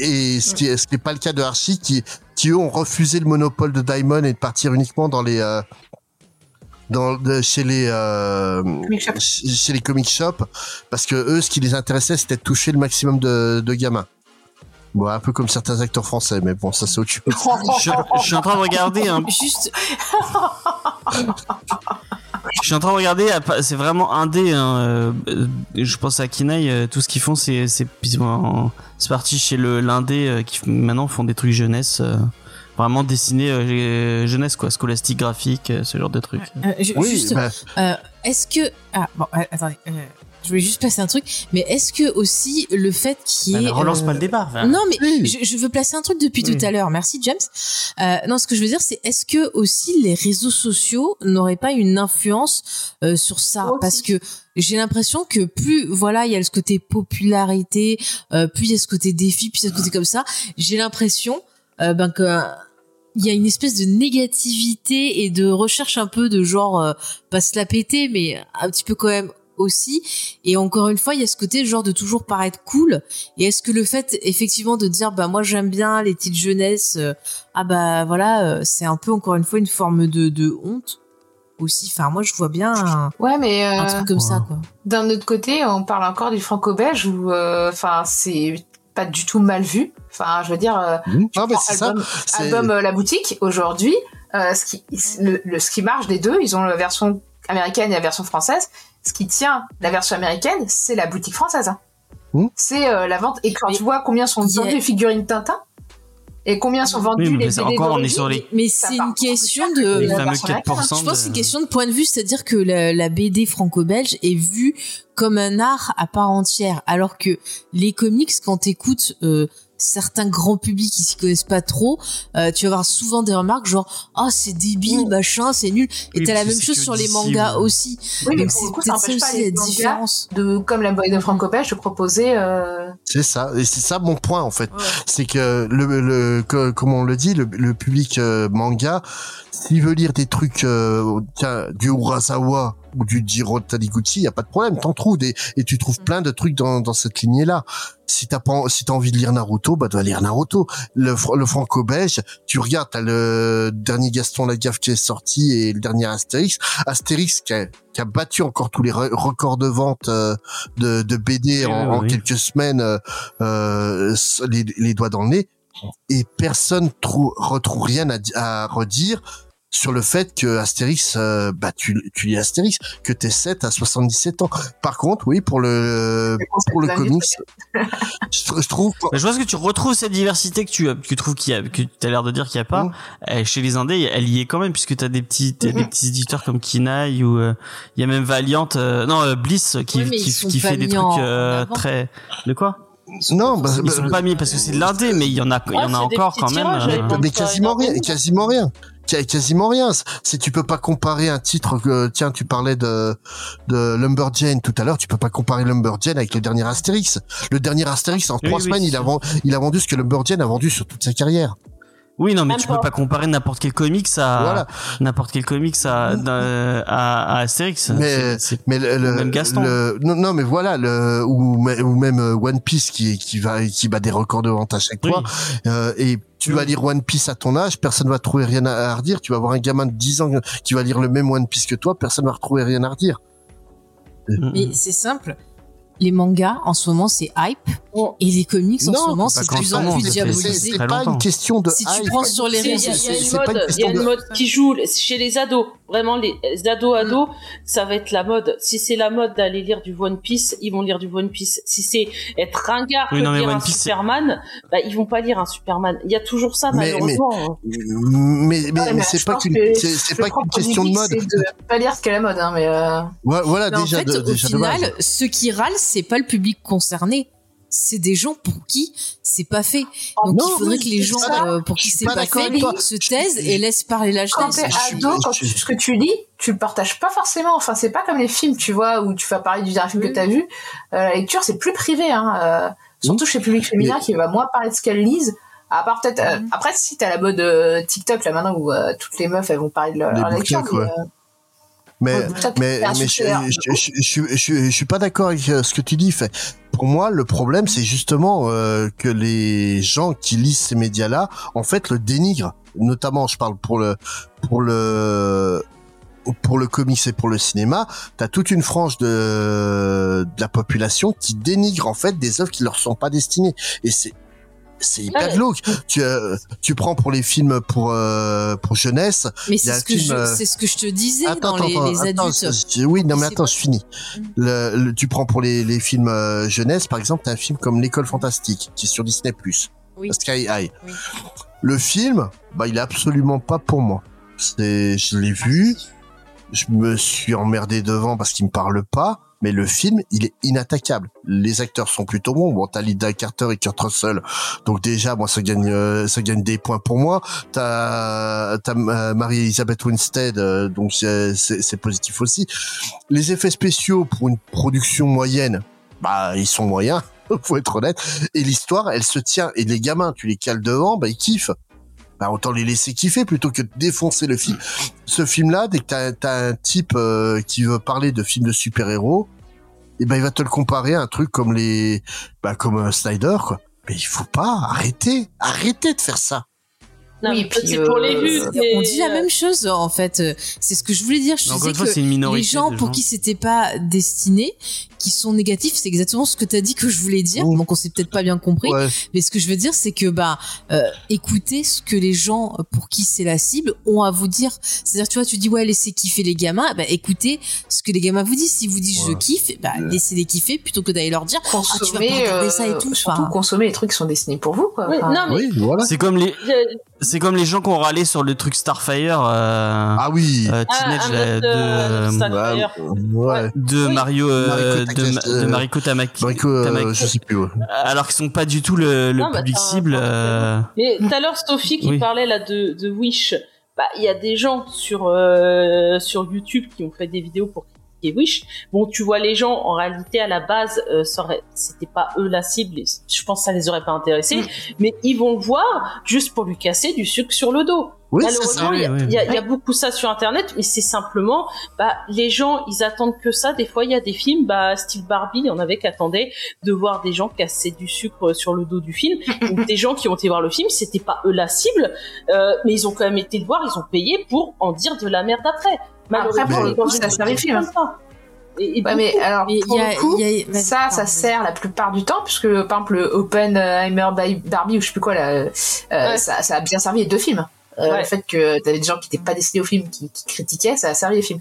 Et ce qui, est- ce qui n'est pas le cas de Archie, qui, qui eux ont refusé le monopole de Diamond et de partir uniquement dans les, euh, dans, de- chez les, euh, chez les comic shops, parce que eux, ce qui les intéressait, c'était de toucher le maximum de, de gamins. Bon, un peu comme certains acteurs français, mais bon, ça c'est autre chose. Je, je suis en train de regarder un, juste, Je suis en train de regarder, c'est vraiment indé. Hein, euh, je pense à Kinaï, euh, tout ce qu'ils font, c'est c'est parti chez le l'indé euh, qui maintenant font des trucs jeunesse, vraiment dessinés euh, jeunesse quoi, scolastique, graphique, euh, ce genre de trucs. euh, je- Oui, juste, bah, euh, est-ce que, ah bon, attendez, euh, je voulais juste placer un truc, mais est-ce que aussi le fait qu'il y Bah, ait, mais relance euh, pas le débat. enfin. Non, mais Oui. je, je veux placer un truc depuis Oui. tout à l'heure. Merci, James. Euh, non, ce que je veux dire, c'est est-ce que aussi les réseaux sociaux n'auraient pas une influence euh, sur ça? Parce que j'ai l'impression que plus, voilà, il y a ce côté popularité, euh, plus il y a ce côté défi, plus il y a ce côté comme ça. J'ai l'impression euh, ben que il y a une espèce de négativité et de recherche un peu de genre euh, pas se la péter mais un petit peu quand même aussi et encore une fois il y a ce côté genre de toujours paraître cool et est-ce que le fait effectivement de dire bah moi j'aime bien les titres jeunesse euh, ah bah voilà euh, c'est un peu encore une fois une forme de, de honte aussi enfin moi je vois bien un, Ouais, mais un euh, truc comme ça quoi d'un autre côté, on parle encore du franco-belge où, euh, enfin, c'est pas du tout mal vu. Enfin, je veux dire, euh, ça. album, euh, La Boutique, aujourd'hui, euh, ce, qui, le, le- ce qui marche des deux, ils ont la version américaine et la version française. Ce qui tient la version américaine, c'est la boutique française. hein. Hmm. C'est euh, la vente. Et quand Mais tu vois combien sont vendues les figurines Tintin et combien sont vendues Oui, mais les encore, on est sur les, mais c'est une question de les la fameux version américaine. 4%. Je pense que c'est une question de point de vue, c'est-à-dire que la, la BD franco-belge est vue comme un art à part entière, alors que les comics, quand t'écoutes euh, certains grands publics qui s'y connaissent pas trop, euh, tu vas avoir souvent des remarques genre « Ah, c'est débile, machin, c'est nul ». Et Oui, t'as la même chose sur les mangas aussi. Oui, mais Donc pour c'est le coup, ça peut-être ça n'empêche pas aussi les la différence. de comme la boy de franco-belge de proposer euh, C'est ça, et c'est ça mon point en fait. C'est que le, le que- comme on le dit, le, le public euh, manga, s'il veut lire des trucs, euh, tiens, du Urasawa ou du Jiro Taniguchi, y a pas de problème, t'en trouves des, et tu trouves plein de trucs dans, dans cette lignée-là. Si t'as pas, si t'as envie de lire Naruto, bah tu vas lire Naruto. Le, fr- le franco-belge, tu regardes, t'as le dernier Gaston Lagaffe qui est sorti et le dernier Astérix. Astérix qui a, qui a battu encore tous les re- records de vente euh, de, de BD Oui, en, oui, en oui. quelques semaines, euh, euh, les, les doigts dans le nez, et personne trou, retrouve rien à, à redire sur le fait que Astérix, euh, bah tu, tu lis Astérix, que t'es 7 à 77 ans. Par contre, oui, pour le pour le comics, je, je trouve Mais je pense que tu retrouves cette diversité que tu, que tu trouves qu'il y a, que tu as l'air de dire qu'il y a pas. Mm. Euh, Chez les Indés, elle y est quand même, puisque tu as des petits, t'as des petits éditeurs comme Kinaï ou euh, il y a même Valiant, euh, non, euh, Bliss qui, Oui, qui, fait des trucs euh, très. De quoi? Non, bah, Ils sont pas mis parce que c'est de l'indé, mais il y en a, il y Ah, en a des encore quand même. tirages, euh, mais quasiment rien, quasiment rien. Qu- Quasiment rien. Si tu peux pas comparer un titre que, tiens, tu parlais de, de Lumberjane tout à l'heure, tu peux pas comparer Lumberjane avec le dernier Astérix. Le dernier Astérix, en Oui, trois oui, semaines, il a, vendu, il a vendu ce que Lumberjane a vendu sur toute sa carrière. Oui, non, mais tu peux pas. comparer n'importe quel comics à Voilà. n'importe quel comics à, d'un- à, à Astérix. Mais- C'est- c'est- Mais le, le- Même Gaston. le- non, non, mais voilà, le, ou, me- ou même euh, One Piece qui, qui va, qui bat des records de vente à chaque Oui. fois. Euh, et tu vas lire One Piece à ton âge, personne va trouver rien à, à redire. Tu vas avoir un gamin de 10 ans qui va lire le même One Piece que toi, personne va retrouver rien à redire. Mais c'est simple. Les mangas, en ce moment, c'est hype. Bon. Et les comics, en Non, ce moment, c'est plus en plus diabolisé. c'est pas longtemps. une question de Si tu hype. prends sur les réseaux il y a sociaux, une c'est pas une mode, il y a une de- mode qui joue chez les ados. Vraiment, les ados ados, ça va être la mode. Si c'est la mode d'aller lire du One Piece, ils vont lire du One Piece. Si c'est être ringard Oui, non, lire One un Piece, Superman, bah, ils vont pas lire un Superman. Il y a toujours ça, Mais- malheureusement. Mais, mais, mais c'est pas qu'une, c'est pas qu'une question de mode. geek, C'est de pas lire ce qu'est la mode, hein, mais euh, Voilà, déjà, au déjà base. final, ceux qui râlent, c'est pas le public concerné. C'est des gens pour qui c'est pas fait. Donc non, il faudrait oui, que les gens euh, pour qui c'est pas fait se taisent et laissent parler la quand t'es ado, quand tu- ce que tu lis, tu le partages pas forcément. Enfin, c'est pas comme les films, tu vois, où tu vas parler du dernier film que t'as vu. Euh, la lecture, c'est plus privé, hein. euh, surtout chez le public féminin qui va moins parler de ce qu'elles lisent. À part peut-être, euh, après, si t'as la mode TikTok, là, maintenant, où toutes les meufs, elles vont parler de leur, Les leur lecture. bouquins, quoi. mais, Mais, mais, mais je, je, je, je, suis pas d'accord avec euh, ce que tu dis. Fait. Pour moi, le problème, c'est justement euh, que les gens qui lisent ces médias-là, en fait, le dénigrent. Notamment, je parle pour le pour le pour le comics et pour le cinéma, t'as toute une frange de, de la population qui dénigre en fait des œuvres qui leur sont pas destinées. Et c'est c'est hyper Ouais. glauque. Tu, euh, tu prends pour les films pour euh, pour jeunesse, Mais c'est ce que je, euh, c'est ce que je te disais Attends, dans les, attends, les attends, adultes. je- oui, non mais attends, pas- je finis. Le, le- tu prends pour les, les films jeunesse, par exemple, t'as un film comme L'école fantastique qui est sur Disney+. Oui. Sky High. Oui. Le film, bah il est absolument pas pour moi. C'est, je l'ai vu, je me suis emmerdé devant parce qu'il me parle pas, mais le film, il est inattaquable. Les acteurs sont plutôt bons. Bon, t'as Linda Carter et Kurt Russell, donc déjà, moi, ça gagne, euh, ça gagne des points pour moi. T'as, euh, Marie-Elisabeth Winstead, euh, donc c'est, positif aussi. Les effets spéciaux pour une production moyenne, bah, ils sont moyens, faut être honnête. Et l'histoire, elle se tient. Et les gamins, tu les cales devant, bah, ils kiffent. bah autant les laisser kiffer plutôt que de défoncer le film. Ce film-là, dès que t'as as un type qui veut parler de films de super-héros, et ben il va te le comparer à un truc comme les, bah comme un Snyder quoi. Mais il faut pas arrêter, arrêtez de faire ça. Non, Oui, mais puis, c'est pour les euh, vues. On dit la euh, même chose en fait. C'est ce que je voulais dire. Je Encore disais une fois, que c'est une minorité. les gens pour qui c'était pas destiné, qui sont négatifs, c'est exactement ce que t'as dit que je voulais dire. Donc on s'est peut-être pas bien compris. Ouais. Mais ce que je veux dire, c'est que bah euh, écoutez ce que les gens pour qui c'est la cible ont à vous dire. C'est-à-dire, tu vois, tu dis ouais, laissez kiffer les gamins. Bah écoutez ce que les gamins vous disent. Si vous disent je kiffe, bah laissez-les kiffer plutôt que d'aller leur dire ah, tu vas pas consommer, regarder euh, ça et tout. surtout Enfin, consommer les trucs qui sont destinés pour vous, quoi. Oui, Enfin, non, mais Oui, voilà. C'est comme les, c'est comme les gens qui ont râlé sur le truc Starfire, euh, Ah oui. euh, Ah, Teenage là, de, Starfire. ouais. de Oui. Mario, euh, Mariko de, Mariko Tamaki. Mariko, euh, Tamaki. je sais plus. ouais. Alors qu'ils sont pas du tout le, le Non, bah, public cible. t'as- euh, Mais tout à l'heure, Sophie qui Oui. parlait là de, de Wish, bah il y a des gens sur euh, sur YouTube qui ont fait des vidéos pour critiquer Wish. Bon, tu vois les gens en réalité à la base, euh, c'était pas eux la cible. et Je pense que ça les aurait pas intéressés, mais ils vont le voir juste pour lui casser du sucre sur le dos. Oui. Malheureusement, il y, a- Oui, oui. il y a- il y a beaucoup ça sur Internet, mais c'est simplement, bah, les gens, ils attendent que ça. Des fois, il y a des films, bah, style Barbie, il y en avait qui attendaient de voir des gens casser du sucre sur le dos du film. Donc, des gens qui ont été voir le film, c'était pas eux la cible, euh, mais ils ont quand même été le voir, ils ont payé pour en dire de la merde après. Après, pour le coup, ça sert les films. Et, et Ouais, mais alors, pour il y a- le coup, y a- ça, ça sert la plupart du temps, puisque, par exemple, le Oppenheimer by Barbie, ou je sais plus quoi, là, euh, Ouais. ça, ça a bien servi les deux films. Euh, Ouais. Le fait que t'avais des gens qui n'étaient pas destinés au film, qui, qui critiquaient, ça a servi les films.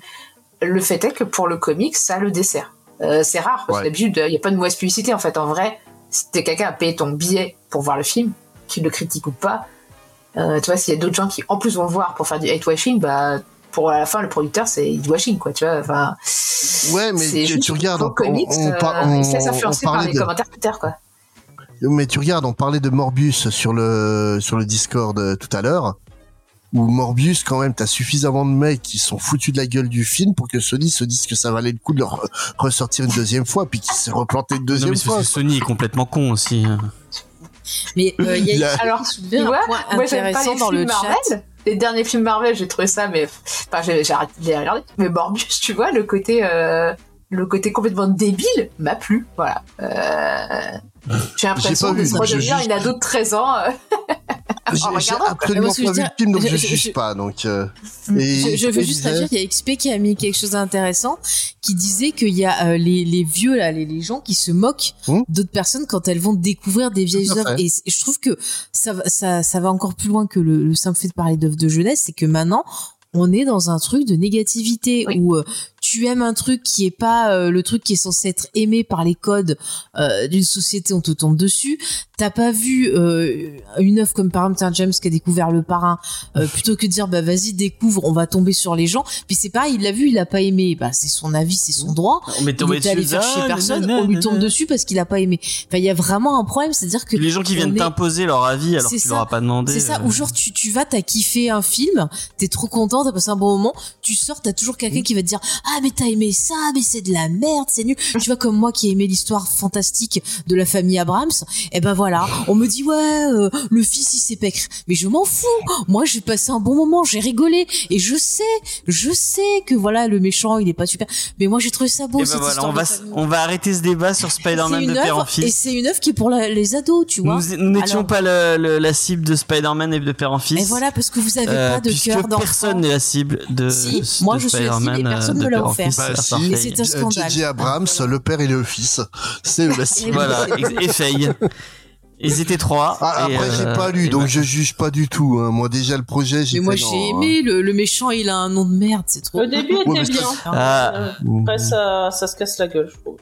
Le fait est que pour le comics, ça le dessert. Euh, c'est rare, parce Ouais. que d'habitude, il n'y a pas de mauvaise publicité, en fait. En vrai, si t'es quelqu'un à payer ton billet pour voir le film, qu'il le critique ou pas, euh, tu vois, s'il y a d'autres gens qui, en plus, vont le voir pour faire du hate-washing, bah, pour à la fin, le producteur, c'est du washing, quoi, tu vois. Enfin, Ouais, mais tu, regardes, on, comics, on, euh, par- il se laisse on- influencer on par parlait les de- commentaires Twitter, quoi. Mais tu regardes, on parlait de Morbius sur le sur le Discord euh, tout à l'heure. Où Morbius, quand même, t'as suffisamment de mecs qui sont foutus de la gueule du film pour que Sony se dise que ça valait le coup de le re- ressortir une deuxième fois, puis qu'il s'est replanté une Non, deuxième mais c'est parce fois. que Sony est complètement con aussi. hein. Mais euh, il y a, Il y a- Alors, tu un vois, point moi j'aime pas intéressant les dans le films chat. Marvel. Les derniers films Marvel, j'ai trouvé ça, mais enfin, j'ai arrêté de les regarder. Mais Morbius, tu vois, le côté, euh, le côté complètement débile m'a plu. Voilà. Euh, j'ai l'impression de se redevenir une ado de 13 ans. euh, J'ai absolument pas je vu le film, donc dire, je, je- juge je- pas. Donc, euh, Je, et je veux juste réagir, il y a XP qui a mis quelque chose d'intéressant, qui disait qu'il y a euh, les, les vieux, là, les, les gens qui se moquent Hmm. d'autres personnes quand elles vont découvrir des vieilles œuvres. Et je trouve que ça, va- ça, ça va encore plus loin que le, le simple fait de parler d'œuvres de jeunesse, c'est que maintenant, on est dans un truc de négativité Oui. où euh, tu aimes un truc qui est pas euh, le truc qui est censé être aimé par les codes euh, d'une société, on te tombe dessus. T'as pas vu euh, une œuvre comme par exemple James qui a découvert le parrain, euh, plutôt que de dire bah vas-y découvre, on va tomber sur les gens. Puis c'est pareil, il l'a vu, il a pas aimé, bah c'est son avis, c'est son droit. On m'est tombé dessus. faire ah, personne, nanana, on lui tombe nanana. dessus parce qu'il a pas aimé. Enfin il y a vraiment un problème, c'est-à-dire que Les gens qui viennent est- t'imposer leur avis alors que tu leur as pas demandé. c'est ça, euh, ou genre tu, tu vas, t'as kiffé un film, t'es trop content, t'as passé un bon moment, tu sors, t'as toujours quelqu'un qui va te dire ah mais t'as aimé ça, mais c'est de la merde, c'est nul. tu vois comme moi qui ai aimé l'histoire fantastique de la famille Abrams, et ben voilà, on me dit ouais euh, le fils il s'est pécre, mais je m'en fous. Moi j'ai passé un bon moment, j'ai rigolé et je sais, je sais que voilà le méchant il est pas super, mais moi j'ai trouvé ça beau Et ben cette voilà, histoire on va, on arrêter ce débat sur Spider-Man de père en œuvre et fils. c'est une œuvre qui est pour la- les ados, tu vois. Nous n'étions pas le- le- la cible de Spider-Man et de père en fils. Et voilà parce que vous avez Euh, pas de cœur d'enfant. personne n'est la cible de Si, de moi, je suis la cible et personne euh, me de l'a en offert. Bah, si. Mais c'est un Euh, scandale. J.J. Abrams, le père et le fils. C'est la cible. Voilà, Faye. Ils étaient trois. Ah, et, après, j'ai euh, pas lu, donc ben, je juge pas du tout. hein. Moi, déjà, le projet, Mais j'ai moi j'ai aimé le, le méchant, il a un nom de merde, c'est trop. Le début était Ouais, mais bien. Ah. Après, ça, ça se casse la gueule, je trouve.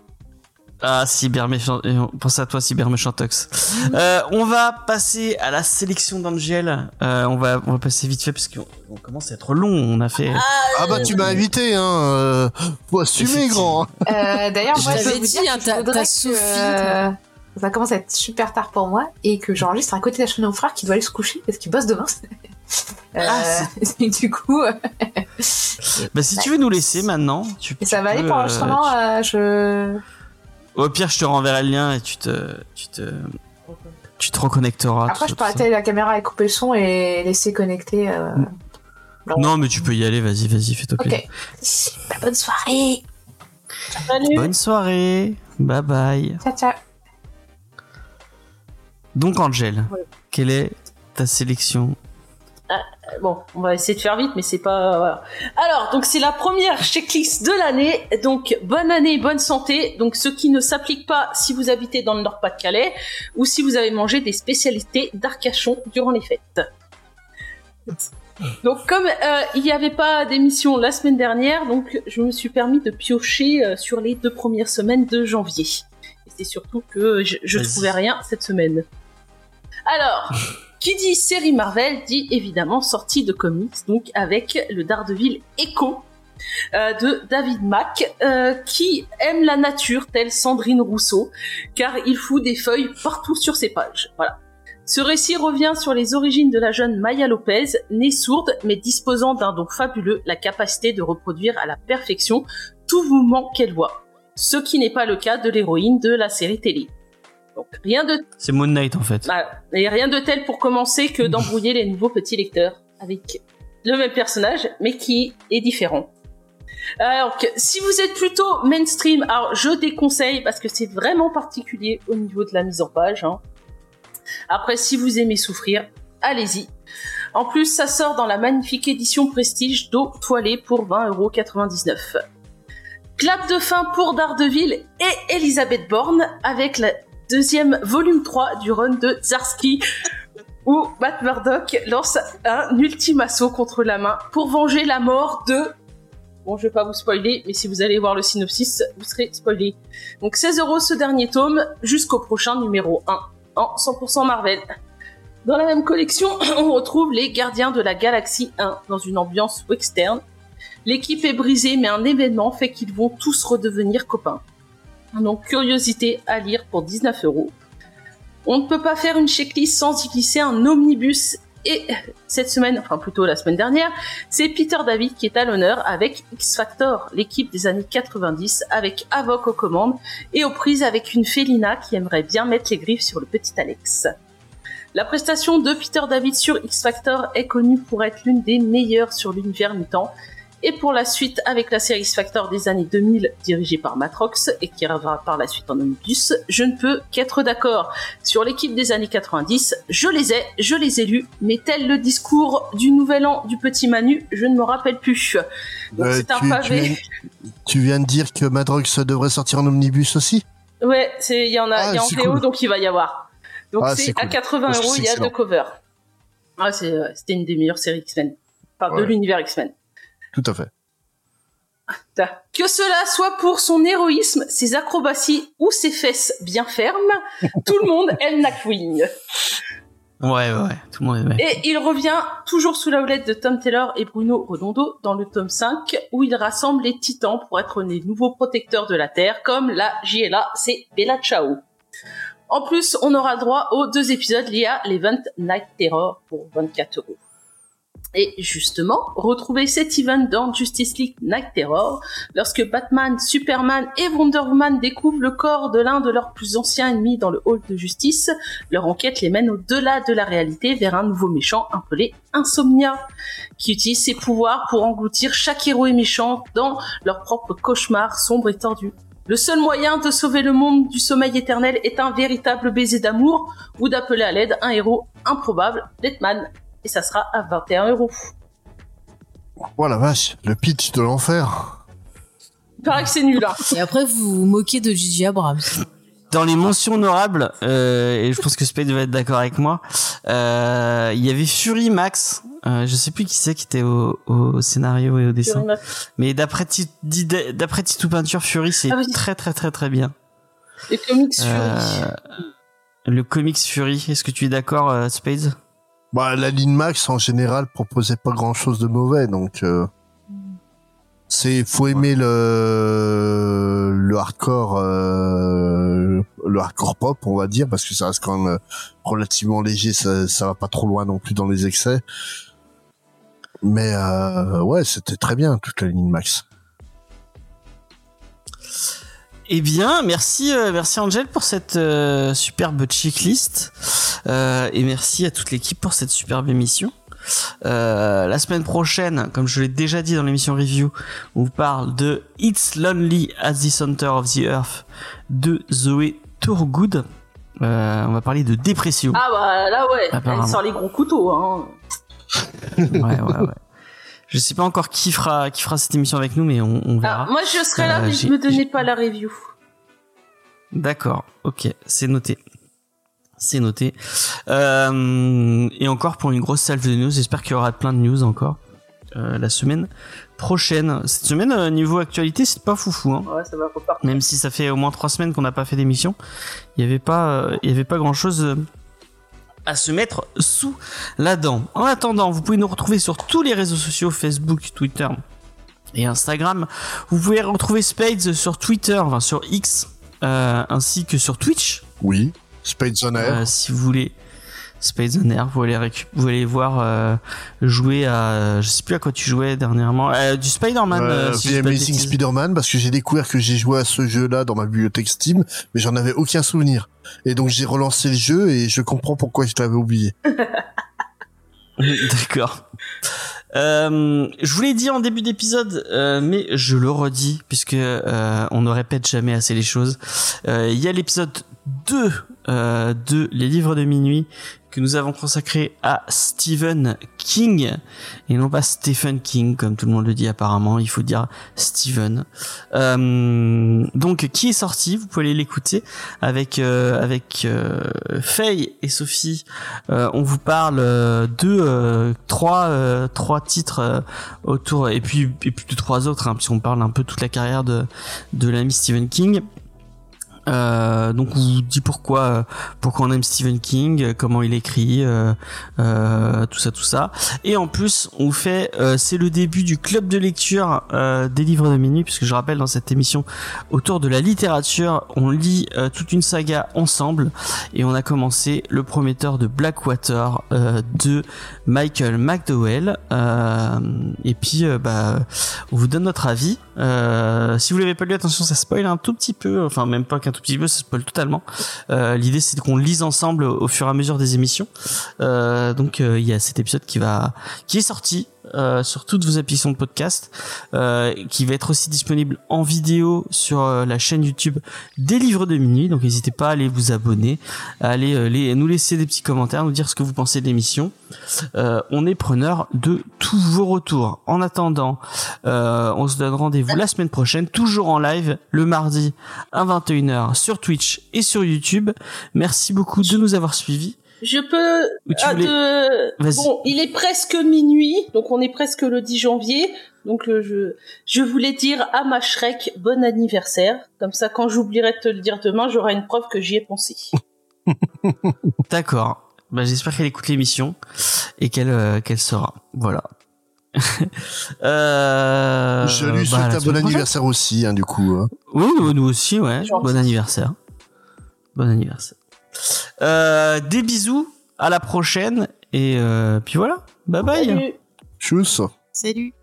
Ah, cyber méchant. on pense à toi, cyber méchantox. Euh, on va passer à la sélection d'Angel. Euh, on va, on va passer vite fait parce qu'on on commence à être long. On a fait. Ah bah, tu m'as invité, hein. euh, Faut assumer, grand. Euh, D'ailleurs, moi, je dit, dire hein, que t'as- je voudrais que, euh, ça commence à être super tard pour moi et que j'enregistre à côté de la chaîne de mon frère qui doit aller se coucher parce qu'il bosse demain. Euh, Ah, et du coup, euh, Bah, si tu veux nous laisser maintenant, tu, et ça tu va aller pour euh, l'enregistrement. euh, je... Au pire, je te renverrai le lien et tu te, tu te, Tu te reconnecteras. Après, je peux arrêter la caméra et couper le son et laisser connecter. euh, Non, mais tu peux y aller, vas-y, vas-y, fais-toi plaisir. Ok. Bah, bonne soirée. Salut. Bonne soirée. Bye bye. Ciao, ciao. Donc, Angel, Ouais. quelle est ta sélection Bon, on va essayer de faire vite, mais c'est pas. voilà. Alors, donc c'est la première checklist de l'année. Donc, bonne année, bonne santé. Donc, ce qui ne s'applique pas si vous habitez dans le Nord-Pas-de-Calais ou si vous avez mangé des spécialités d'Arcachon durant les fêtes. Donc, comme euh, il n'y avait pas d'émission la semaine dernière, donc je me suis permis de piocher euh, sur les deux premières semaines de janvier. Et c'est surtout que je, je Vas-y. trouvais rien cette semaine. Alors, qui dit série Marvel dit évidemment sortie de comics, donc avec le Daredevil Echo euh, de David Mack, euh, qui aime la nature telle Sandrine Rousseau, car il fout des feuilles partout sur ses pages. Voilà. Ce récit revient sur les origines de la jeune Maya Lopez, née sourde mais disposant d'un don fabuleux, la capacité de reproduire à la perfection tout mouvement qu'elle voit. Ce qui n'est pas le cas de l'héroïne de la série télé. Donc rien de C'est Moon Knight en fait. voilà. Et rien de tel pour commencer que d'embrouiller les nouveaux petits lecteurs avec le même personnage, mais qui est différent. Alors que si vous êtes plutôt mainstream, alors je déconseille parce que c'est vraiment particulier au niveau de la mise en page. hein. Après, si vous aimez souffrir, allez-y. En plus, ça sort dans la magnifique édition Prestige d'eau toilée pour 20,99€. Clap de fin pour Daredevil et Elisabeth Bourne avec la deuxième volume 3 du run de Zarski où Matt Murdock lance un ultime assaut contre la main pour venger la mort de... Bon, je vais pas vous spoiler, mais si vous allez voir le synopsis, vous serez spoilé. Donc 16 euros ce dernier tome jusqu'au prochain numéro 1 en 100% Marvel. Dans la même collection, on retrouve les Gardiens de la Galaxie 1 dans une ambiance western. L'équipe est brisée, mais un événement fait qu'ils vont tous redevenir copains. Donc curiosité à lire pour 19 euros. On ne peut pas faire une checklist sans y glisser un omnibus. Et cette semaine, enfin plutôt la semaine dernière, c'est Peter David qui est à l'honneur avec X Factor, l'équipe des années 90, avec Avoc aux commandes et aux prises avec une Félina qui aimerait bien mettre les griffes sur le petit Alex. La prestation de Peter David sur X Factor est connue pour être l'une des meilleures sur l'univers mutant. Et pour la suite, avec la série X Factor des années 2000, dirigée par Matrox, et qui arrivera par la suite en omnibus, je ne peux qu'être d'accord. Sur l'équipe des années 90, je les ai, je les ai lus, mais tel le discours du nouvel an du petit Manu, je ne me rappelle plus. Donc Euh, c'est un tu, pavé. viens, tu viens de dire que Madrox devrait sortir en omnibus aussi? Ouais, il y en a, Ah, il y a en VO, cool. donc il va y avoir. Donc Ah, c'est à cool. 80 Parce que euros, il y a deux covers. Ah, c'était une des meilleures séries X-Men. Enfin, de l'univers X-Men. Tout à fait. Que cela soit pour son héroïsme, ses acrobaties ou ses fesses bien fermes, tout le monde aime Nightwing. Ouais, ouais, ouais, tout le monde. Et il revient toujours sous la houlette de Tom Taylor et Bruno Redondo dans le tome 5 où il rassemble les titans pour être les nouveaux protecteurs de la Terre comme la JLA, c'est Bella Ciao. En plus, on aura droit aux deux épisodes liés à l'event Night Terror pour 24 euros. Et justement, retrouvez cet event dans Justice League Night Terror, lorsque Batman, Superman et Wonder Woman découvrent le corps de l'un de leurs plus anciens ennemis dans le hall de justice, leur enquête les mène au-delà de la réalité vers un nouveau méchant appelé Insomnia, qui utilise ses pouvoirs pour engloutir chaque héros et méchant dans leur propre cauchemar sombre et tordu. Le seul moyen de sauver le monde du sommeil éternel est un véritable baiser d'amour ou d'appeler à l'aide un héros improbable, Batman. Et ça sera à 21 euros. Oh la vache, le pitch de l'enfer. Il paraît que c'est nul, hein. Et après, vous vous moquez de Gigi Abrams. Dans les mentions honorables, euh, et je pense que Spade va être d'accord avec moi, euh, il y avait Fury Max. Euh, je sais plus qui c'est qui était au, au scénario et au dessin. Mais d'après Titou Peinture, Fury c'est Ah oui. très très très très bien. Les comics Fury. Euh, le comics Fury, est-ce que tu es d'accord, euh, Spades? Bah, la ligne Max, en général, proposait pas grand chose de mauvais, donc, euh, c'est, faut aimer le, le hardcore, euh, le hardcore pop, on va dire, parce que ça reste quand même euh, relativement léger, ça, ça va pas trop loin non plus dans les excès. Mais, euh, ouais, c'était très bien, toute la ligne Max. Eh bien, merci, euh, merci Angel pour cette euh, superbe checklist euh, et merci à toute l'équipe pour cette superbe émission. La semaine prochaine, comme je l'ai déjà dit dans l'émission review, on vous parle de It's Lonely at the Center of the Earth de Zoé Tourgood. On va parler de dépression. Ah bah là ouais, elle sort les gros couteaux. Hein. Ouais, ouais, ouais. Je sais pas encore qui fera, qui fera cette émission avec nous, mais on, on verra. Ah, moi je serai là, Euh, mais je me donnais pas la review. D'accord, ok, c'est noté. C'est noté. Euh, et encore pour une grosse salve de news, j'espère qu'il y aura plein de news encore euh, la semaine prochaine. Cette semaine, euh, niveau actualité, c'est pas foufou. Hein. Ouais, ça va repartir. Même si ça fait au moins trois semaines qu'on n'a pas fait d'émission, il y avait pas, euh, il y avait pas grand chose à se mettre sous la dent. En attendant, vous pouvez nous retrouver sur tous les réseaux sociaux Facebook, Twitter et Instagram. Vous pouvez retrouver Spades sur Twitter, enfin sur X, euh, ainsi que sur Twitch. Oui. Spades on Air. Euh, si vous voulez Air, vous allez, récup- vous allez voir euh, jouer à, je sais plus à quoi tu jouais dernièrement, Euh, du Spider-Man. Euh, euh, si Amazing. Spider-Man parce que j'ai découvert que j'ai joué à ce jeu-là dans ma bibliothèque Steam, mais j'en avais aucun souvenir. Et donc j'ai relancé le jeu et je comprends pourquoi je l'avais oublié. D'accord. Euh, je vous l'ai dit en début d'épisode, euh, mais je le redis puisque euh, on ne répète jamais assez les choses. Euh, Il y a l'épisode 2 euh, de Les Livres de Minuit que nous avons consacré à Stephen King et non pas Stephen King comme tout le monde le dit apparemment. Il faut dire Stephen. Euh, donc qui est sorti Vous pouvez aller l'écouter avec euh, avec euh, Faye et Sophie euh, on vous parle de trois trois titres autour et puis et puis de trois autres hein, puisqu'on parle un peu toute la carrière de de l'ami Stephen King. Euh, donc on vous dit pourquoi pourquoi on aime Stephen King, comment il écrit, euh, euh, tout ça tout ça. Et en plus on fait euh, c'est le début du club de lecture euh, des livres de minuit puisque je rappelle dans cette émission autour de la littérature on lit euh, toute une saga ensemble. Et on a commencé le prometteur de Blackwater de Michael McDowell. Et puis bah on vous donne notre avis. Si vous l'avez pas lu attention ça spoil un tout petit peu. Enfin même pas qu'un tout petit peu ça spoil totalement. Euh, l'idée c'est qu'on lise ensemble au fur et à mesure des émissions. Euh, donc euh, il y a cet épisode qui va qui est sorti euh, sur toutes vos applications de podcast, euh, qui va être aussi disponible en vidéo sur euh, la chaîne YouTube des livres de minuit. Donc n'hésitez pas à aller vous abonner, à aller euh, nous laisser des petits commentaires, nous dire ce que vous pensez de l'émission. On est preneur de tous vos retours. En attendant, on se donne rendez-vous la semaine prochaine, toujours en live, le mardi à 21h sur Twitch et sur YouTube. Merci beaucoup de nous avoir suivis. Je peux. Ah, voulais- de-. Bon, il est presque minuit, donc on est presque le 10 janvier. Donc euh, je je voulais dire à ma Shrek bon anniversaire. Comme ça, quand j'oublierai de te le dire demain, j'aurai une preuve que j'y ai pensé. D'accord. Bah, j'espère qu'elle écoute l'émission et qu'elle euh, qu'elle sera. Voilà. euh, je lui bah, souhaite un bon prochaine. anniversaire aussi, hein, du coup. hein. Oui, nous, aussi, ouais. Bon anniversaire. Bon anniversaire. Euh, des bisous. À la prochaine. Et euh, puis voilà. Bye bye. Salut. Tchuss. Salut.